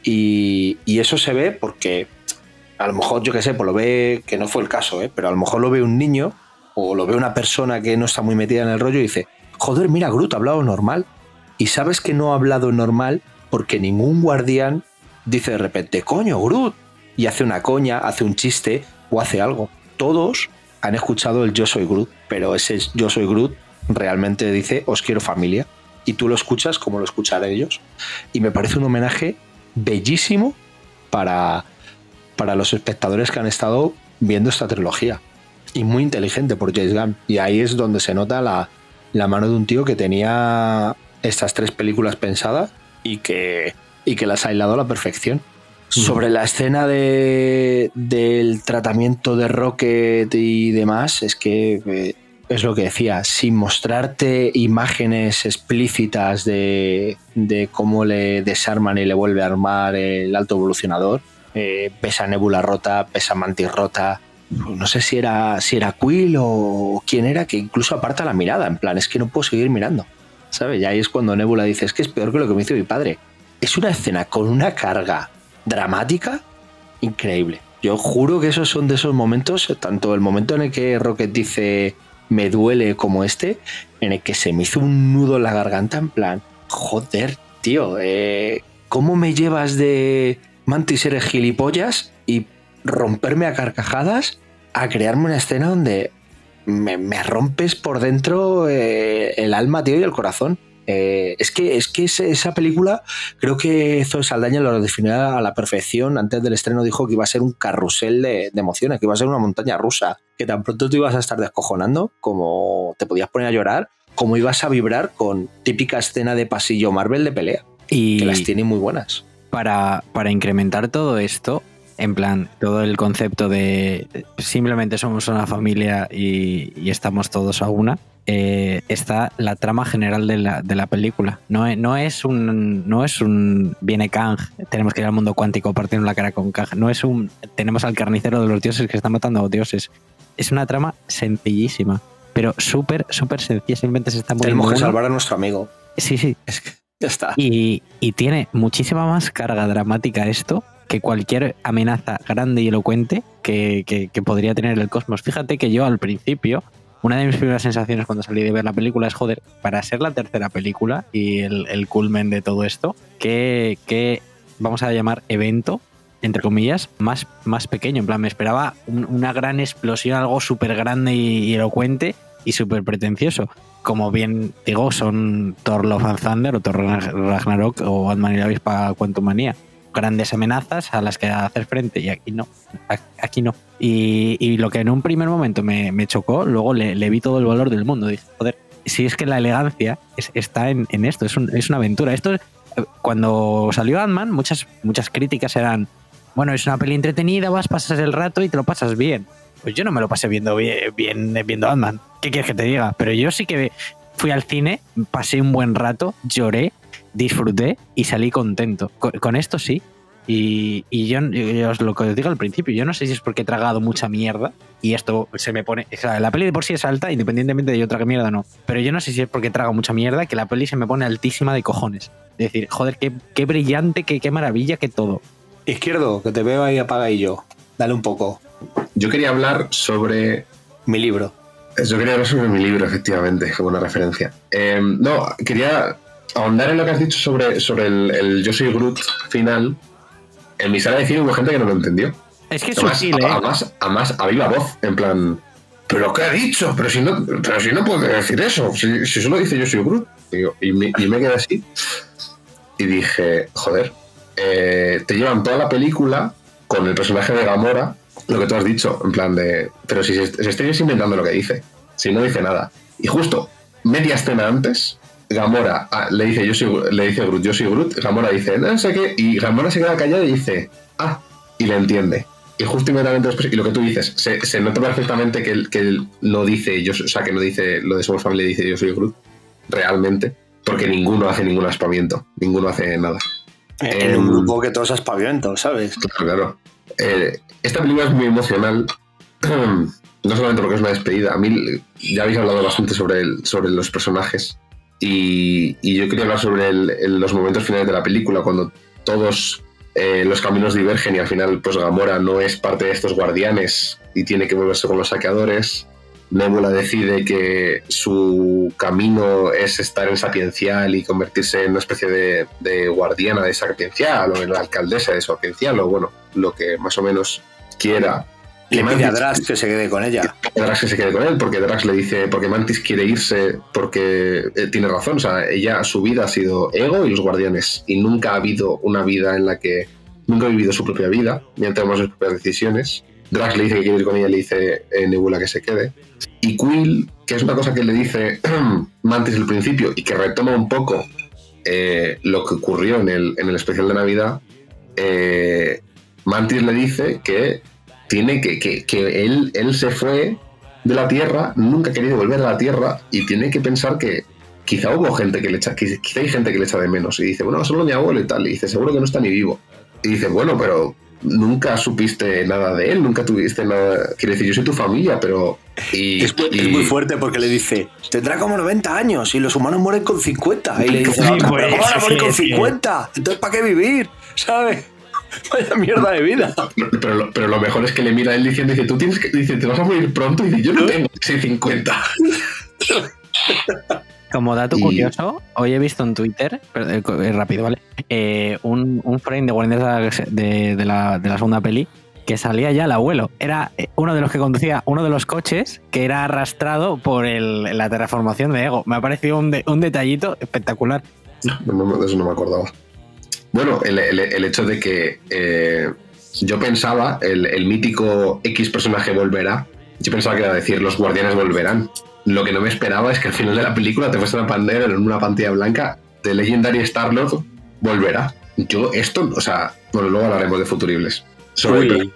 Y, y eso se ve porque a lo mejor, yo qué sé, pues lo ve, que no fue el caso, ¿eh? pero a lo mejor lo ve un niño o lo ve una persona que no está muy metida en el rollo y dice, joder, mira, Groot ha hablado normal. Y sabes que no ha hablado normal porque ningún guardián dice de repente, coño, Groot, y hace una coña, hace un chiste o hace algo. Todos han escuchado el yo soy Groot, pero ese yo soy Groot realmente dice os quiero familia. Y tú lo escuchas como lo escucharán ellos. Y me parece un homenaje bellísimo para, para los espectadores que han estado viendo esta trilogía. Y muy inteligente por James Gunn. Y ahí es donde se nota la, la mano de un tío que tenía estas tres películas pensadas y que, y que las ha hilado a la perfección. Sobre la escena de, del tratamiento de Rocket y demás, es que eh, es lo que decía, sin mostrarte imágenes explícitas de, de cómo le desarman y le vuelve a armar el alto evolucionador, eh, pesa Nebula rota, pesa Mantis rota, no sé si era, si era Quill o quién era, que incluso aparta la mirada, en plan, es que no puedo seguir mirando, ¿sabes? Y ahí es cuando Nebula dice, es que es peor que lo que me hizo mi padre. Es una escena con una carga dramática increíble. Yo juro que esos son de esos momentos, tanto el momento en el que Rocket dice me duele como este, en el que se me hizo un nudo en la garganta en plan, joder, tío, eh, ¿cómo me llevas de Mantis eres gilipollas y romperme a carcajadas a crearme una escena donde me, rompes por dentro eh, el alma, tío, y el corazón? Eh, es que, es que ese- esa película, creo que Zoe Saldaña lo definió a la perfección. Antes del estreno dijo que iba a ser un carrusel de, de emociones, que iba a ser una montaña rusa, que tan pronto te ibas a estar descojonando, como te podías poner a llorar, como ibas a vibrar con típica escena de pasillo Marvel de pelea, Y que las tiene muy buenas. para, para incrementar todo esto, en plan, todo el concepto de simplemente somos una familia y, y estamos todos a una, eh, está la trama general de la, de la película. No, e- no es un. No es un. Viene Kang, tenemos que ir al mundo cuántico partiendo la cara con Kang. No es un. Tenemos al carnicero de los dioses que está matando a los dioses. Es una trama sencillísima, pero súper, súper sencilla. Simplemente se está muriendo. Tenemos que salvar a nuestro amigo. Sí, sí, Es que ya está. y, y tiene muchísima más carga dramática esto que cualquier amenaza grande y elocuente que, que- que podría tener el cosmos. Fíjate que yo al principio, una de mis primeras sensaciones cuando salí de ver la película es, joder, para ser la tercera película y el, culmen de todo esto, que, vamos a llamar evento, entre comillas, más, más pequeño. En plan, me esperaba un- una gran explosión, algo súper grande y, elocuente y súper pretencioso como bien digo, son Thor Love and Thunder o Thor Ragnarok o Batman y la avispa Quantumania. Grandes amenazas a las que hacer frente y aquí no, aquí no. Y, y lo que en un primer momento me, me chocó, luego le, le vi todo el valor del mundo. Dije, joder, si es que la elegancia es- está en, en esto, es, un- es una aventura. Esto, es- cuando salió Ant-Man, muchas, muchas críticas eran, bueno, es una peli entretenida, vas, pasas el rato y te lo pasas bien. Pues yo no me lo pasé viendo bien, bien viendo Ant-Man. ¿Qué quieres que te diga? Pero yo sí que fui al cine, pasé un buen rato, lloré, disfruté y salí contento. Con, con esto sí. Y, y yo, yo os lo que os digo al principio, yo no sé si es porque he tragado mucha mierda y esto se me pone. O sea, la peli de por sí es alta, independientemente de yo trague mierda o no. Pero yo no sé si es porque trago mucha mierda que la peli se me pone altísima de cojones. Es decir, joder, qué, qué brillante, qué, qué maravilla, qué todo. Izquierdo, que te veo ahí apagadillo. Dale un poco. Yo quería hablar sobre Mi libro. Yo quería hablar sobre mi libro, efectivamente, qué buena referencia. Eh, no, quería ahondar en lo que has dicho sobre, sobre el, el Yo soy Groot final. En mi sala de cine hubo gente que no lo entendió. Es que es Además, sutil, ¿eh? además, además, a viva voz, en plan, ¿pero qué ha dicho? Pero si no, pero si no puede decir eso, si, si solo dice yo soy Groot. Y, me, y me quedé así y dije, joder, eh, te llevan toda la película con el personaje de Gamora, lo que tú has dicho, en plan de, pero si se, se inventando lo que dice, si no dice nada. Y justo media escena antes, Gamora ah, le dice yo soy, le dice Groot, yo soy Groot, Gamora dice, no sé qué, y Gamora se queda callada y dice, ah, y le entiende. Y justo inmediatamente después, y lo que tú dices, se, se nota perfectamente que él, que él no dice, yo, o sea, que no dice lo de Somos Familia, dice yo soy Groot, realmente, porque ninguno hace ningún aspamiento, ninguno hace nada. En Em, un grupo que todos aspavientos, ¿sabes? Claro, claro. Eh, esta película es muy emocional, no solamente porque es una despedida, a mí ya habéis hablado bastante sobre, el- sobre los personajes y, yo quería hablar sobre el- los momentos finales de la película, cuando todos eh, los caminos divergen y al final pues Gamora no es parte de estos guardianes y tiene que volverse con los saqueadores. Nebula decide que su camino es estar en Sapiencial y convertirse en una especie de, de guardiana de Sapiencial o en la alcaldesa de Sapiencial o bueno, lo que más o menos quiera. Le Que pide a Drax que se quede con ella. Drax que se quede con él, porque Drax le dice, porque Mantis quiere irse, porque eh, tiene razón, o sea, ella, su vida ha sido ego y los guardianes, y nunca ha habido una vida en la que, nunca ha vivido su propia vida, ni ha tomado sus propias decisiones. Drax le dice que quiere ir con ella, le dice eh, Nebula que se quede. Y Quill, que es una cosa que le dice Mantis al principio y que retoma un poco eh, lo que ocurrió en el, en el especial de Navidad, Mantis le dice que tiene que, que, que él, él se fue de la Tierra, nunca ha querido volver a la Tierra y tiene que pensar que quizá hubo gente que le echa, quizá hay gente que le echa de menos y dice, bueno, solo mi abuelo y tal, y dice, seguro que no está ni vivo. Y dice, bueno, pero nunca supiste nada de él, nunca tuviste nada, quiere decir, yo soy tu familia, pero... Y, Es muy, y- es muy fuerte porque le dice, tendrá como 90 años y los humanos mueren con 50. Y le dice, Sí, pues, "¿Pero ¿cómo van a morir sí, con sí. 50? Entonces, ¿para qué vivir? ¿Sabes? Vaya mierda de vida. Pero lo, pero lo mejor es que le mira a él diciendo, dice, tú tienes que, dice, te vas a morir pronto, y dice, yo no tengo 50. Como dato Y- curioso, hoy he visto en Twitter, pero, eh, eh, rápido, ¿vale? Eh, un, un frame de Guardianes de la, de, la, de la segunda peli que salía ya el abuelo. Era uno de los que conducía uno de los coches que era arrastrado por el- la terraformación de Ego. Me ha parecido un, de- un detallito espectacular. No, no, de eso no me acordaba. Bueno, el, el- el hecho de que eh, yo pensaba, el, el mítico X personaje volverá, yo pensaba que era decir, los guardianes volverán. Lo que no me esperaba es que al final de la película te fuese una bandera en una pantalla blanca de Legendary Star-Lord volverá. Yo esto, o sea, bueno, luego hablaremos de futuribles. Sobre Uy.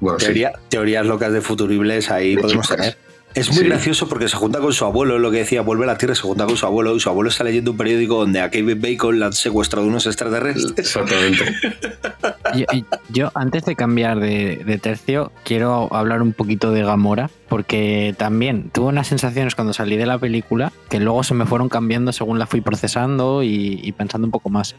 bueno, sí. Teoría- teorías locas de futuribles ahí podemos tener. Es muy Sí. gracioso porque se junta con su abuelo, lo que decía, vuelve a la Tierra, se junta con su abuelo y su abuelo está leyendo un periódico donde a Kevin Bacon le han secuestrado unos extraterrestres. Exactamente. Yo, yo, antes de cambiar de, de tercio, quiero hablar un poquito de Gamora, porque también tuve unas sensaciones cuando salí de la película que luego se me fueron cambiando según la fui procesando y, y pensando un poco más.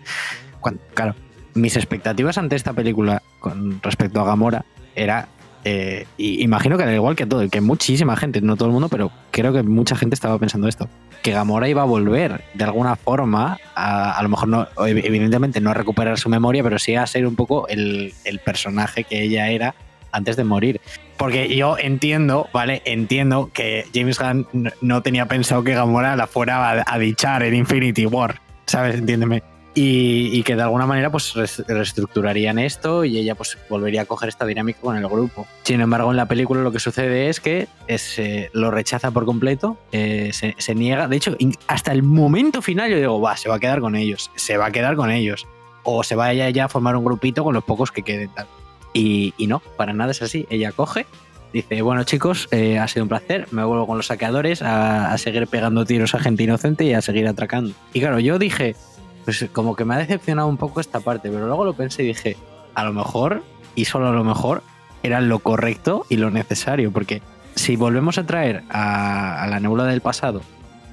Cuan- claro, mis expectativas ante esta película con respecto a Gamora era. Eh, y imagino que al igual que todo, que muchísima gente, no todo el mundo, pero creo que mucha gente estaba pensando esto, que Gamora iba a volver de alguna forma, a, a lo mejor no, evidentemente no a recuperar su memoria, pero sí a ser un poco el, personaje que ella era antes de morir. Porque yo entiendo, ¿vale? Entiendo que James Gunn no- tenía pensado que Gamora la fuera a dichar en Infinity War, ¿sabes? Entiéndeme. Y, que de alguna manera pues reestructurarían esto y ella pues volvería a coger esta dinámica con el grupo. Sin embargo, en la película lo que sucede es que es, eh, lo rechaza por completo, eh, se, niega. De hecho, hasta el momento final yo digo, va, se va a quedar con ellos, se va a quedar con ellos. O se vaya ya a formar un grupito con los pocos que queden tal. Y, y no, para nada es así. Ella coge, dice, bueno chicos, eh, ha sido un placer, me vuelvo con los saqueadores a, a seguir pegando tiros a gente inocente y a seguir atracando. Y claro, yo dije, pues como que me ha decepcionado un poco esta parte, pero luego lo pensé y dije, a lo mejor, y solo a lo mejor, era lo correcto y lo necesario, porque si volvemos a traer a, a la nebula del pasado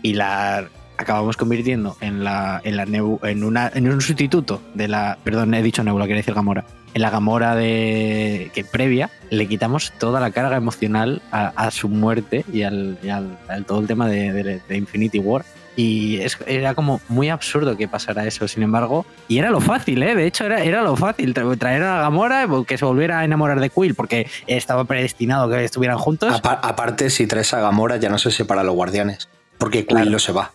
y la acabamos convirtiendo en la, en la nebu- en una en un sustituto de la perdón he dicho nebula quería decir Gamora en la Gamora de que previa le quitamos toda la carga emocional a, a su muerte y al, todo el tema de Infinity War. Y es- era como muy absurdo que pasara eso, sin embargo. Y era lo fácil, ¿eh? De hecho, era, era lo fácil. tra- Traer a Gamora, que se volviera a enamorar de Quill, porque estaba predestinado que estuvieran juntos. Apa- aparte, si traes a Gamora, ya no se separa los guardianes. Porque Quill Claro. no se va.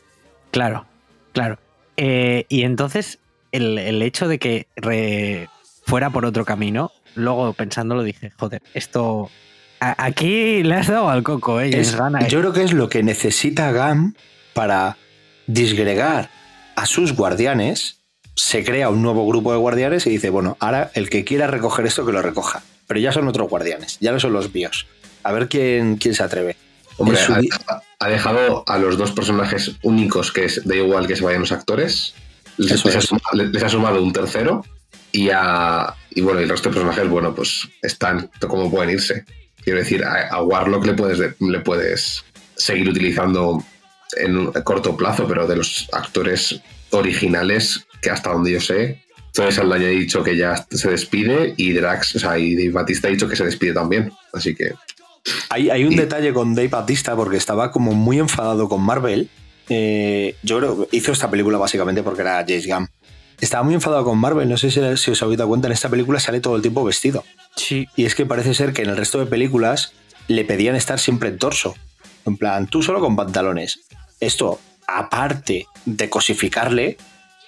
Claro, claro. Eh, y entonces el, el hecho de que re- fuera por otro camino, luego pensándolo dije, joder, esto... a- aquí le has dado al coco, ¿eh? Es- eh. yo creo que es lo que necesita Gam para disgregar a sus guardianes. Se crea un nuevo grupo de guardianes y dice, bueno, ahora el que quiera recoger esto, que lo recoja. Pero ya son otros guardianes, ya no son los míos. A ver quién, quién se atreve. Hombre, su ha, dejado a los dos personajes únicos que es, da igual que se vayan los actores. Les, Eso les ha, es. sumado, les ha sumado un tercero y, a, y bueno, y el resto de personajes, bueno, pues están como pueden irse. Quiero decir, a, a Warlock le puedes, le puedes seguir utilizando en un corto plazo, pero de los actores originales, que hasta donde yo sé, Zoe Saldaña ha dicho que ya se despide y Drax, o sea, y Dave Batista ha dicho que se despide también. Así que Hay, hay un Y- detalle con Dave Batista porque estaba como muy enfadado con Marvel. Eh, yo creo que hizo esta película básicamente porque era James Gunn. Estaba muy enfadado con Marvel, no sé si, si os habéis dado cuenta, en esta película sale todo el tiempo vestido. Sí, Y es que parece ser que en el resto de películas le pedían estar siempre en torso. En plan, tú solo con pantalones. Esto, aparte de cosificarle,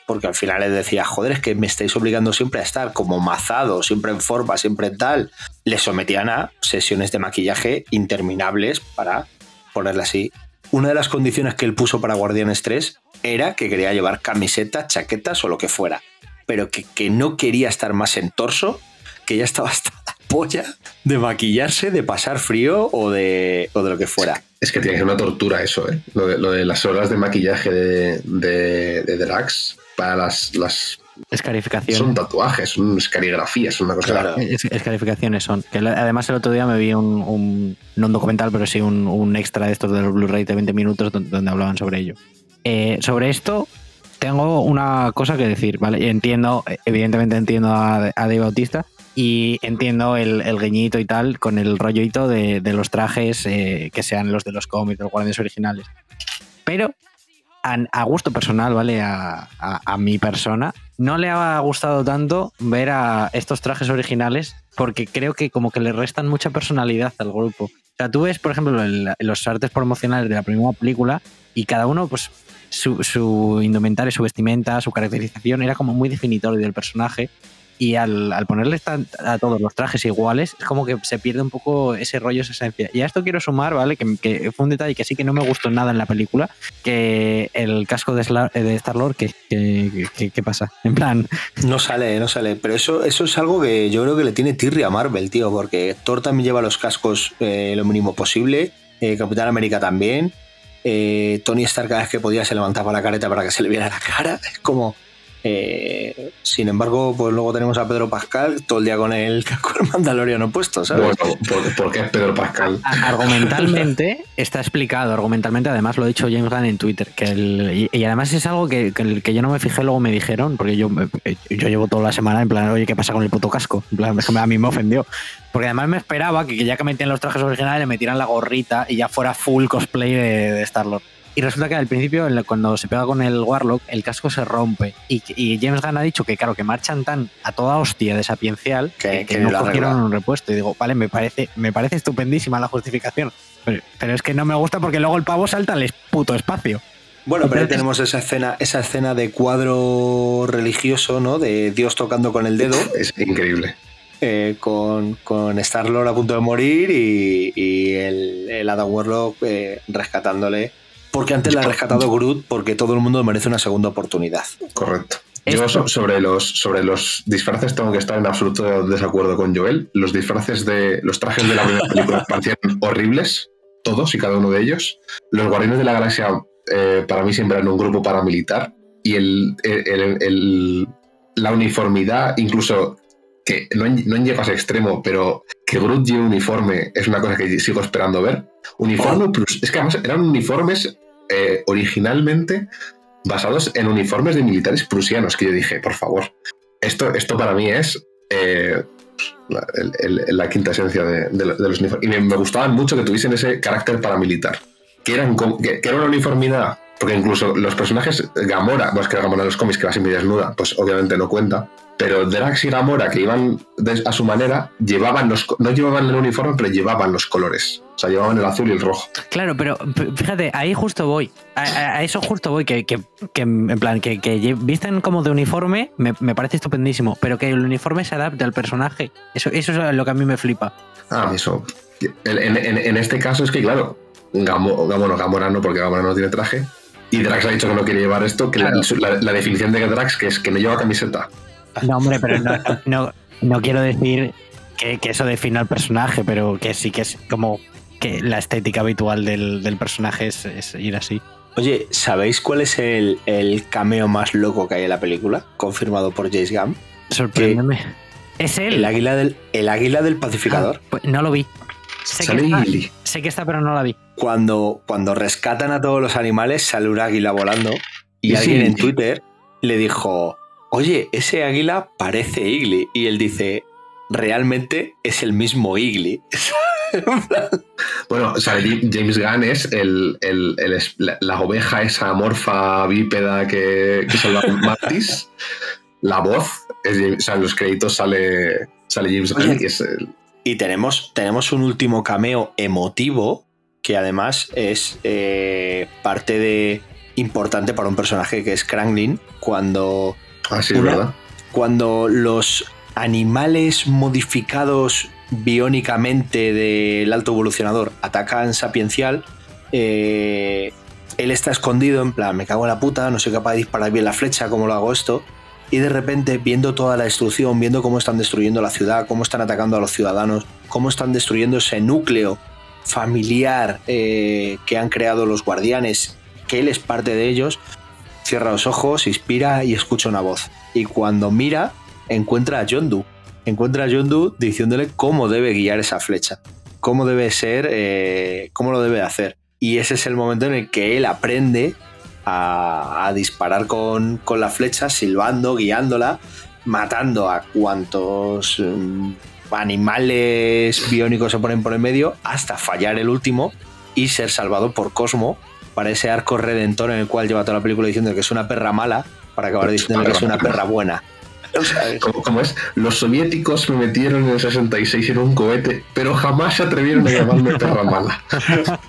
porque al final le decía, joder, es que me estáis obligando siempre a estar como mazado, siempre en forma, siempre en tal. Le sometían a sesiones de maquillaje interminables para ponerle así. Una de las condiciones que él puso para Guardianes 3 era que quería llevar camisetas, chaquetas o lo que fuera. Pero que, que no quería estar más en torso, que ya estaba hasta polla de maquillarse, de pasar frío o de, o de lo que fuera. Es que tiene que ser una tortura eso, ¿eh? Lo de, lo de las horas de maquillaje de, de, de Drax para las, las... escarificación. Son tatuajes, son carigrafías, son una cosa... Claro. Es- Escarificaciones son. Que además el otro día me vi un, un- no un documental, pero sí un, un extra de estos del Blu-ray de 20 minutos donde, donde hablaban sobre ello. Eh, sobre esto tengo una cosa que decir, ¿vale? Entiendo, evidentemente entiendo a, a Dave Bautista y entiendo el, el guiñito y tal con el rollito de, de los trajes eh, que sean los de los cómics, los guardianes originales. Pero a, a gusto personal, ¿vale? A, a- a mi persona, no le ha gustado tanto ver a estos trajes originales porque creo que como que le restan mucha personalidad al grupo. O sea, tú ves, por ejemplo, el- los artes promocionales de la primera película y cada uno, pues, su, su indumentaria, su vestimenta, su caracterización era como muy definitorio del personaje. Y al, al ponerle tan- a todos los trajes iguales, es como que se pierde un poco ese rollo, esa esencia. Y a esto quiero sumar, ¿vale? Que, que fue un detalle que sí que no me gustó nada en la película, que el casco de, Star-Lord, ¿qué, qué pasa? En plan, No sale, no sale. Pero eso, eso es algo que yo creo que le tiene tirria a Marvel, tío, porque Thor también lleva los cascos eh, lo mínimo posible, eh, Capitán América también, eh, Tony Stark cada vez que podía se levantaba la careta para que se le viera la cara. Es como... eh, sin embargo, pues luego tenemos a Pedro Pascal todo el día con el casco del Mandaloriano puesto, ¿sabes? Bueno, ¿por, por qué es Pedro Pascal? argumentalmente está explicado, argumentalmente además lo ha dicho James Gunn en Twitter, que el- y, y además es algo que, que, el- que yo no me fijé, luego me dijeron, porque yo, eh, yo llevo toda la semana en plan, oye, ¿qué pasa con el puto casco? En plan, a mí me ofendió. Porque además me esperaba que, que ya que metían los trajes originales, le metieran la gorrita y ya fuera full cosplay de, de Star-Lord. Y resulta que al principio, cuando se pega con el Warlock, el casco se rompe. Y, y James Gunn ha dicho que, claro, que marchan tan a toda hostia de sapiencial Que- no cogieron arregla. un repuesto. Y digo, vale, me parece, me parece estupendísima la justificación. Pero, pero es que no me gusta porque luego el pavo salta al puto espacio. Bueno, pero ahí tenemos esa escena, esa escena de cuadro religioso, ¿no? De Dios tocando con el dedo. Es increíble. eh, con, con Star-Lord a punto de morir y, y el, el Adam Warlock eh, rescatándole. Porque antes la ha rescatado Groot porque todo el mundo merece una segunda oportunidad. Correcto. Yo so- sobre los, sobre los disfraces tengo que estar en absoluto desacuerdo con Joel. Los disfraces de los trajes de la primera película parecían horribles, todos y cada uno de ellos. Los Guardianes de la Galaxia eh, para mí siempre eran un grupo paramilitar y el, el- el- el- la uniformidad, incluso que no, no llega a ese extremo, pero que Groot lleve uniforme es una cosa que sigo esperando ver. Uniforme plus, es que además eran uniformes eh, originalmente basados en uniformes de militares prusianos, que yo dije, por favor, esto, esto para mí es eh, la, quinta esencia de, de lo- de los uniformes. Y me, me gustaban mucho que tuviesen ese carácter paramilitar, que, eran que, que era una uniformidad, porque incluso los personajes, Gamora, bueno, es que Gamora en los cómics que va desnuda, pues obviamente no cuenta, pero Drax y Gamora, que iban a su manera, llevaban los, no llevaban el uniforme, pero llevaban los colores. O sea, llevaban el azul y el rojo. Claro, pero fíjate, ahí justo voy. A, eso justo voy, que, que- que, en plan, que, visten como de uniforme, me, me parece estupendísimo, pero que el uniforme se adapte al personaje. Eso, eso es lo que a mí me flipa. Ah, eso. En, en- este caso es que, claro, Gamo, bueno, Gamora no, porque Gamora no tiene traje. Y Drax ha dicho que no quiere llevar esto, que la- la, la definición de Drax que es que no lleva camiseta. No, hombre, pero no, no, no quiero decir que, que eso defina al personaje, pero que sí que es como que la estética habitual del, del personaje es, es ir así. Oye, ¿sabéis cuál es el, el cameo más loco que hay en la película? Confirmado por James Gunn. Sorpréndeme. Es él. El águila del, el águila del pacificador. Ah, pues no lo vi. Sé que, Sale está, sé que está, pero no la vi. Cuando, cuando rescatan a todos los animales, sale un águila volando. Y Sí, alguien sí. en Twitter le dijo: Oye, ese águila parece Igly. Y él dice: Realmente es el mismo Igly. Bueno, o sea, James Gunn es el, el- la, la oveja esa morfa bípeda que, que salva Mantis. La voz, es James- o sea, en los créditos sale, sale James Gunn Oye. y es el- Y tenemos, tenemos un último cameo emotivo que además es eh, parte de importante para un personaje que es Kranglin cuando, Ah, sí, es Una- verdad. cuando los animales modificados biónicamente del alto evolucionador atacan Sapiencial eh, él está escondido en plan me cago en la puta no soy capaz de disparar bien la flecha cómo lo hago esto y de repente viendo toda la destrucción, viendo cómo están destruyendo la ciudad, cómo están atacando a los ciudadanos, cómo están destruyendo ese núcleo familiar eh, que han creado los guardianes, que él es parte de ellos, cierra los ojos, inspira y escucha una voz. Y cuando mira, encuentra a Yondu. Encuentra a Yondu diciéndole cómo debe guiar esa flecha, cómo debe ser, eh, cómo lo debe hacer. Y ese es el momento en el que él aprende a, disparar con, con la flecha, silbando, guiándola, matando a cuantos mm, animales biónicos se ponen por en medio, hasta fallar el último y ser salvado por Cosmo para ese arco redentor en el cual lleva toda la película diciendo que es una perra mala, para acabar diciendo que es una perra buena. ¿Cómo, cómo es? Los soviéticos me metieron en el 66 en un cohete, pero jamás se atrevieron a llamarme perra mala.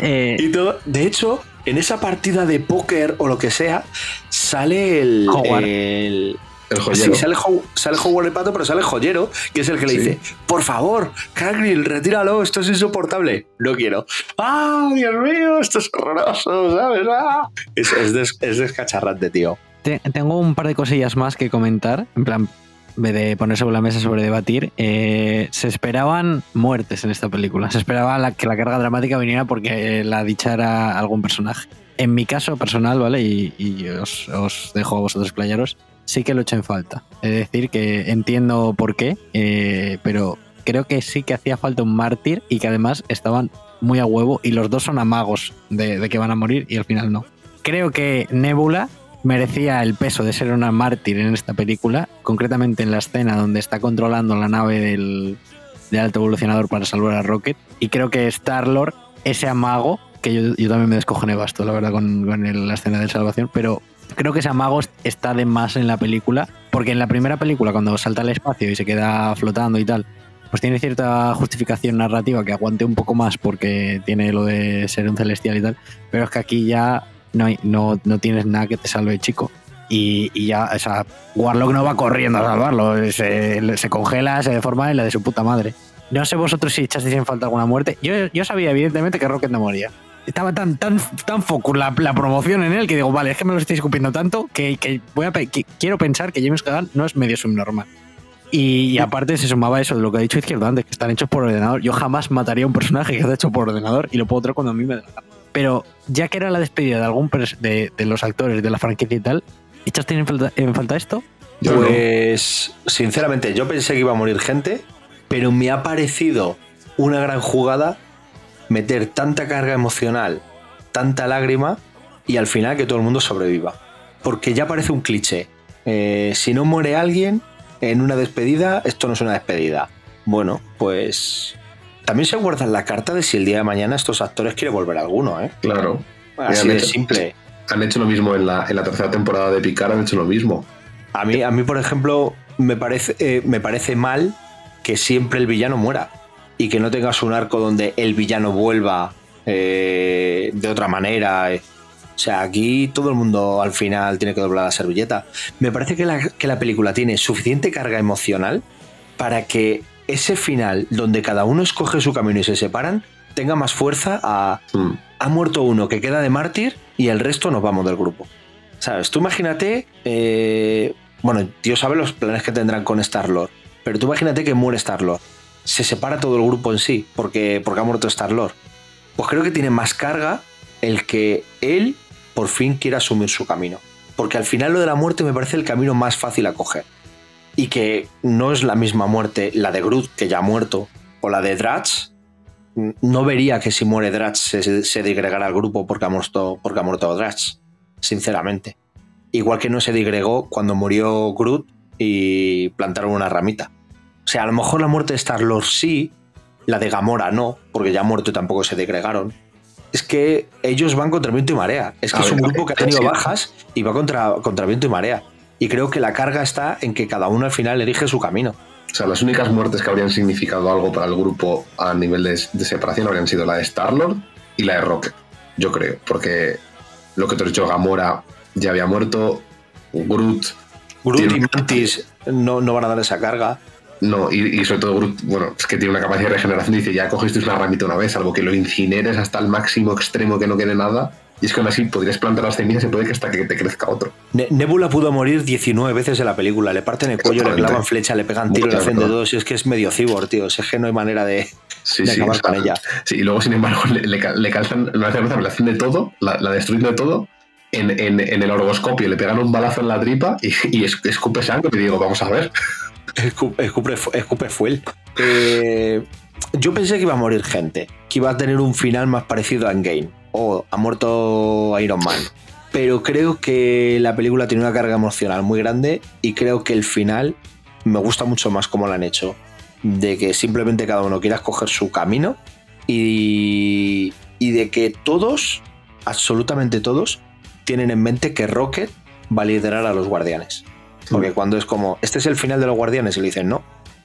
Eh, Y todo, de hecho, en esa partida de póker o lo que sea, sale el. Howard. el El joyero. Sí, sale, How- sale Howard el pato, pero sale el joyero, que es el que le Sí. dice: Por favor, Cagnil, retíralo, esto es insoportable. No quiero. ¡Ah, Dios mío! Esto es horroroso, ¿sabes? ¡Ah! Es, es, des- es descacharrante, tío. te- tengo un par de cosillas más que comentar. En plan, de poner sobre la mesa sobre debatir. Eh, se esperaban muertes en esta película. Se esperaba la- que la carga dramática viniera porque la dichara algún personaje. En mi caso personal, ¿vale? Y, y os, os dejo a vosotros playaros. Sí que lo echo en falta. Es decir, que entiendo por qué, eh, pero creo que sí que hacía falta un mártir y que además estaban muy a huevo y los dos son amagos de, de que van a morir y al final no. Creo que Nebula merecía el peso de ser una mártir en esta película, concretamente en la escena donde está controlando la nave del, del alto evolucionador para salvar a Rocket. Y creo que Star-Lord, ese amago, que yo, yo también me descojoné basto, la verdad, con, con el- la escena de salvación, pero creo que ese amago está de más en la película, porque en la primera película, cuando salta al espacio y se queda flotando y tal, pues tiene cierta justificación narrativa que aguante un poco más porque tiene lo de ser un celestial y tal, pero es que aquí ya no, hay- no, no tienes nada que te salve, chico. Y, ya, o sea, Warlock no va corriendo a salvarlo, se, se congela, se deforma y la de su puta madre. No sé vosotros si echasteis en falta alguna muerte. Yo, yo sabía, evidentemente, que Rocket no moría. Estaba tan, tan, tan foco la, la promoción en él que digo, vale, es que me lo estáis escupiendo tanto que, que voy a, que quiero pensar que James Gunn no es medio subnormal. Y, y aparte se sumaba eso de lo que ha dicho Izquierdo antes, que están hechos por ordenador. Yo jamás mataría a un personaje que está hecho por ordenador y lo puedo traer cuando a mí me da. Pero ya que era la despedida de algún de, de los actores de la franquicia y tal, ¿echaste en falta, en falta esto? Yo no. Pues, sinceramente, yo pensé que iba a morir gente, pero me ha parecido una gran jugada meter tanta carga emocional, tanta lágrima y al final que todo el mundo sobreviva. Porque ya parece un cliché. Eh, si no muere alguien en una despedida, esto no es una despedida. Bueno, pues también se guardan la carta de si el día de mañana estos actores quieren volver a alguno, ¿eh? Claro. Así han de hecho- simple. Han hecho lo mismo en la, en la tercera temporada de Picard, han hecho lo mismo. A mí, a mí por ejemplo, me parece, eh, me parece mal que siempre el villano muera y que no tengas un arco donde el villano vuelva eh, de otra manera. eh. O sea, aquí todo el mundo al final tiene que doblar la servilleta. Me parece que la, que la película tiene suficiente carga emocional para que ese final, donde cada uno escoge su camino y se separan, tenga más fuerza a, Mm. ha muerto uno que queda de mártir y el resto nos vamos del grupo. ¿Sabes? Tú imagínate, eh, bueno, Dios sabe los planes que tendrán con Star-Lord, pero tú imagínate que muere Star-Lord. Se separa todo el grupo en sí, porque, porque ha muerto Star-Lord. Pues creo que tiene más carga el que él por fin quiera asumir su camino. Porque al final lo de la muerte me parece el camino más fácil a coger. Y que no es la misma muerte la de Groot, que ya ha muerto, o la de Drax, no vería que si muere Drax se, se digregara el grupo porque ha muerto, porque ha muerto Drax, sinceramente. Igual que no se digregó cuando murió Groot y plantaron una ramita. O sea, a lo mejor la muerte de Star-Lord sí, la de Gamora no, porque ya ha muerto y tampoco se digregaron. Es que ellos van contra viento y marea. Es que A es un grupo que ha tenido bajas y va contra, contra viento y marea. Y creo que la carga está en que cada uno al final elige su camino. O sea, las únicas muertes que habrían significado algo para el grupo a nivel de, de separación habrían sido la de Star-Lord y la de Rocket, yo creo. Porque lo que te he dicho, Gamora ya había muerto, Groot Groot y Mantis no, no van a dar esa carga. No, y, y sobre todo Groot, bueno, es que tiene una capacidad de regeneración. Dice, ya cogisteis una ramita una vez, algo que lo incineres hasta el máximo extremo que no quede nada. Y es que aún así podrías plantar las semillas y puede que hasta que te crezca otro. Ne- Nebula pudo morir 19 veces en la película. Le parten el cuello, le clavan flecha, le pegan tiro, le hacen de todo. Si es que es medio cibor, tío. Es que no hay manera de, Sí, de sí. acabar con ella. sí, y luego, sin embargo, le, le, cal- le calzan, no hace le hacen de todo, la, la destruyen de todo. En, en, en el orgoscopio le pegan un balazo en la tripa y, y es- escupe sangre. Y digo, vamos a ver. Escu- Escupe, fu- escupe fuel. Eh, yo pensé que iba a morir gente. Que iba a tener un final más parecido a Endgame. O ha muerto Iron Man. Pero creo que la película tiene una carga emocional muy grande. Y creo que el final me gusta mucho más como lo han hecho. De que simplemente cada uno quiera escoger su camino. Y de que todos, absolutamente todos, tienen en mente que Rocket va a liderar a los guardianes. Porque cuando es como, este es el final de los guardianes, y le dicen, no,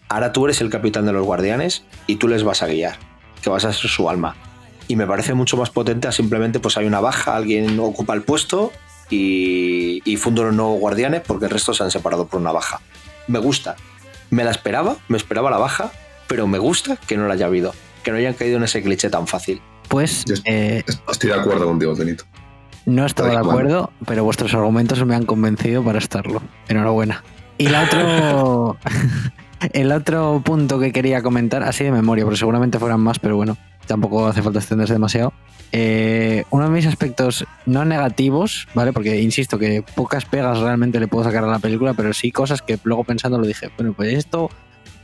ahora tú eres el capitán de los guardianes y tú les vas a guiar, que vas a ser su alma. Y me parece mucho más potente a simplemente, pues hay una baja, alguien ocupa el puesto y, y fundo los nuevos guardianes porque el resto se han separado por una baja. Me gusta. Me la esperaba, me esperaba la baja, pero me gusta que no la haya habido, que no hayan caído en ese cliché tan fácil. Pues eh, Estoy de acuerdo contigo, Benito. No estaba de acuerdo, pero vuestros argumentos me han convencido para estarlo. Enhorabuena. Y el otro, el otro punto que quería comentar, así de memoria, porque seguramente fueran más, pero bueno, tampoco hace falta extenderse demasiado. Eh, uno de mis aspectos no negativos, ¿vale? Porque insisto que pocas pegas realmente le puedo sacar a la película, pero sí cosas que luego pensando lo dije, bueno, pues esto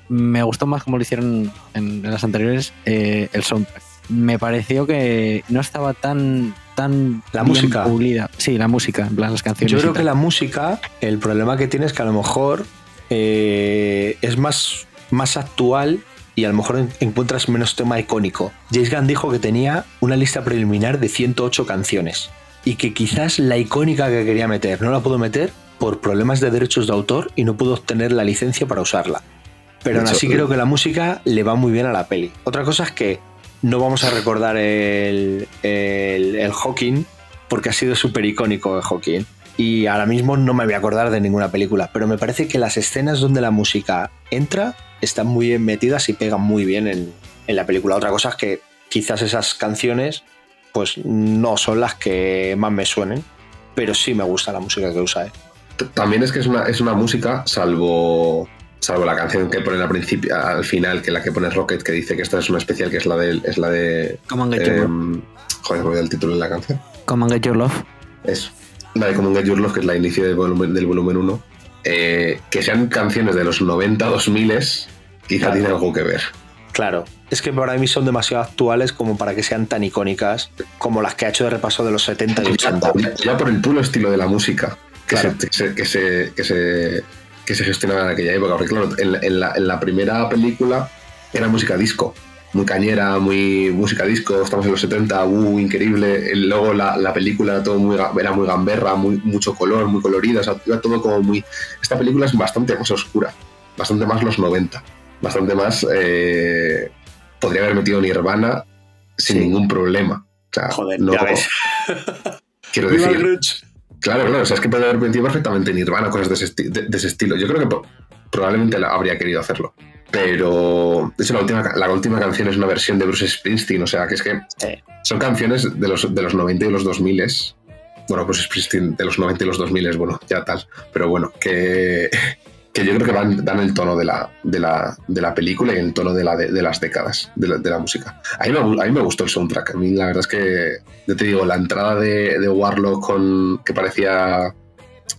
me gustó más como lo hicieron en, en las anteriores, eh, el soundtrack. Me pareció que no estaba tan tan La bien música. pulida. Sí, la música, en plan las canciones. Yo creo que la música, el problema que tiene es que a lo mejor eh, es más, más actual y a lo mejor en- encuentras menos tema icónico. James Gunn dijo que tenía una lista preliminar de 108 canciones y que quizás la icónica que quería meter no la pudo meter por problemas de derechos de autor y no pudo obtener la licencia para usarla. Pero aún así creo que la música le va muy bien a la peli. Otra cosa es que no vamos a recordar el, el, el Hawking porque ha sido súper icónico el Hawking. Y ahora mismo no me voy a acordar de ninguna película, pero me parece que las escenas donde la música entra están muy bien metidas y pegan muy bien en, en la película. Otra cosa es que quizás esas canciones pues no son las que más me suenen, pero sí me gusta la música que usa. ¿eh? También es que es una, es una música, salvo salvo la canción que ponen al principio, al final, que la que pone Rocket, que dice que esta es una especial, que es la de, es la de Come and Get Your Love. em, joder, me el título de la canción. Come and Get Your Love. Eso. La de Common Get Your Love, que es la inicio del volumen, del volumen 1. eh, que sean canciones de los 90, 2000, quizá Claro. tiene algo que ver. Claro, es que para mí son demasiado actuales como para que sean tan icónicas como las que ha hecho de repaso de los 70 y Ya, 80. ya por el puro estilo de la música, que, Claro. se, que, se, que, se, que, se, que se gestionaba en aquella época. Porque claro, en, la- en la, en la primera película era música disco, muy cañera, muy música disco, estamos en los 70, uh, increíble. Luego la, la película era, todo muy, era muy gamberra, muy, mucho color, muy colorida, o sea, todo como muy... Esta película es bastante más oscura, bastante más los 90, bastante más... eh, podría haber metido Nirvana sin Sí. ningún problema. O sea, Joder, no, ya ves. quiero decir... Claro, claro, o sea, es que puede haber metido perfectamente Nirvana, cosas de ese, de- de ese estilo. Yo creo que probablemente habría querido hacerlo. Pero, de hecho, la última, la última canción es una versión de Bruce Springsteen, o sea, que es que son canciones de los, de los 90 y los 2000. Bueno, Bruce Springsteen de los 90 y los 2000, bueno, ya tal. Pero bueno, que, que yo creo que van, dan el tono de la, de, la, de la película y el tono de, la, de, de las décadas de la, de la música. A mí, me, a mí me gustó el soundtrack. A mí la verdad es que, yo te digo, la entrada de, de Warlock con que parecía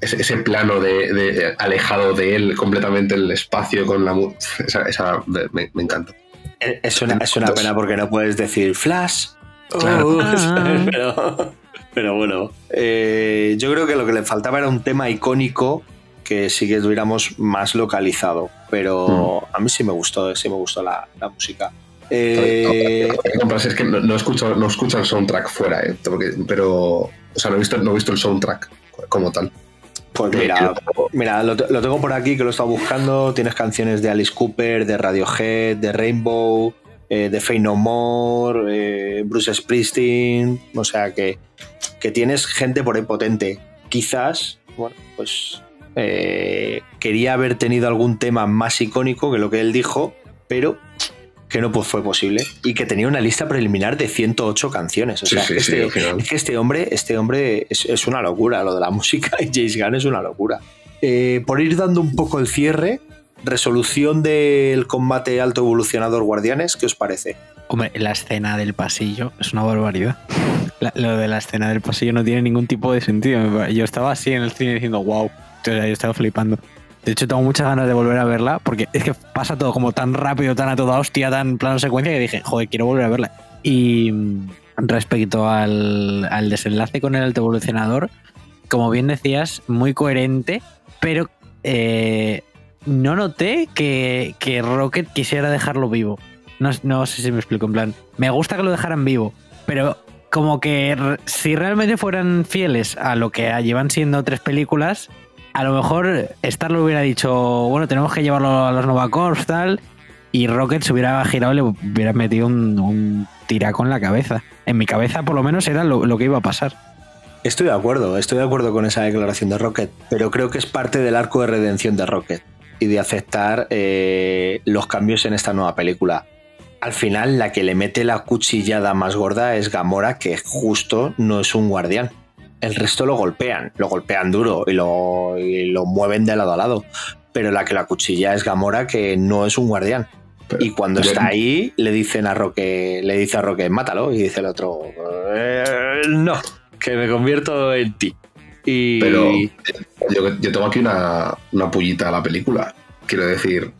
ese, ese plano de, de- alejado de él completamente el espacio con la mu- esa, esa me, me encanta. Es una, es una pena porque no puedes decir Flash. Claro. Oh, ¿sabes? pero, pero bueno, eh, yo creo que lo que le faltaba era un tema icónico que sí que tuviéramos más localizado. Pero a mí sí me gustó, sí me gustó la, la música. Eh, es que no, no escucho, no escucho el soundtrack fuera, ¿eh? Porque- pero o sea, no he, visto, no he visto el soundtrack como tal. Pues mira, mira lo tengo por aquí que lo he estado buscando. Tienes canciones de Alice Cooper, de Radiohead, de Rainbow, eh, de Fey No More, eh, Bruce Springsteen. O sea que, que tienes gente por ahí potente. Quizás, bueno, pues eh, quería haber tenido algún tema más icónico que lo que él dijo, pero que no pues, fue posible y que tenía una lista preliminar de 108 canciones. O Sí, sea, sí, que sí, este, es que este hombre, este hombre es, es una locura, lo de la música y James Gunn es una locura. Eh, por ir dando un poco el cierre, resolución del combate alto evolucionador Guardianes, ¿qué os parece? Hombre, la escena del pasillo es una barbaridad. La- lo de la escena del pasillo no tiene ningún tipo de sentido. Yo estaba así en el cine diciendo, wow. Yo estaba flipando. De hecho, tengo muchas ganas de volver a verla porque es que pasa todo como tan rápido, tan a toda hostia, tan plano secuencia que dije, joder, quiero volver a verla. Y mm, respecto al, al desenlace con el alto evolucionador, como bien decías, muy coherente, pero eh, no noté que, que Rocket quisiera dejarlo vivo. No, no sé si me explico, en plan, me gusta que lo dejaran vivo, pero como que si realmente fueran fieles a lo que llevan siendo tres películas, a lo mejor Star lo hubiera dicho, bueno, tenemos que llevarlo a los Nova Corps, tal, y Rocket se hubiera girado y le hubiera metido un, un tiraco en la cabeza. En mi cabeza, por lo menos, era lo, que iba a pasar. Estoy de acuerdo, estoy de acuerdo con esa declaración de Rocket, pero creo que es parte del arco de redención de Rocket y de aceptar eh, los cambios en esta nueva película. Al final, la que le mete la cuchillada más gorda es Gamora, que justo no es un guardián. El resto lo golpean, lo golpean duro y lo, y lo mueven de lado a lado. Pero la que la cuchilla es Gamora, que no es un guardián. Pero- Y cuando está ahí, le dicen a Roque, le dice a Roque, mátalo, y dice el otro, "Eh, no, que me convierto en ti. Y Pero yo, yo tengo aquí una, una pullita a la película. Quiero decir,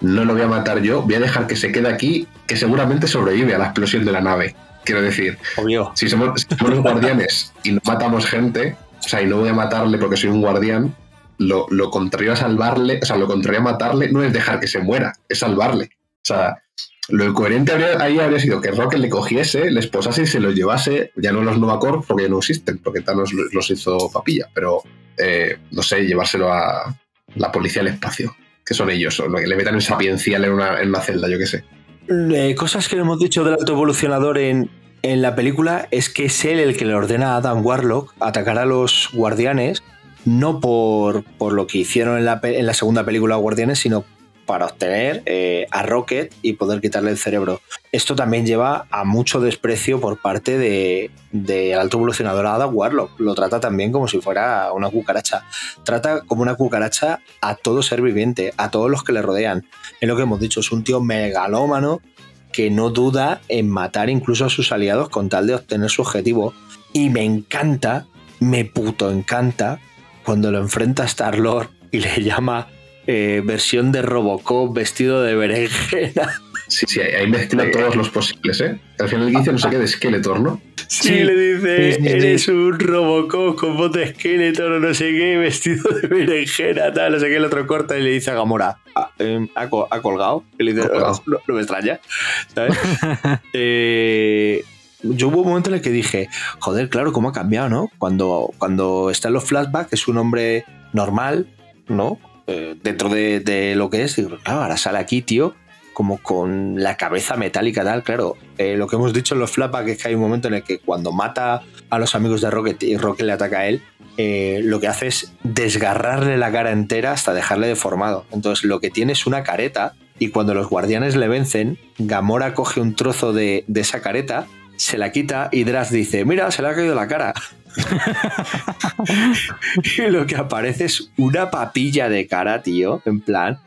no lo voy a matar yo, voy a dejar que se quede aquí, que seguramente sobrevive a la explosión de la nave. Quiero decir, obvio, si somos, si somos los guardianes y no matamos gente, o sea, y no voy a matarle porque soy un guardián, lo, lo contrario a salvarle, o sea, lo contrario a matarle no es dejar que se muera, es salvarle. O sea, lo coherente habría- ahí habría sido que Rocket le cogiese, le esposase y se los llevase, ya no los Nova Corps porque ya no existen, porque Thanos los, los hizo papilla, pero eh, no sé, llevárselo a la policía al espacio, que son ellos, o lo que le metan en sapiencial en una, en una celda, yo qué sé. Eh, cosas que hemos dicho del alto evolucionador en, en la película es que es él el que le ordena a Adam Warlock atacar a los guardianes, no por, por lo que hicieron en la, en la segunda película Guardianes, sino para obtener eh, a Rocket y poder quitarle el cerebro. Esto también lleva a mucho desprecio por parte de, de alto evolucionador Adam Warlock. Lo trata también como si fuera una cucaracha. Trata como una cucaracha a todo ser viviente, a todos los que le rodean. Es lo que hemos dicho, es un tío megalómano que no duda en matar incluso a sus aliados con tal de obtener su objetivo. Y me encanta, me puto encanta, cuando lo enfrenta a Star-Lord y le llama eh, versión de Robocop vestido de berenjena. Sí, sí, ahí mezcla todos los posibles, ¿eh? Al final dice no sé qué de Skeletor, ¿no? Sí, Sí, le dice, sí, sí, sí. eres un Robocop con voz de esqueleto, no sé qué, vestido de berenjena, tal, no sé qué, el otro corta y le dice a Gamora, "Ah, em, ha, ha colgado. Y le dice, Ha colgado. no, no me extraña, ¿sabes? Eh, yo hubo un momento en el que dije, joder, claro, cómo ha cambiado, ¿no? Cuando, cuando está en los flashbacks es un hombre normal, ¿no? Eh, dentro de, de lo que es, claro, ahora sale aquí, tío, como con la cabeza metálica tal, claro. eh, lo que hemos dicho en los flashbacks es que hay un momento en el que cuando mata a los amigos de Rocket y Rocket le ataca a él, eh, lo que hace es desgarrarle la cara entera hasta dejarle deformado. Entonces lo que tiene es una careta y cuando los guardianes le vencen, Gamora coge un trozo de, de esa careta, se la quita y Draz dice, mira, se le ha caído la cara. Y lo que aparece es una papilla de cara, tío, en plan,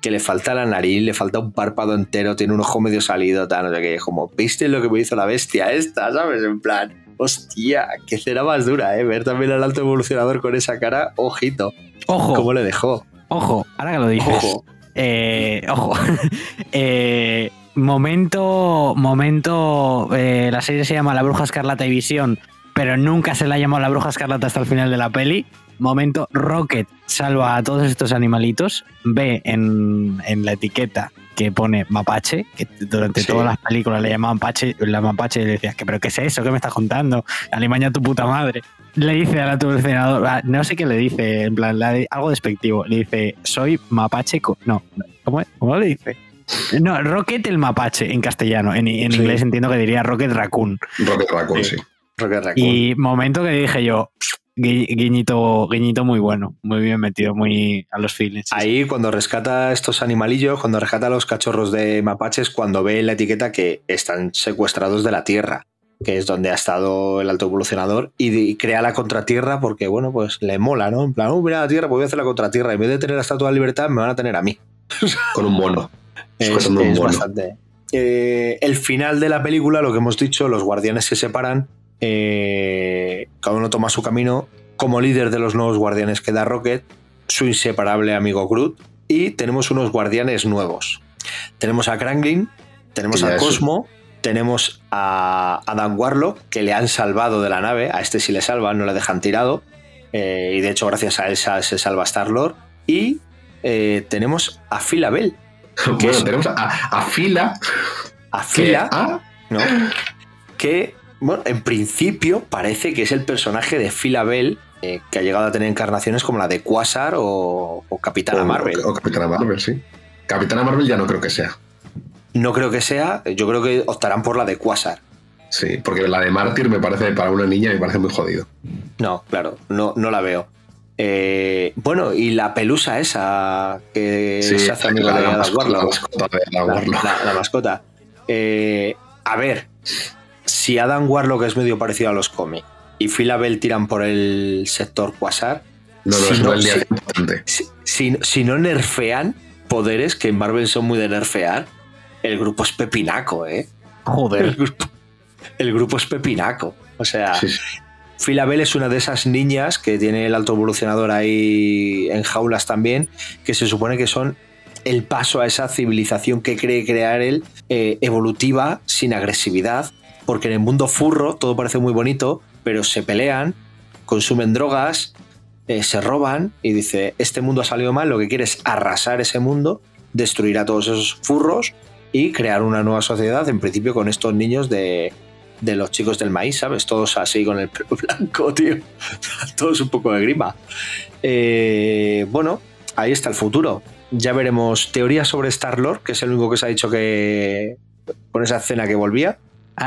que le falta la nariz, le falta un párpado entero, tiene un ojo medio salido, tal, no sé qué, como, ¿viste lo que me hizo la bestia esta, sabes? En plan, hostia, qué cera más dura, ¿eh? Ver también al alto evolucionador con esa cara, ojito, Ojo, cómo le dejó. ojo, ahora que lo dices. Ojo. Eh, ojo. Eh, momento. Momento. eh, la serie se llama La Bruja Escarlata y Visión, pero nunca se la ha llamado La Bruja Escarlata hasta el final de la peli. Momento. Rocket salva a todos estos animalitos. Ve en, en la etiqueta que pone mapache, que durante Sí. todas las películas le llamaban mapache, la mapache y le decía, ¿pero qué es eso? ¿Qué me estás contando? Alimaña tu puta madre. Le dice al senador, no sé qué le dice, en plan, la de- algo despectivo. Le dice, soy mapache. co-". No, ¿cómo, es? ¿cómo le dice? No, Rocket el mapache en castellano. En, en Sí. inglés entiendo que diría Rocket Raccoon. Rocket Raccoon, Sí. sí. Rocket Raccoon. Y momento que dije yo, gui- guiñito, guiñito muy bueno, muy bien metido, muy a los feelings. Ahí cuando rescata a estos animalillos, cuando rescata a los cachorros de mapaches, cuando ve en la etiqueta que están secuestrados de la Tierra, que es donde ha estado el alto evolucionador, y, y crea la contratierra porque, bueno, pues le mola, ¿no? En plan, oh, mira la Tierra, pues voy a hacer la contratierra. En vez de tener la Estatua de Libertad, me van a tener a mí. Con un mono. Es, Sujetando un es mono. bastante. Eh, el final de la película, lo que hemos dicho, los guardianes se separan, eh, cada uno toma su camino. Como líder de los nuevos guardianes queda Rocket, su inseparable amigo Groot, y tenemos unos guardianes nuevos. Tenemos a Kranglin, tenemos a es- Cosmo, tenemos a Adam Warlock, que le han salvado de la nave, a este sí le salvan, no le dejan tirado, eh, y de hecho gracias a él sa- se salva Star-Lord, y eh, tenemos a Phila Bell, ¿Qué Bueno, es? tenemos a, a Fila. a Phila, ah, ¿no? que, bueno, en principio parece que es el personaje de Phila Bell eh, que ha llegado a tener encarnaciones como la de Quasar o, o Capitana o- Marvel. O, Capitana Marvel, sí. Capitana Marvel ya no creo que sea. No creo que sea, yo creo que optarán por la de Quasar. Sí, porque la de Mártir me parece, para una niña, me parece muy jodido. No, claro, no, no la veo. Eh, bueno, y la pelusa esa que Sí, se hace amiga la, de la mascota, la mascota de la, la- la mascota. Eh, a ver, si Adam Warlock es medio parecido a los cómics y Phila Bell tiran por el sector Quasar, No, no, si no- una línea si- importante. si, si- si no nerfean poderes, que en Marvel son muy de nerfear, el grupo es pepinaco, ¿eh? El Joder. grupo, el grupo es pepinaco. O sea, Sí, sí. Phila Bell es una de esas niñas que tiene el alto evolucionador ahí en jaulas también, que se supone que son el paso a esa civilización que cree crear él, eh, evolutiva, sin agresividad, porque en el mundo furro todo parece muy bonito, pero se pelean, consumen drogas, eh, se roban y dice, este mundo ha salido mal, lo que quiere es arrasar ese mundo, destruir a todos esos furros y crear una nueva sociedad, en principio con estos niños de, de los chicos del maíz, ¿sabes? Todos así con el pelo blanco, tío. Todos un poco de grima. Eh, bueno, ahí está el futuro. Ya veremos teorías sobre Star-Lord, que es el único que se ha dicho que con esa escena que volvía.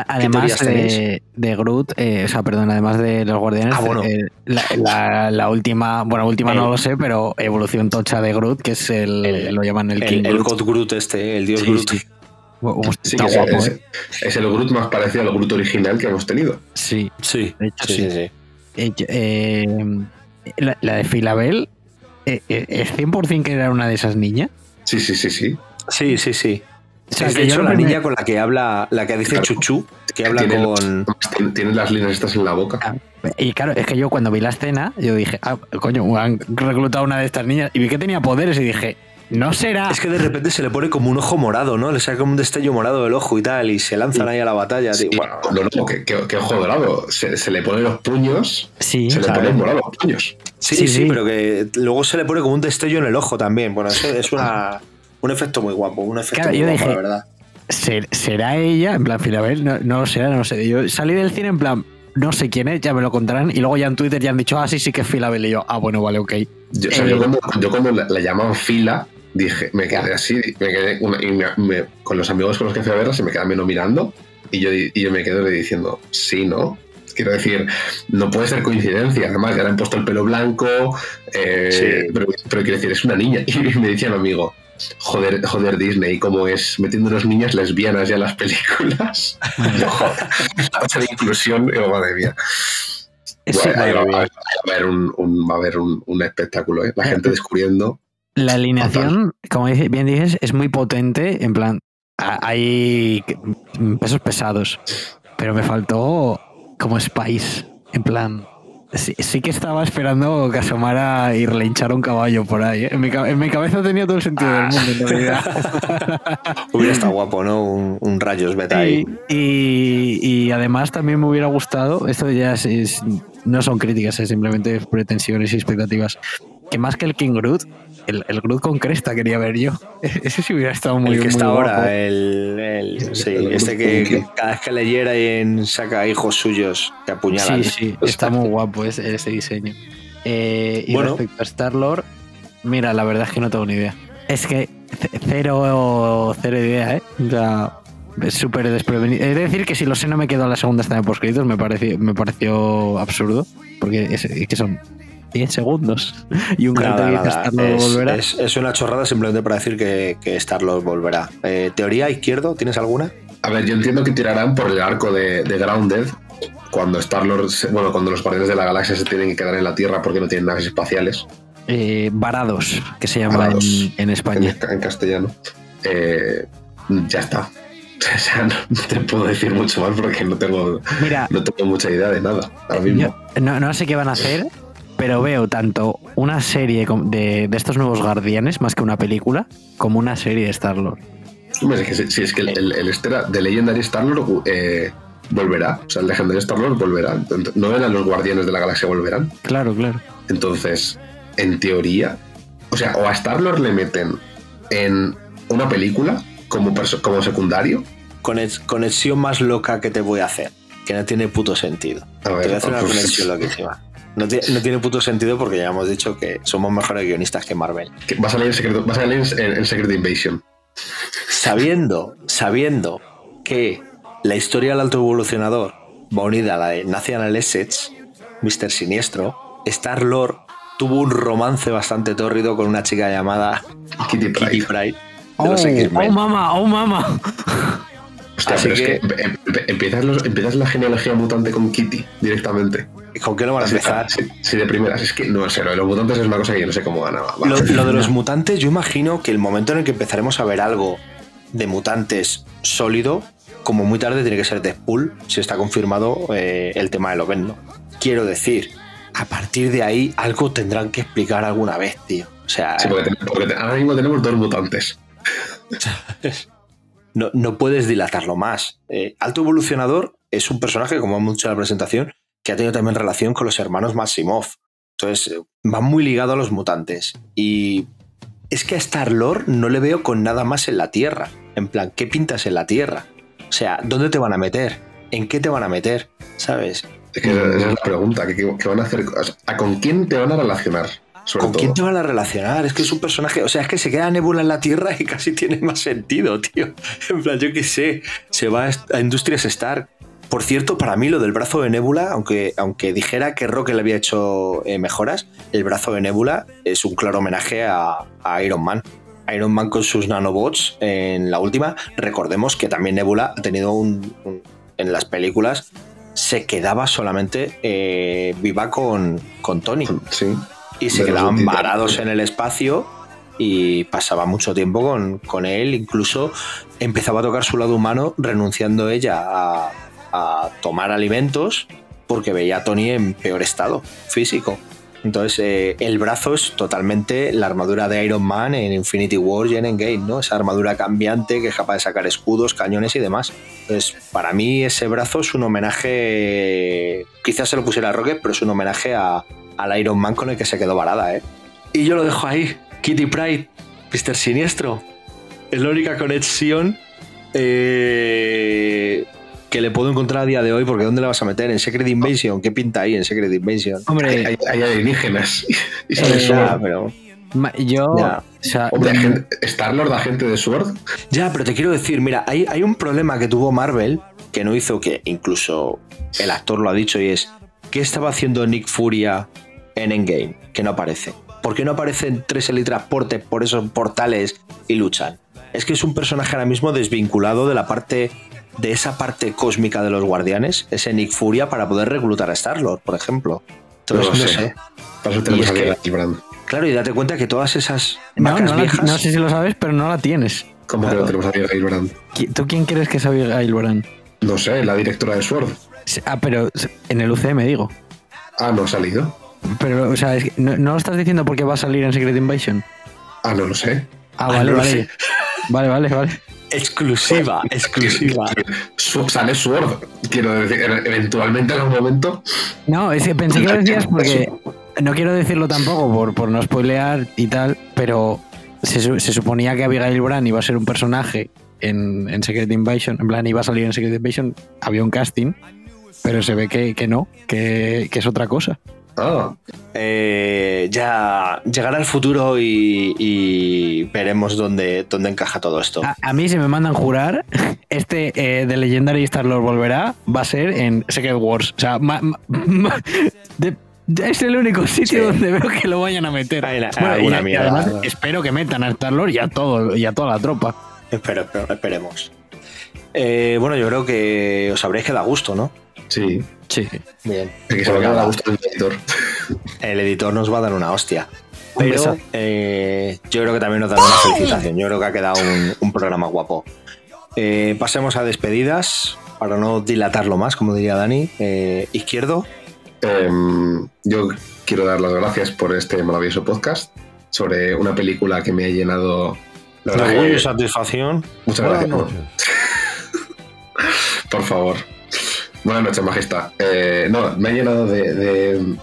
Además teorías tenéis? de, de Groot, eh, o sea, perdón, además de los guardianes, Ah, bueno. eh, la, la- la última, bueno, última no lo sé, pero evolución tocha de Groot, que es el, El- lo llaman el, King El, el Groot. God Groot este, el dios Sí, Groot. sí. Está es, guapo, es- ¿eh? es el Groot más parecido al Groot original que hemos tenido. Sí, Sí, de hecho sí, sí. Eh, eh, la, la de Filabel, eh, eh, ¿es 100% que era una de esas niñas? Sí, sí, sí, sí. Sí, sí, sí. O sea, es que de yo hecho lo la niña con la que habla, la que dice Claro. chuchu, que habla Tiene- con... tiene- las líneas estas en la boca. Ah, Y claro, es que yo cuando vi la escena, yo dije, ah, coño, han reclutado a una de estas niñas y vi que tenía poderes y dije, No será. Es que de repente se le pone como un ojo morado, ¿no? Le saca como un destello morado del ojo y tal, y se lanzan ahí a la batalla. Sí, tío. Bueno, no, no, que, que- que ojo dorado. Se, se le ponen los puños. Sí, se le ponen morados los puños. sí, sí, sí, sí. pero que luego se le pone como un destello en el ojo también. Bueno, eso es una, un efecto muy guapo, un efecto Claro, muy yo guapo, dije- la verdad. ¿Ser- ¿Será ella? En plan, Filabel, no, no lo será, no lo sé. Yo salí del cine en plan, no sé quién es, ya me lo contarán. Y luego ya en Twitter ya han dicho, ah, sí, sí que es Filabel. Y yo, ah, bueno, vale, ok. Yo, o sea, Eh, yo cuando, yo cuando la, la llamaban fila, dije, me quedé así, me quedé una- y me- me- con los amigos con los que fui a verla, se me quedan menos mirando. Y yo, di- y yo me quedo diciendo, sí, ¿no? Quiero decir, no puede ser coincidencia. Además, ya le han puesto el pelo blanco. eh, Sí. pero, pero quiero decir, es una niña. Y me decía mi amigo, joder, joder Disney, ¿cómo es metiendo unas niñas lesbianas ya en las películas? La de inclusión, digo, madre mía. Sí, Bueno, ahí va, a haber un, un- va a haber un, un espectáculo, ¿eh? La gente descubriendo. La alineación, como bien dices, es muy potente. En plan, hay pesos pesados. Pero me faltó como Spice. En plan, sí, sí que estaba esperando que asomara y relinchara un caballo por ahí. ¿eh? En, mi, ca- en mi cabeza tenía todo el sentido del mundo, en realidad. Hubiera estado guapo, ¿no? Un, un rayos beta ahí. Y, y- y además también me hubiera gustado, esto ya es, es- no son críticas, es simplemente pretensiones y expectativas, que más que el King Groot, el, el Groot con cresta quería ver yo. Ese sí hubiera estado muy el que muy está guapo. ahora, el, el- sí, el este que, cada vez que le hiera y en- saca hijos suyos que apuñalan. Sí, sí, está muy guapo ese, ese diseño. Eh, y Bueno. respecto a Star-Lord, mira, la verdad es que no tengo ni idea. Es que cero, cero idea, ¿eh? O sea, es súper desprevenido. He de decir que si lo sé no me quedo a la segunda escena de postcréditos, me pareció, me pareció absurdo, porque es, es que son 10 segundos y un Nada, cartel que nada. Star-Lord Es, volverá. es- es una chorrada simplemente para decir que, que Star-Lord volverá. Eh, ¿Teoría izquierdo? ¿Tienes alguna? A ver, yo entiendo que tirarán por el arco de, de Grounded cuando Star-Lord, bueno, cuando los Guardianes de la Galaxia se tienen que quedar en la Tierra porque no tienen naves espaciales, Eh, Varados, que se llama en, Varados. en en, España. en castellano. Eh, ya está. O sea, no, no te puedo decir mucho más porque no tengo, Mira, no tengo mucha idea de nada ahora mismo. Yo no, no sé qué van a hacer, pero veo tanto una serie de, de estos nuevos guardianes, más que una película, como una serie de Star-Lord. Hombre, es que si, si es que el, el, el este era de Legendary Star-Lord eh, volverá. O sea, el Legendary Star-Lord volverá. No eran los Guardianes de la Galaxia volverán. Claro, claro. Entonces, en teoría, o sea, o a Star-Lord le meten en una película como, como secundario. Conex- conexión más loca que te voy a hacer, que no tiene puto sentido. A ver, te voy a hacer una pues- conexión loquísima. No, tiene- no tiene puto sentido porque ya hemos dicho que somos mejores guionistas que Marvel. que va a salir en Secret, va a salir en, en Secret Invasion. Sabiendo, sabiendo que la historia del alto evolucionador va unida a la de National Assets, Mr. Siniestro, Star-Lord tuvo un romance bastante tórrido con una chica llamada Kitty Pryde. Kitty de Oh, los oh, mama, oh, mama. Hostia, Así pero que- es que em- em- empiezas, los- empiezas la genealogía mutante con Kitty directamente. ¿Con qué lo van a empezar? sí, sí, de primeras. Es que no sé, lo de los mutantes es una cosa que yo no sé cómo ganaba. Lo, lo de los mutantes, yo imagino que el momento en el que empezaremos a ver algo de mutantes sólido, como muy tarde tiene que ser Deadpool, si está confirmado eh, el tema de Loveno. Quiero decir, a partir de ahí algo tendrán que explicar alguna vez, tío. O sea, Sí, porque, ten- porque ahora mismo tenemos dos mutantes. no, puedes dilatarlo más. Eh, Alto Evolucionador es un personaje, como hemos dicho en la presentación, que ha tenido también relación con los hermanos Maximov. Entonces, eh, va muy ligado a los mutantes. Y es que a Star-Lord no le veo con nada más en la Tierra. En plan, ¿qué pintas en la Tierra? O sea, ¿dónde te van a meter? ¿En qué te van a meter? ¿Sabes? Es que esa es la pregunta. ¿qué, qué- van a hacer? ¿A con quién te van a relacionar? Sobre ¿Con todo. quién te van a relacionar? Es que es un personaje, o sea, es que se queda Nebula en la Tierra y casi tiene más sentido, tío. En plan, yo qué sé, se va a Industrias Stark. Por cierto, para mí lo del brazo de Nebula, aunque, aunque dijera que Rocket le había hecho eh, mejoras, el brazo de Nebula es un claro homenaje a, a Iron Man. Iron Man con sus nanobots en la última. Recordemos que también Nebula ha tenido un, un- en las películas se quedaba solamente eh, viva con, con Tony Sí. Y se quedaban varados en el espacio y pasaba mucho tiempo con, con él. Incluso empezaba a tocar su lado humano, renunciando ella a, a tomar alimentos porque veía a Tony en peor estado físico. Entonces, eh, el brazo es totalmente la armadura de Iron Man en Infinity War y en Endgame, ¿no? Esa armadura cambiante que es capaz de sacar escudos, cañones y demás. Entonces, para mí ese brazo es un homenaje, quizás se lo pusiera a Rocket, pero es un homenaje a, al Iron Man con el que se quedó varada, ¿eh? Y yo lo dejo ahí. Kitty Pride, Mr. Siniestro. Es la única conexión eh, que le puedo encontrar a día de hoy, porque ¿dónde le vas a meter? ¿En Secret Invasion? ¿Qué pinta ahí en Secret Invasion? Hay, Hombre, hay- hay alienígenas. Y Eh, Ya, pero, ma- yo. Ya. O sea, Hombre, agente- Star-Lord, agente de Sword. ya, pero te quiero decir, mira, hay, hay un problema que tuvo Marvel que no hizo que incluso el actor lo ha dicho y es ¿qué estaba haciendo Nick Furia en Endgame? Que no aparece. ¿Por qué no aparecen tres helitransportes por esos portales y luchan? Es que es un personaje ahora mismo desvinculado de la parte de esa parte cósmica de los guardianes, ese Nick Furia para poder reclutar a Star-Lord, por ejemplo. Entonces, No lo no sé. Y es que-. Claro, y date cuenta que todas esas no, vacas no, la- viejas. no sé si lo sabes, pero no la tienes. ¿Cómo que no tenemos a Gilligan Brand? ¿Qui- ¿Tú quién crees que es Abigail Brand? No sé, la directora de Sword. Ah, pero en el UCM digo. Ah, no ha salido. Pero, o sea, es que no, no lo estás diciendo porque va a salir en Secret Invasion. Ah, no lo sé. Ah, Ah, vale, no vale. Vale, vale, vale. Exclusiva, exclusiva. Su- Sale Sword. Quiero decir, eventualmente en algún momento. No, es que pensé que lo decías porque no quiero decirlo tampoco por, por no spoilear y tal, pero se, se suponía que Abigail Brand iba a ser un personaje en, en Secret Invasion, en plan iba a salir en Secret Invasion, había un casting, pero se ve que, que no, que, que es otra cosa. Eh, ya llegará el futuro y, y veremos dónde, dónde encaja todo esto. A, a mí, si me mandan jurar, este eh, de Legendary Star Lord volverá, va a ser en Secret Wars. O sea, ma- ma- ma- de- de- es el único sitio Sí. donde veo que lo vayan a meter. Ay, la- Bueno, y, alguna y mierda. además, espero que metan a Star Lord y a, todo, y a toda la tropa. Espero, espero- esperemos. Eh, bueno, yo creo que os habréis quedado a gusto, ¿no? Sí. Sí. Bien. El que se me gusto el editor. el editor nos va a dar una hostia. Pero eh, yo creo que también nos dará una felicitación. Yo creo que ha quedado un, un programa guapo. Eh, pasemos a despedidas, para no dilatarlo más, como diría Dani. Eh, izquierdo, Em, yo quiero dar las gracias por este maravilloso podcast sobre una película que me ha llenado. La orgullo y satisfacción. Muchas gracias. Por favor. Buenas noches, Majestad. Eh, no, me ha llenado de, de-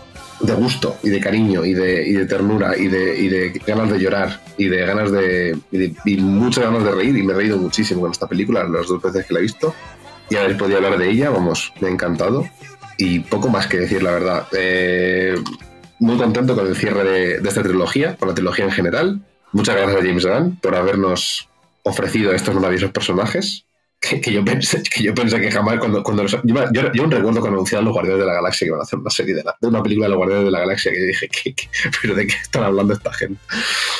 gusto y de cariño y de, y de ternura y de, y de ganas de llorar y de ganas de. y, muchas ganas de reír. Y me he reído muchísimo con esta película, las dos veces que la he visto. Y haber podido hablar de ella, vamos, me ha encantado. Y poco más que decir, la verdad. Eh, muy contento con el cierre de, de esta trilogía, con la trilogía en general. Muchas gracias a James Gunn por habernos ofrecido estos maravillosos personajes. Que, que yo pensé que yo pensé que jamás cuando, cuando los- yo, yo, yo recuerdo cuando anunciaron los Guardianes de la Galaxia que iban a hacer una serie de, la- de una película de los Guardianes de la Galaxia que yo dije ¿qué, qué? pero de qué están hablando esta gente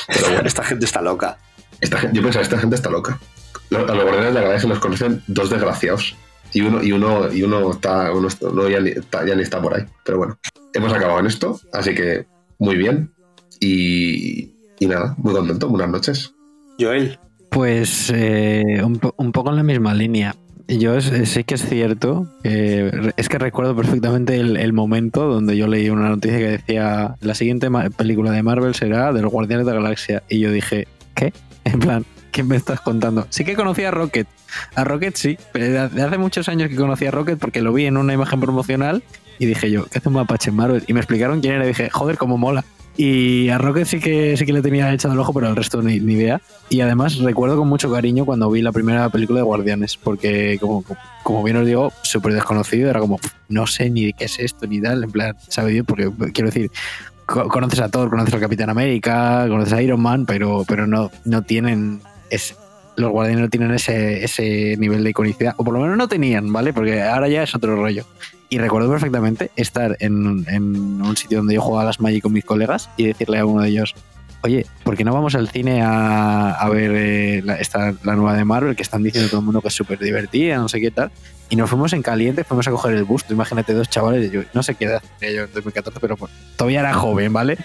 pero bueno. Esta gente está loca. esta gente, yo pensaba esta gente está loca. Lo- a los Guardianes de la Galaxia los conocen dos desgraciados. Y uno y uno y uno está uno está- uno ya, ni, está, ya ni está por ahí. Pero bueno hemos acabado en esto así que muy bien. Y, y nada muy contento. Buenas noches. Joel, Pues eh, un, un poco en la misma línea. Yo eh, sí que es cierto, eh, es que recuerdo perfectamente el, el momento donde yo leí una noticia que decía la siguiente película de Marvel será de los Guardianes de la Galaxia y yo dije, ¿qué? En plan, ¿qué me estás contando? Sí que conocía a Rocket, a Rocket sí, pero de hace muchos años que conocía a Rocket porque lo vi en una imagen promocional y dije yo, ¿qué hace un mapache en Marvel? Y me explicaron quién era y dije, joder, cómo mola. Y a Rocket sí que sí que le tenía echado el ojo, pero al resto ni, ni idea. Y además recuerdo con mucho cariño cuando vi la primera película de Guardianes, porque como, como bien os digo, súper desconocido, era como, "Pff, no sé ni qué es esto, ni tal, en plan, sabe Dios, porque quiero decir, co- conoces a Thor, conoces al Capitán América, conoces a Iron Man, pero, pero no, no tienen ese- los Guardianes no tienen ese, ese nivel de iconicidad, o por lo menos no tenían, ¿vale? Porque ahora ya es otro rollo. Y recuerdo perfectamente estar en, en un sitio donde yo jugaba las Magic con mis colegas y decirle a uno de ellos, oye, ¿por qué no vamos al cine a, a ver eh, la, esta, la nueva de Marvel que están diciendo todo el mundo que es súper divertida, no sé qué tal? Y nos fuimos en caliente, fuimos a coger el bus. Imagínate dos chavales, yo no sé qué edad tenía yo en 2014, pero pues, todavía era joven, ¿vale?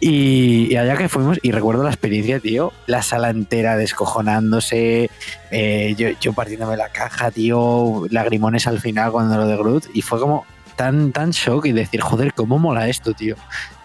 Y, y allá que fuimos, y recuerdo la experiencia, tío, la sala entera descojonándose, eh, yo, yo partiéndome la caja, tío, lagrimones al final cuando lo de Groot, y fue como, tan, tan shock y decir, joder, cómo mola esto, tío.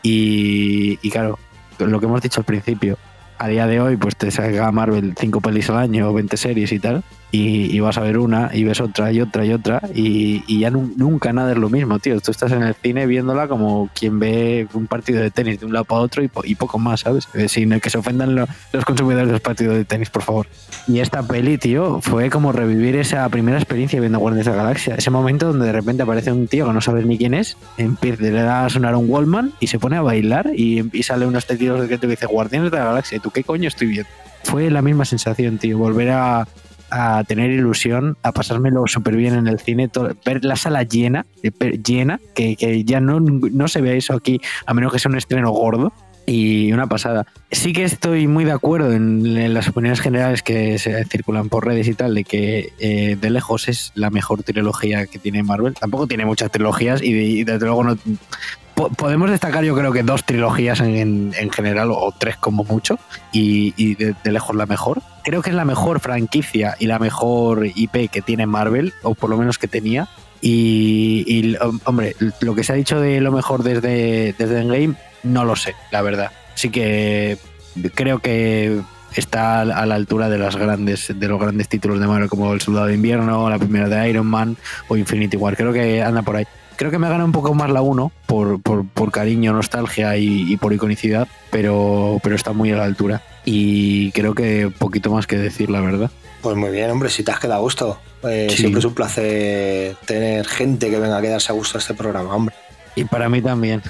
Y, y claro, lo que hemos dicho al principio, a día de hoy, pues te saca Marvel cinco pelis al año o 20 series y tal, y, y vas a ver una y ves otra y otra y otra, y, y ya nu- nunca nada es lo mismo, tío. Tú estás en el cine viéndola como quien ve un partido de tenis de un lado para otro y, po- y poco más, ¿sabes? Eh, Sin que se ofendan lo- los consumidores de los partidos de tenis, por favor. Y esta peli, tío, fue como revivir esa primera experiencia viendo Guardianes de la Galaxia. Ese momento donde de repente aparece un tío que no sabes ni quién es, empieza, le da a sonar un Wallman y se pone a bailar y, y sale unos tíos que te dice Guardianes de la Galaxia. ¿Y tú qué coño estoy viendo? Fue la misma sensación, tío. Volver a, a tener ilusión, a pasármelo súper bien en el cine, ver la sala llena, eh, llena, que, que ya no, no se ve eso aquí, a menos que sea un estreno gordo. Y una pasada. Sí que estoy muy de acuerdo en, en las opiniones generales que se circulan por redes y tal, de que eh, de lejos es la mejor trilogía que tiene Marvel. Tampoco tiene muchas trilogías y, de- y desde luego no... po- Podemos destacar yo creo que dos trilogías en, en- en general, o tres como mucho, y, de, lejos la mejor. Creo que es la mejor franquicia y la mejor IP que tiene Marvel, o por lo menos que tenía. Y, hombre, lo que se ha dicho de lo mejor desde, desde Endgame, no lo sé, la verdad. Sí que creo que está a la altura de las grandes de los grandes títulos de Marvel como el Soldado de Invierno, la primera de Iron Man o Infinity War. Creo que anda por ahí. Creo que me gana un poco más la 1 por, por, por cariño, nostalgia y, y por iconicidad, pero, pero está muy a la altura. Y creo que poquito más que decir, la verdad. Pues muy bien, hombre, si te has quedado a gusto. Eh, Sí. Siempre es un placer tener gente que venga a quedarse a gusto a este programa, hombre. Y para mí también.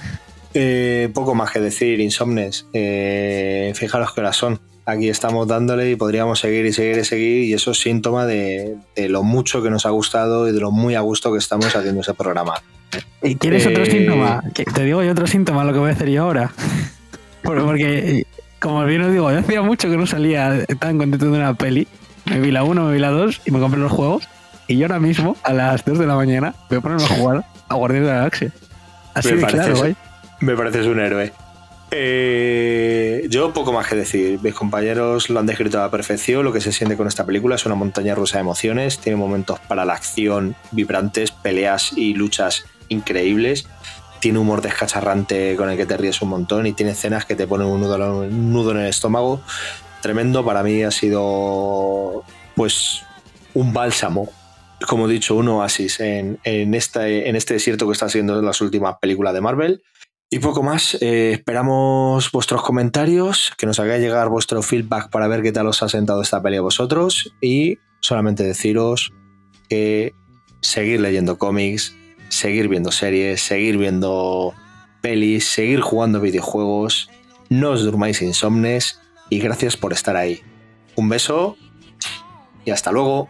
Eh, poco más que decir, insomnes. Eh, fijaros que horas son. Aquí estamos dándole y podríamos seguir y seguir y seguir y eso es síntoma de, de lo mucho que nos ha gustado y de lo muy a gusto que estamos haciendo ese programa. ¿Y quieres otro Eh, síntoma? Que Te digo yo otro síntoma, lo que voy a hacer yo ahora. Por- Porque, como bien os digo, yo hacía mucho que no salía tan contento de una peli. Me vi la 1, me vi la 2 y me compré los juegos. Y yo ahora mismo, a las 2 de la mañana, voy a ponerme a jugar a Guardianes de la Galaxia. Así Me de parece claro, güey. Me pareces un héroe. Eh, yo poco más que decir. Mis compañeros lo han descrito a la perfección. Lo que se siente con esta película es una montaña rusa de emociones. Tiene momentos para la acción vibrantes, peleas y luchas increíbles. Tiene humor descacharrante con el que te ríes un montón y tiene escenas que te ponen un nudo, en el estómago. Tremendo. Para mí ha sido pues un bálsamo como he dicho, un oasis este, en este desierto que está siendo las últimas películas de Marvel. Y poco más, eh, esperamos vuestros comentarios, que nos hagáis llegar vuestro feedback para ver qué tal os ha sentado esta peli a vosotros. Y solamente deciros que seguir leyendo cómics, seguir viendo series, seguir viendo pelis, seguir jugando videojuegos. No os durmáis insomnes y gracias por estar ahí. Un beso y hasta luego.